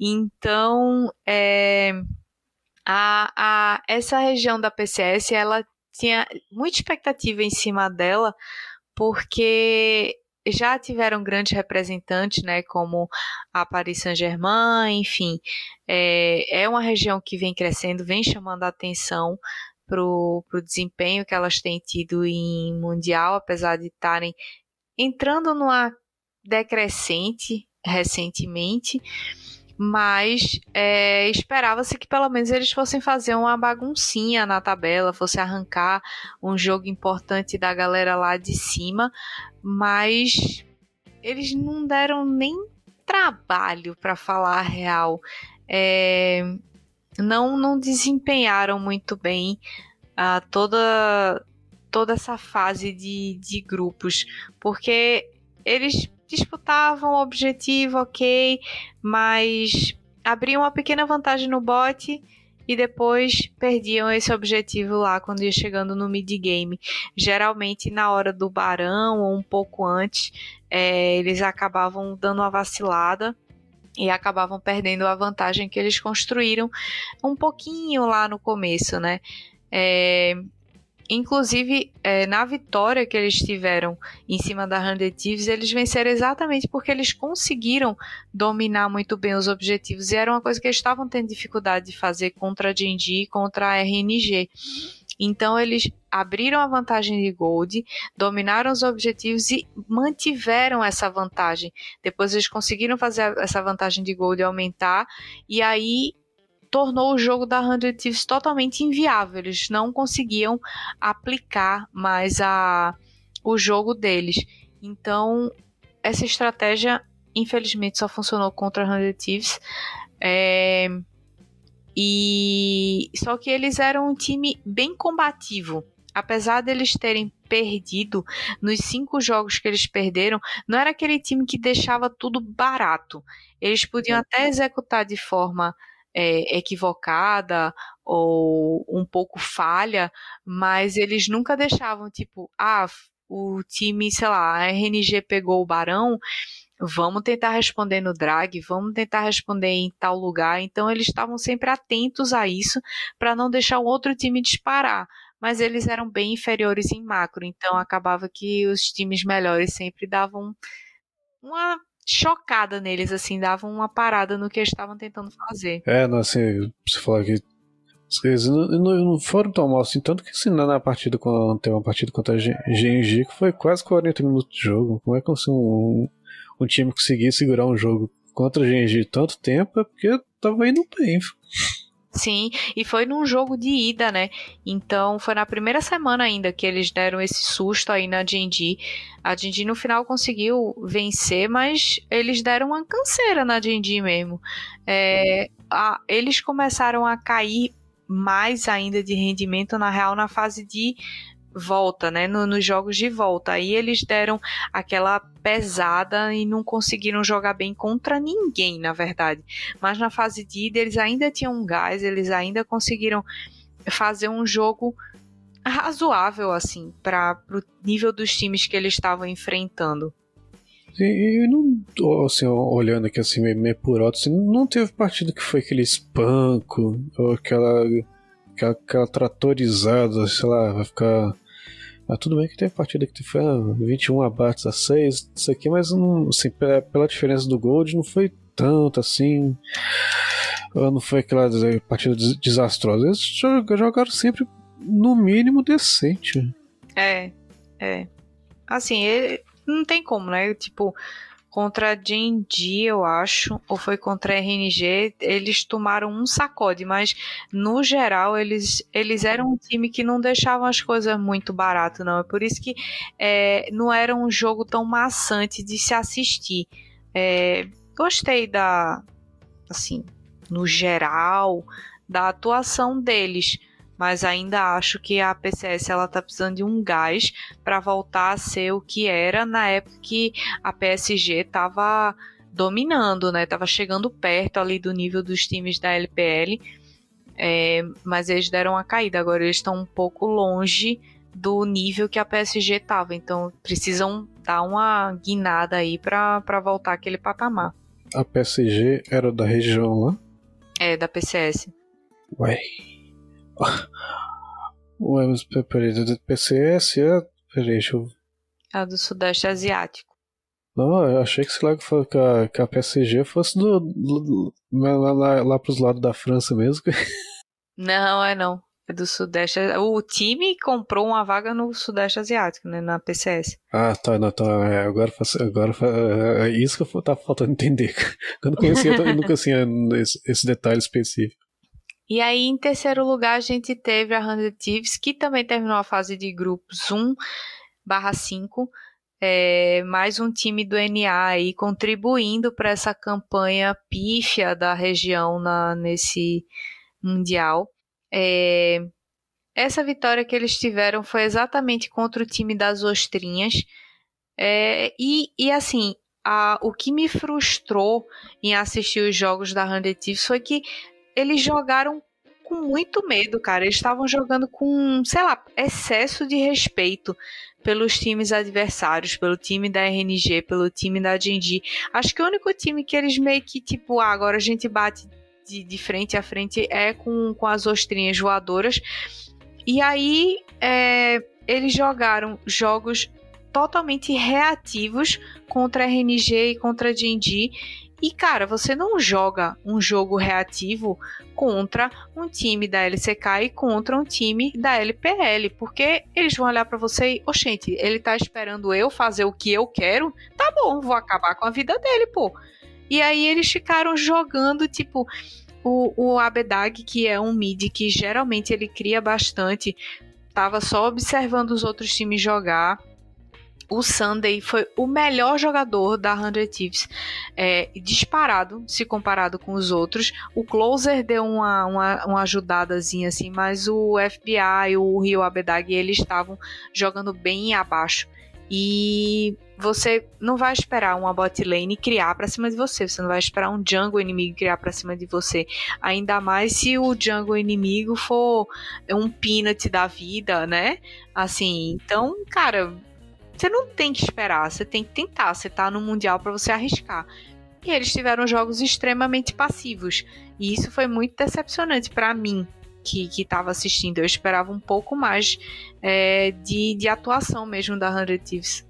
Então, é, a, a, essa região da PCS, ela tinha muita expectativa em cima dela, porque já tiveram grandes representantes, né, como a Paris Saint-Germain, enfim, é, é uma região que vem crescendo, vem chamando a atenção para o desempenho que elas têm tido em Mundial, apesar de estarem entrando numa decrescente recentemente, mas é, esperava-se que pelo menos eles fossem fazer uma baguncinha na tabela, fosse arrancar um jogo importante da galera lá de cima, mas eles não deram nem trabalho para falar a real. É, não, não desempenharam muito bem uh, toda, toda essa fase de, de grupos, porque eles disputavam o objetivo, ok, mas abriam uma pequena vantagem no bot e depois perdiam esse objetivo lá quando ia chegando no mid-game. Geralmente na hora do barão ou um pouco antes, é, eles acabavam dando uma vacilada e acabavam perdendo a vantagem que eles construíram um pouquinho lá no começo, né? É, Inclusive, é, na vitória que eles tiveram em cima da Hundred Thieves, eles venceram exatamente porque eles conseguiram dominar muito bem os objetivos. E era uma coisa que eles estavam tendo dificuldade de fazer contra a Genji e contra a RNG. Então, eles abriram a vantagem de Gold, dominaram os objetivos e mantiveram essa vantagem. Depois, eles conseguiram fazer essa vantagem de Gold aumentar. E aí, tornou o jogo da Hundred Thieves totalmente inviável. Eles não conseguiam aplicar mais a, o jogo deles. Então, essa estratégia, infelizmente, só funcionou contra a Hundred Thieves. É, e só que eles eram um time bem combativo. Apesar deles terem perdido nos cinco jogos que eles perderam, não era aquele time que deixava tudo barato. Eles podiam até executar de forma é, equivocada ou um pouco falha, mas eles nunca deixavam, tipo, ah, o time, sei lá, a RNG pegou o Barão, vamos tentar responder no drag, vamos tentar responder em tal lugar. Então eles estavam sempre atentos a isso para não deixar o outro time disparar. Mas eles eram bem inferiores em macro, então acabava que os times melhores sempre davam uma chocada neles, assim, davam uma parada no que eles estavam tentando fazer. É, não, assim, você falar que eles não, não, foram tão mal assim, tanto que assim, na partida, tem uma partida contra a GNG, que foi quase 40 minutos de jogo. Como é que assim, um, um time conseguir segurar um jogo contra a GNG tanto tempo? É porque tava indo bem. Sim, e foi num jogo de ida, né? Então foi na primeira semana ainda que eles deram esse susto aí na Genji. A Genji no final conseguiu vencer, mas eles deram uma canseira na Genji mesmo. É, a, eles começaram a cair mais ainda de rendimento na real na fase de volta, né? No, nos jogos de volta. Aí eles deram aquela pesada e não conseguiram jogar bem contra ninguém, na verdade. Mas na fase de ida eles ainda tinham um gás, eles ainda conseguiram fazer um jogo razoável, assim, para o nível dos times que eles estavam enfrentando. E, e não, assim, olhando aqui assim, meio, meio por alto, assim, não teve partida que foi aquele espanco, ou aquela, aquela, aquela tratorizada, sei lá, vai ficar ah, tudo bem que teve partida que foi ah, 21 abates a 6, isso aqui, mas não, assim, pela, pela diferença do Gold não foi tanto assim. Não foi aquela partida desastrosa. Eles jogaram sempre no mínimo decente. É, é. assim, ele, não tem como, né? Tipo, contra a Genji, eu acho, ou foi contra a RNG, eles tomaram um sacode, mas no geral eles, eles eram um time que não deixavam as coisas muito barato, não. É por isso que é, não era um jogo tão maçante de se assistir. É, gostei da, assim, no geral, da atuação deles mas ainda acho que a PCS ela tá precisando de um gás para voltar a ser o que era na época que a PSG estava dominando, né? Tava chegando perto ali do nível dos times da LPL, é, mas eles deram uma caída. Agora eles estão um pouco longe do nível que a PSG tava, então precisam dar uma guinada aí para voltar aquele patamar. A PSG era da região lá? É, da PCS. Ué. Ué, mas peraí, do PCS é. Peraí, deixa eu. A do Sudeste Asiático. Não, eu achei que, sei lá, que, a, que a PSG fosse do, do, lá, lá, lá pros lados da França mesmo. [LAUGHS] Não, é não. É do Sudeste. O time comprou uma vaga no Sudeste Asiático, né? Na PCS. Ah, tá, não, tá. É, agora, agora é, é isso que eu tá faltando entender. [LAUGHS] Eu não conhecia, eu nunca tinha esse, esse detalhe específico. E aí, em terceiro lugar, a gente teve a Hundred Thieves, que também terminou a fase de grupos 1 barra 5. É, mais um time do NA aí contribuindo para essa campanha pífia da região na, nesse Mundial. É, essa vitória que eles tiveram foi exatamente contra o time das Ostrinhas. É, e, e assim, a, o que me frustrou em assistir os jogos da Hundred Thieves foi que eles jogaram com muito medo, cara. Eles estavam jogando com, sei lá, excesso de respeito pelos times adversários, pelo time da RNG, pelo time da Genji. Acho que o único time que eles meio que, tipo, ah, agora a gente bate de, de frente a frente é com, com as ostrinhas voadoras. E aí é, eles jogaram jogos totalmente reativos contra a RNG e contra a Genji e cara, você não joga um jogo reativo contra um time da LCK e contra um time da LPL, porque eles vão olhar para você e, oxente, ele tá esperando eu fazer o que eu quero? Tá bom, vou acabar com a vida dele, pô. E aí eles ficaram jogando, tipo, o, o Abedag, que é um mid que geralmente ele cria bastante, tava só observando os outros times jogar o Sunday foi o melhor jogador da 100 Thieves, é, disparado se comparado com os outros. O Closer deu uma, uma, uma ajudadazinha assim, mas o FBI, o Rio Abedag, eles estavam jogando bem abaixo. E você não vai esperar uma bot lane criar para cima de você, você não vai esperar um jungle inimigo criar para cima de você. Ainda mais se o jungle inimigo for um peanut da vida, né? Assim, então, cara, você não tem que esperar, você tem que tentar. Você tá no Mundial para você arriscar. E eles tiveram jogos extremamente passivos. E isso foi muito decepcionante para mim, que estava assistindo. Eu esperava um pouco mais é, de, de atuação mesmo da 100 Thieves.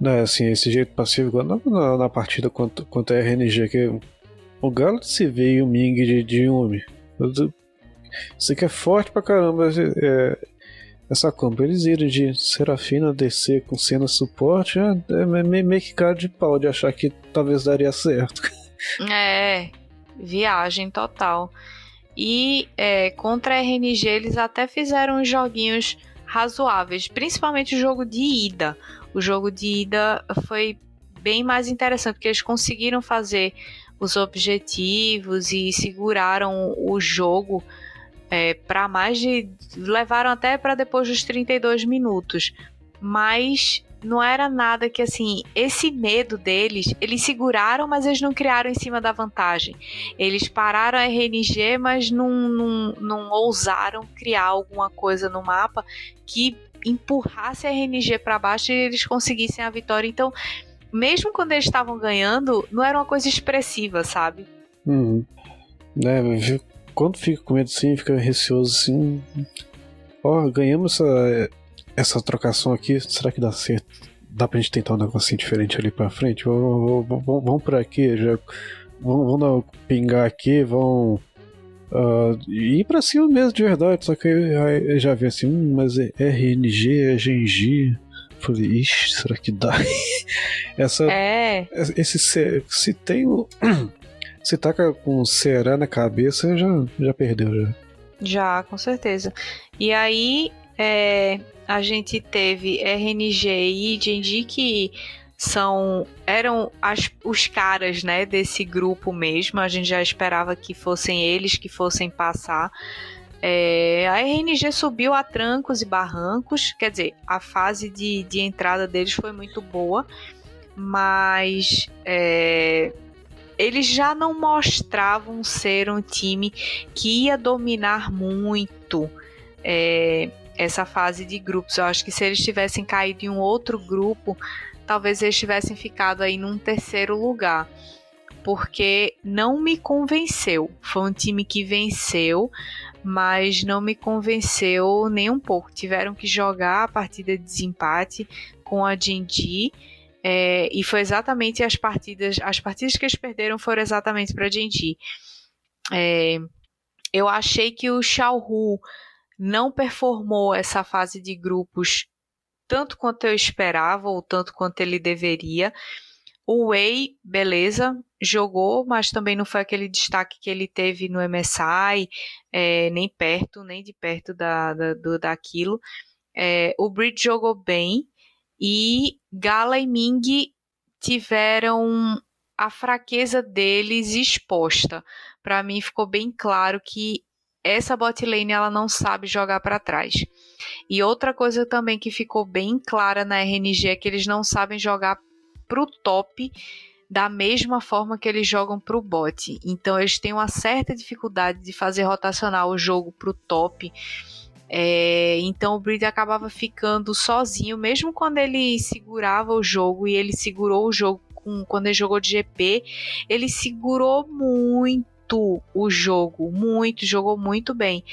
Não, é assim, esse jeito passivo, na, na, na partida contra, contra a RNG, que o Galo se e o Ming de, de Yumi. Isso aqui é forte pra caramba. É, essa compra. Eles irem de Serafina descer com cena suporte é, é meio que cara de pau de achar que talvez daria certo. [LAUGHS] É, viagem total. E é, contra a RNG eles até fizeram uns joguinhos razoáveis, principalmente o jogo de ida. O jogo de ida foi bem mais interessante, porque eles conseguiram fazer os objetivos e seguraram o jogo é, para mais de. levaram até para depois dos 32 minutos. Mas não era nada que assim, esse medo deles, eles seguraram, mas eles não criaram em cima da vantagem. Eles pararam a RNG, mas não, não, não ousaram criar alguma coisa no mapa que empurrasse a RNG para baixo e eles conseguissem a vitória. Então, mesmo quando eles estavam ganhando, não era uma coisa expressiva, sabe? Uhum. É, quando fica com medo assim, fica receoso assim. Ó, oh, ganhamos essa, essa trocação aqui, será que dá certo? Dá pra gente tentar um negocinho diferente ali pra frente? Vamos, vamos, vamos por aqui, já, vamos, vamos pingar aqui, vão uh, ir pra cima mesmo de verdade. Só que aí já vi assim, hum, mas é RNG, é Genji. falei, ixi, será que dá? [LAUGHS] Essa, é. Esse, se tem o. [CLEARS THROAT] Se taca com o Ceará na cabeça, já, já perdeu já. Já, com certeza. E aí, é, a gente teve RNG e Genji que são eram as, os caras né desse grupo mesmo a gente já esperava que fossem eles que fossem passar é, a RNG subiu a trancos e barrancos quer dizer a fase de, de entrada deles foi muito boa mas é, eles já não mostravam ser um time que ia dominar muito é, essa fase de grupos. Eu acho que se eles tivessem caído em um outro grupo, talvez eles tivessem ficado aí num terceiro lugar. Porque não me convenceu. Foi um time que venceu, mas não me convenceu nem um pouco. Tiveram que jogar a partida de desempate com a Jinji. É, e foi exatamente as partidas. As partidas que eles perderam foram exatamente para a Jinji. É, eu achei que o Xiaohu não performou essa fase de grupos tanto quanto eu esperava ou tanto quanto ele deveria. O Wei, beleza, jogou, mas também não foi aquele destaque que ele teve no MSI, é, nem perto, nem de perto da, da, do, daquilo. É, o Bridge jogou bem e Gala e Ming tiveram a fraqueza deles exposta. Para mim ficou bem claro que essa bot lane ela não sabe jogar para trás. E outra coisa também que ficou bem clara na RNG é que eles não sabem jogar pro top da mesma forma que eles jogam pro bot. Então eles têm uma certa dificuldade de fazer rotacionar o jogo pro top. É, então o Breed acabava ficando sozinho, mesmo quando ele segurava o jogo e ele segurou o jogo com, quando ele jogou de GP, ele segurou muito muito o jogo, muito, jogou muito bem.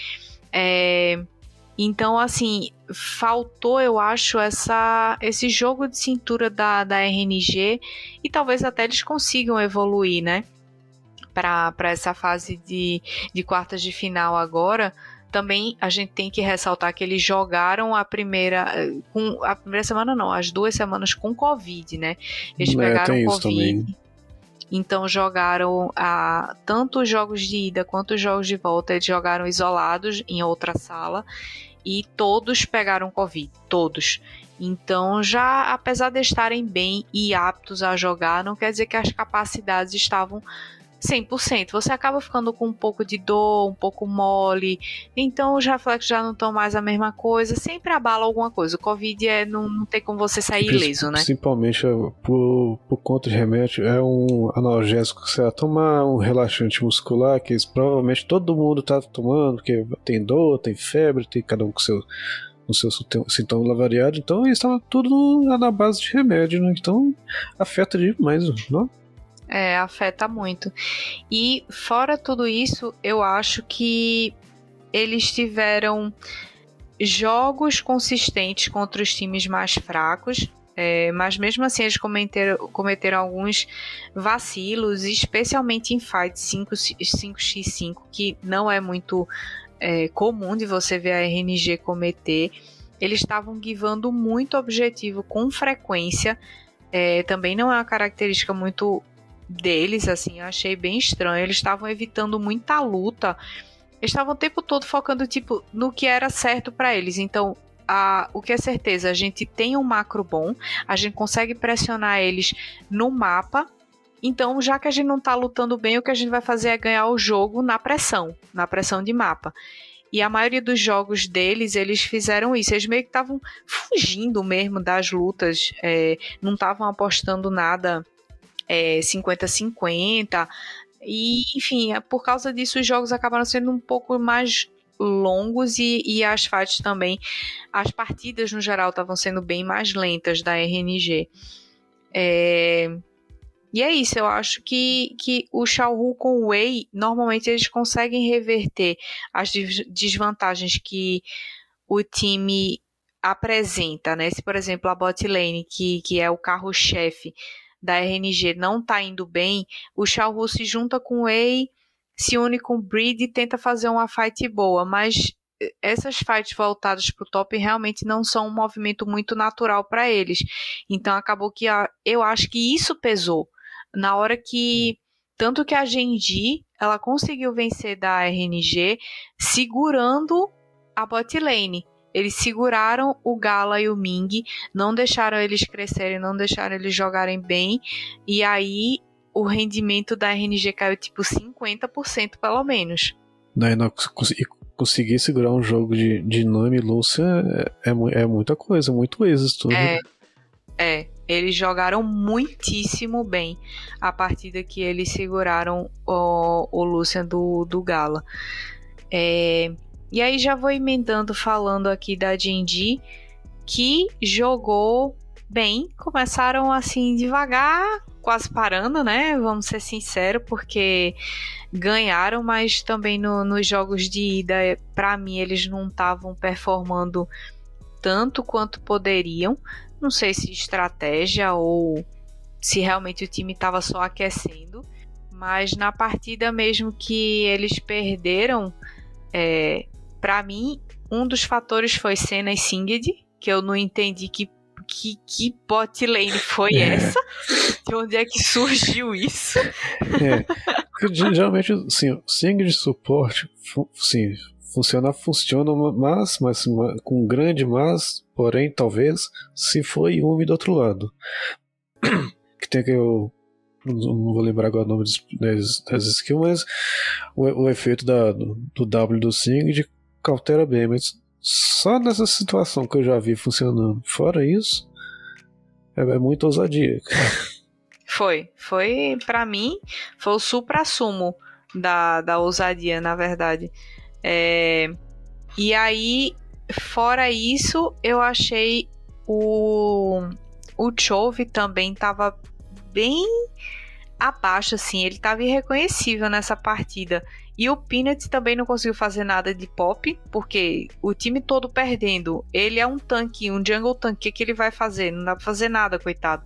É, então, assim, faltou, eu acho, essa, esse jogo de cintura da, da RNG e talvez até eles consigam evoluir, né? Para essa fase de, de quartas de final agora. Também a gente tem que ressaltar que eles jogaram a primeira. Com, a primeira semana não, as duas semanas com Covid, né? Eles é, pegaram Covid. Então jogaram a, tanto os jogos de ida quanto os jogos de volta, eles jogaram isolados em outra sala e todos pegaram Covid, todos. Então, já apesar de estarem bem e aptos a jogar, não quer dizer que as capacidades estavam 100%. Você acaba ficando com um pouco de dor, um pouco mole. Então os reflexos já não estão mais a mesma coisa. Sempre abala alguma coisa. O Covid é, não, não tem como você sair ileso, né? Principalmente é, por, por conta de remédio, é um analgésico que você vai tomar, um relaxante muscular, que provavelmente todo mundo está tomando, porque tem dor, tem febre, tem cada um com seu o seu sintoma variado, então estava tudo na base de remédio, né? Então afeta demais, não? É, afeta muito. E fora tudo isso, eu acho que eles tiveram jogos consistentes contra os times mais fracos. É, mas mesmo assim eles cometeram, cometeram alguns vacilos, especialmente em fight 5, 5x5, que não é muito é, comum de você ver a RNG cometer. Eles estavam givando muito objetivo com frequência. É, também não é uma característica muito deles, assim, eu achei bem estranho. Eles estavam evitando muita luta. Estavam o tempo todo focando, tipo, no que era certo para eles. Então, a, o que é certeza, a gente tem um macro bom, a gente consegue pressionar eles no mapa. Então, já que a gente não tá lutando bem, o que a gente vai fazer é ganhar o jogo na pressão, na pressão de mapa. E a maioria dos jogos deles, eles fizeram isso. Eles meio que estavam fugindo mesmo das lutas, é, não estavam apostando nada 50-50. É, e, enfim, é, por causa disso, os jogos acabaram sendo um pouco mais longos e, e as fights também, as partidas no geral estavam sendo bem mais lentas da RNG. É, e é isso, eu acho que, que o Xiaohu com o Wei, normalmente eles conseguem reverter as desvantagens que o time apresenta, né? Se, por exemplo, a bot lane, que, que é o carro-chefe da RNG não está indo bem, o Xiaohu se junta com o Wei, se une com o Breed e tenta fazer uma fight boa, mas essas fights voltadas pro top realmente não são um movimento muito natural para eles. Então acabou que a, eu acho que isso pesou. Na hora que. Tanto que a Genji ela conseguiu vencer da RNG segurando a bot lane. Eles seguraram o Gala e o Ming, não deixaram eles crescerem, não deixaram eles jogarem bem. E aí o rendimento da RNG caiu tipo 50% pelo menos. Não, não, conseguir segurar um jogo de, de Nami e Lúcia é, é, é, muita coisa, muito êxito. Né? É, é, eles jogaram muitíssimo bem a partida que eles seguraram o, o Lucian do, do Gala. É, e aí já vou emendando falando aqui da Jinji, que jogou bem, começaram assim devagar, quase parando, né? Vamos ser sinceros, porque ganharam, mas também no, nos jogos de ida, para mim, eles não estavam performando tanto quanto poderiam. Não sei se estratégia ou se realmente o time estava só aquecendo, mas na partida mesmo que eles perderam, é, para mim, um dos fatores foi Senna e Singed, que eu não entendi que que, que bot lane foi é. essa? De onde é que surgiu isso? É, porque geralmente, assim, o Singed de suporte, sim, funciona, funciona, mas, mas com um grande mas, porém, talvez, se foi um do outro lado. [CLEARS THROAT] Que tem que eu não vou lembrar agora o nome das, das skills, mas o, o efeito da, do, do W do Singed cautela bem, mas só nessa situação que eu já vi funcionando. Fora isso, é, é muito ousadia. Foi, foi para mim, foi o supra-sumo da, da ousadia, na verdade. É, e aí, fora isso, eu achei o o Chove também tava bem abaixo, assim, ele tava irreconhecível nessa partida. E o Peanut também não conseguiu fazer nada de pop, porque o time todo perdendo. Ele é um tanque, um jungle tanque. O que, que ele vai fazer? Não dá pra fazer nada, coitado.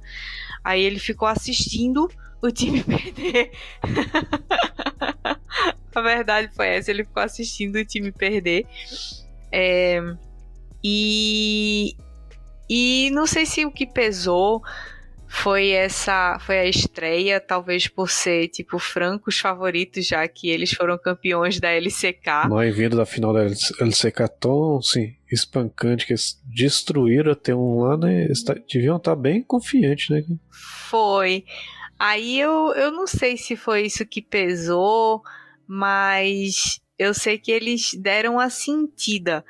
Aí ele ficou assistindo o time [LAUGHS] perder. A verdade foi essa, ele ficou assistindo o time perder. É, e, e não sei se o que pesou foi essa foi a estreia, talvez por ser tipo francos favoritos, já que eles foram campeões da LCK. Nós vindo da final da LCK tão sim, espancante que eles destruíram até um ano e deviam estar bem confiantes, né? Foi. Aí eu, eu não sei se foi isso que pesou, mas eu sei que eles deram a sentida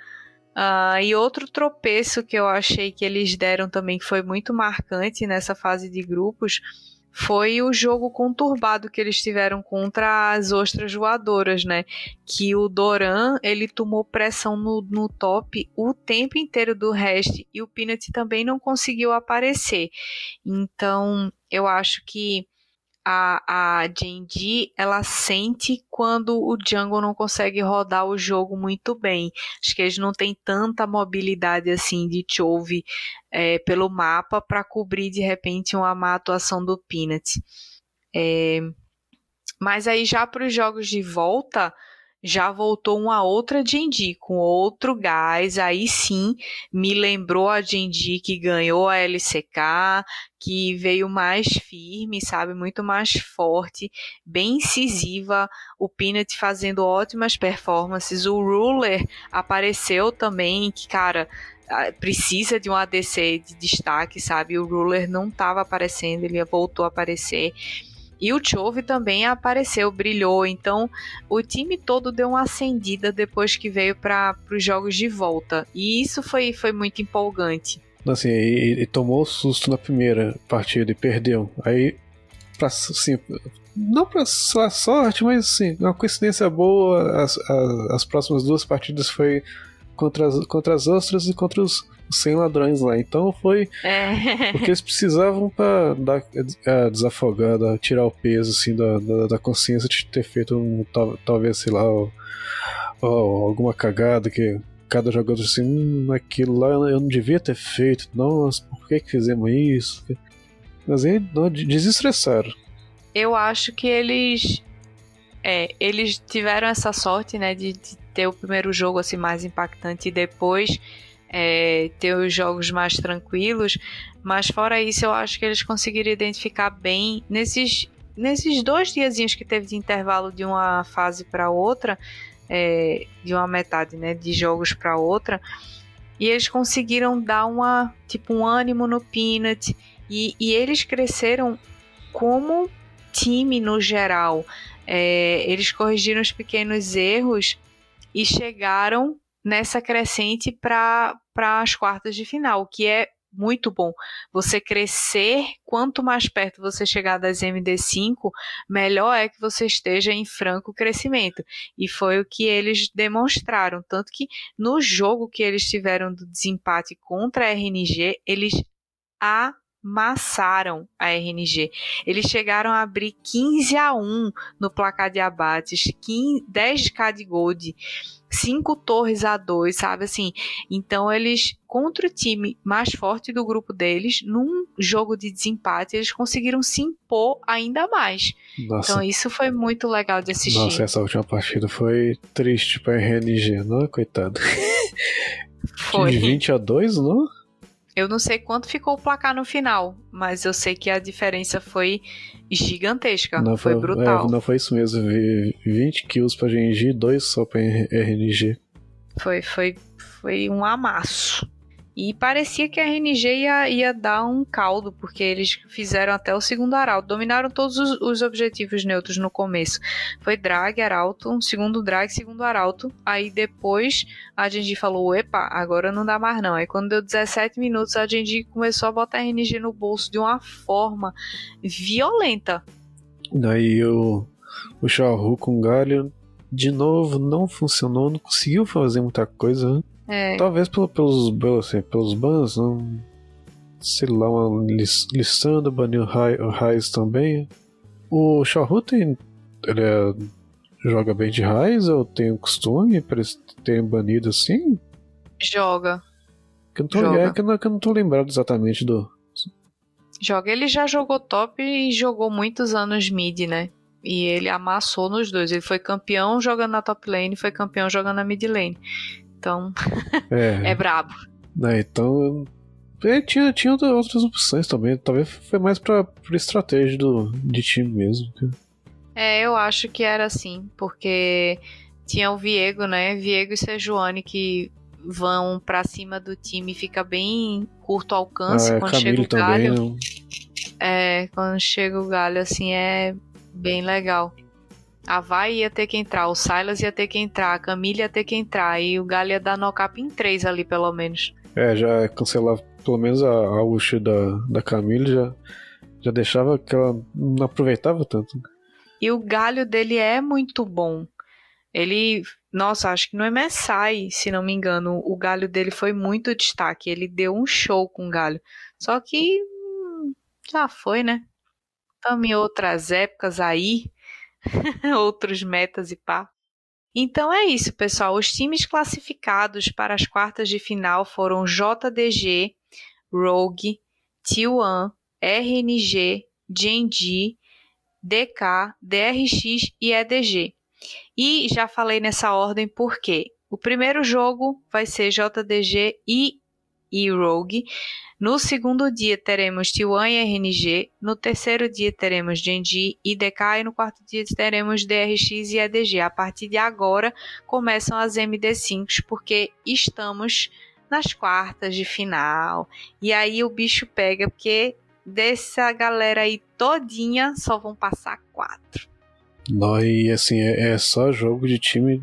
Uh, e outro tropeço que eu achei que eles deram também, que foi muito marcante nessa fase de grupos, foi o jogo conturbado que eles tiveram contra as ostras voadoras, né? Que o Doran, ele tomou pressão no, no top o tempo inteiro do resto e o Peanut também não conseguiu aparecer. Então, eu acho que a, a Genji, ela sente quando o Jungle não consegue rodar o jogo muito bem. Acho que eles não têm tanta mobilidade assim de Chove é, pelo mapa para cobrir de repente uma má atuação do Peanut. É, mas aí já para os jogos de volta, já voltou uma outra Jinji com outro gás. Aí sim me lembrou a Jinji que ganhou a LCK, que veio mais firme, sabe? Muito mais forte, bem incisiva. O Peanut fazendo ótimas performances. O Ruler apareceu também, que, cara precisa de um ADC de destaque, sabe? O Ruler não estava aparecendo, ele voltou a aparecer. E o Chove também apareceu, brilhou. Então, o time todo deu uma acendida depois que veio para os jogos de volta. E isso foi, foi muito empolgante. Assim, e, e tomou susto na primeira partida e perdeu. Aí, pra, assim, não pra sua sorte, mas assim, uma coincidência boa. As, as, as próximas duas partidas foi contra as, contra as ostras e contra os, 100 ladrões lá. Então foi é. porque eles precisavam para dar a desafogada, tirar o peso assim da, da, da, consciência de ter feito um, talvez, sei lá, alguma cagada que cada jogador assim, hum, aquilo lá eu não devia ter feito, nossa, por que, que fizemos isso? Mas aí não, desestressaram. Eu acho que eles é, eles tiveram essa sorte, né, de, de ter o primeiro jogo assim mais impactante e depois é, ter os jogos mais tranquilos. Mas fora isso, eu acho que eles conseguiram identificar bem nesses, nesses dois diazinhos que teve de intervalo de uma fase para outra, é, de uma metade né, de jogos para outra. E eles conseguiram dar uma, tipo, um ânimo no Peanut. E, e eles cresceram como time no geral. É, eles corrigiram os pequenos erros e chegaram nessa crescente para as quartas de final, o que é muito bom. Você crescer, quanto mais perto você chegar das MD5, melhor é que você esteja em franco crescimento. E foi o que eles demonstraram. Tanto que no jogo que eles tiveram do desempate contra a RNG, eles amassaram a RNG. Eles chegaram a abrir 15 a 1 no placar de abates, 15, 10k de gold cinco torres a dois, sabe assim? Então eles contra o time mais forte do grupo deles, num jogo de desempate, eles conseguiram se impor ainda mais. Nossa. Então isso foi muito legal de assistir. Nossa, essa última partida foi triste para RNG, não? É, coitado. [LAUGHS] Foi. De 20 a 2, não? Eu não sei quanto ficou o placar no final, mas eu sei que a diferença foi gigantesca. Não foi, foi brutal. É, não foi isso mesmo. 20 kills pra GNG e 2 só pra RNG. Foi, foi, foi um amasso. E parecia que a RNG ia, ia dar um caldo, porque eles fizeram até o segundo arauto. Dominaram todos os, os objetivos neutros no começo. Foi drag, arauto, um segundo drag, segundo arauto. Aí depois a gente falou: epa, agora não dá mais não. Aí quando deu 17 minutos, a gente começou a botar a RNG no bolso de uma forma violenta. Daí o, o Xiaohu com galho de novo não funcionou, não conseguiu fazer muita coisa. É. Talvez pelo, pelos, assim, pelos bans, não, sei lá, uma listando, baniu o Raiz também. O Xiaohu tem. Ele é, joga bem de Raiz ou tem o costume para ter banido assim? Joga. Que eu não tô, joga. É, que eu não, que eu não tô lembrado exatamente do. Joga. Ele já jogou top e jogou muitos anos mid, né? E ele amassou nos dois. Ele foi campeão jogando na top lane e foi campeão jogando na mid lane. Então, é, [LAUGHS] é brabo. É, então, é, tinha, tinha outras opções também. Talvez foi mais pra, pra estratégia do, de time mesmo. É, eu acho que era assim, porque tinha o Viego, né? Viego e Sejuani que vão para cima do time fica bem curto alcance ah, é, quando Camille chega o galho. Também, né? É, quando chega o galho assim é bem legal. A Vai ia ter que entrar, o Silas ia ter que entrar, a Camille ia ter que entrar, e o Galho ia dar knock-up em três ali, pelo menos. É, já cancelava pelo menos a, a ult da, da Camille, já, já deixava que ela não aproveitava tanto. E o galho dele é muito bom. Ele, nossa, acho que no MSI, se não me engano, o galho dele foi muito destaque. Ele deu um show com o galho. Só que hum, já foi, né? Estamos em outras épocas aí. [LAUGHS] outros metas e pá. Então é isso, pessoal. Os times classificados para as quartas de final foram JDG, Rogue, T1, RNG, Genji, DK, DRX e EDG. E já falei nessa ordem porque o primeiro jogo vai ser JDG e, e Rogue. No segundo dia teremos T1 e RNG, no terceiro dia teremos Genji e DK e no quarto dia teremos DRX e EDG. A partir de agora começam as MD5 porque estamos nas quartas de final. E aí o bicho pega porque dessa galera aí todinha só vão passar quatro. Não, e assim, é, é só jogo de time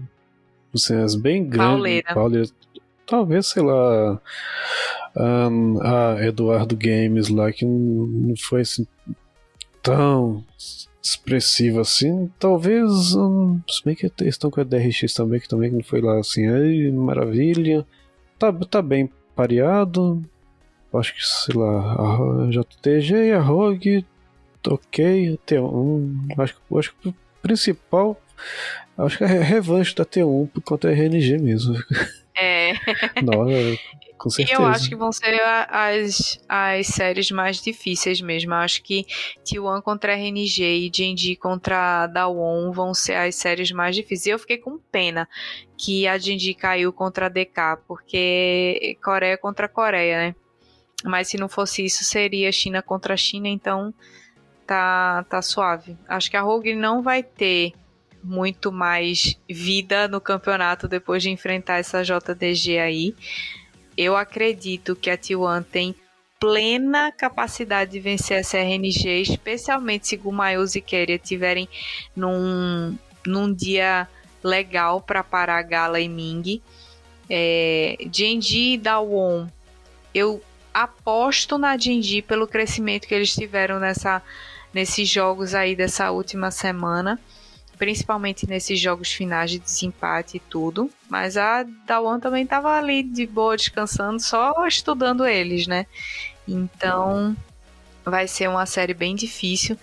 assim, bem grande. Pauleira. Pauleira. Talvez, sei lá a Eduardo Games lá, que não foi assim tão expressivo assim. Talvez. Um, se bem que eles estão com a DRX também, que também não foi lá assim. Aí, maravilha. Tá, tá bem pareado. Acho que, sei lá, a JTG e a Rogue. Ok, T1. Acho, acho que o principal. Acho que a revanche da T1 por conta da RNG mesmo. [LAUGHS] É. Nossa, [LAUGHS] com certeza. Eu acho que vão ser as, as séries mais difíceis mesmo. Eu acho que T1 contra RNG e Genji contra Dawon vão ser as séries mais difíceis. E eu fiquei com pena que a Genji caiu contra a DK, porque Coreia contra Coreia, né? Mas se não fosse isso, seria China contra China, então tá, tá suave. Acho que a Rogue não vai ter muito mais vida no campeonato depois de enfrentar essa JDG aí. Eu acredito que a T1 tem plena capacidade de vencer essa RNG, especialmente se Gumayus e Keria tiverem num, num dia legal para parar Gala e Ming. É, Genji e Dawon, eu aposto na Genji pelo crescimento que eles tiveram nessa, nesses jogos aí dessa última semana principalmente nesses jogos finais de desempate e tudo. Mas a Dawan também estava ali de boa, descansando, só estudando eles, né? Então vai ser uma série bem difícil.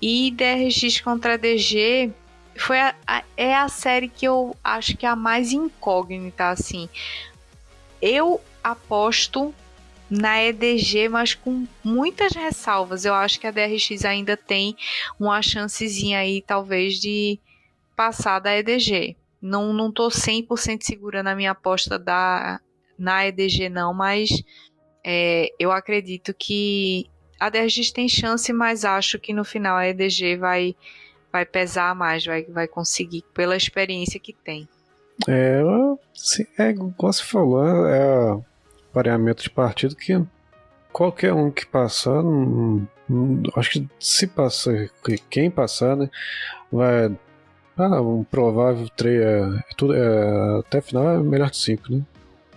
E DRX contra DG foi a, a, é a série que eu acho que é a mais incógnita, assim. Eu aposto na EDG, mas com muitas ressalvas. Eu acho que a DRX ainda tem uma chancezinha aí, talvez, de passar da EDG. Não, não tô 100% segura na minha aposta da, na EDG, não, mas é, eu acredito que a DRX tem chance, mas acho que no final a EDG vai, vai pesar mais, vai, vai conseguir, pela experiência que tem. É, assim, é igual você falou, é pareamento de partido que qualquer um que passar, não, não, acho que se passar, quem passar, né, vai. Ah, um provável 3 é, é, tudo, é, até final é melhor de 5, né?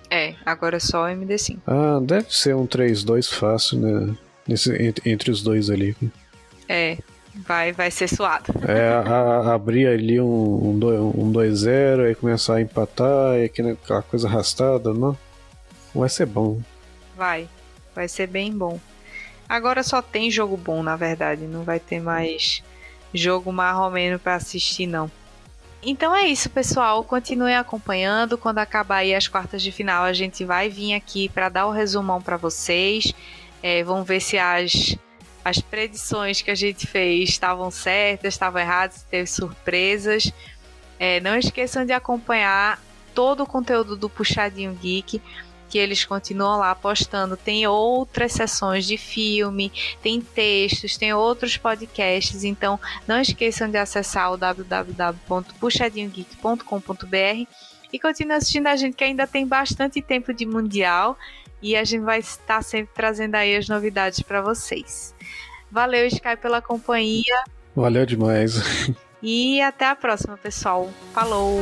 É, agora é só MD5. Ah, deve ser um 3-2 fácil, né? Nesse, entre, entre, os dois ali. É, vai, vai ser suado. É, a, a, abrir ali um 2-0, um, um aí começar a empatar, e aquela coisa arrastada, não? Vai ser bom. Vai. Vai ser bem bom. Agora só tem jogo bom, na verdade. Não vai ter mais jogo marromeno para assistir, não. Então é isso, pessoal. Continue acompanhando. Quando acabar aí as quartas de final, a gente vai vir aqui para dar o resumão para vocês. É, vamos ver se as, as predições que a gente fez estavam certas, estavam erradas, se teve surpresas. É, não esqueçam de acompanhar todo o conteúdo do Puxadinho Geek que eles continuam lá postando. Tem outras sessões de filme, tem textos, tem outros podcasts. Então, não esqueçam de acessar o www.puxadinhogeek.com.br e continue assistindo a gente, que ainda tem bastante tempo de Mundial e a gente vai estar sempre trazendo aí as novidades para vocês. Valeu, Sky, pela companhia. Valeu demais. E até a próxima, pessoal. Falou!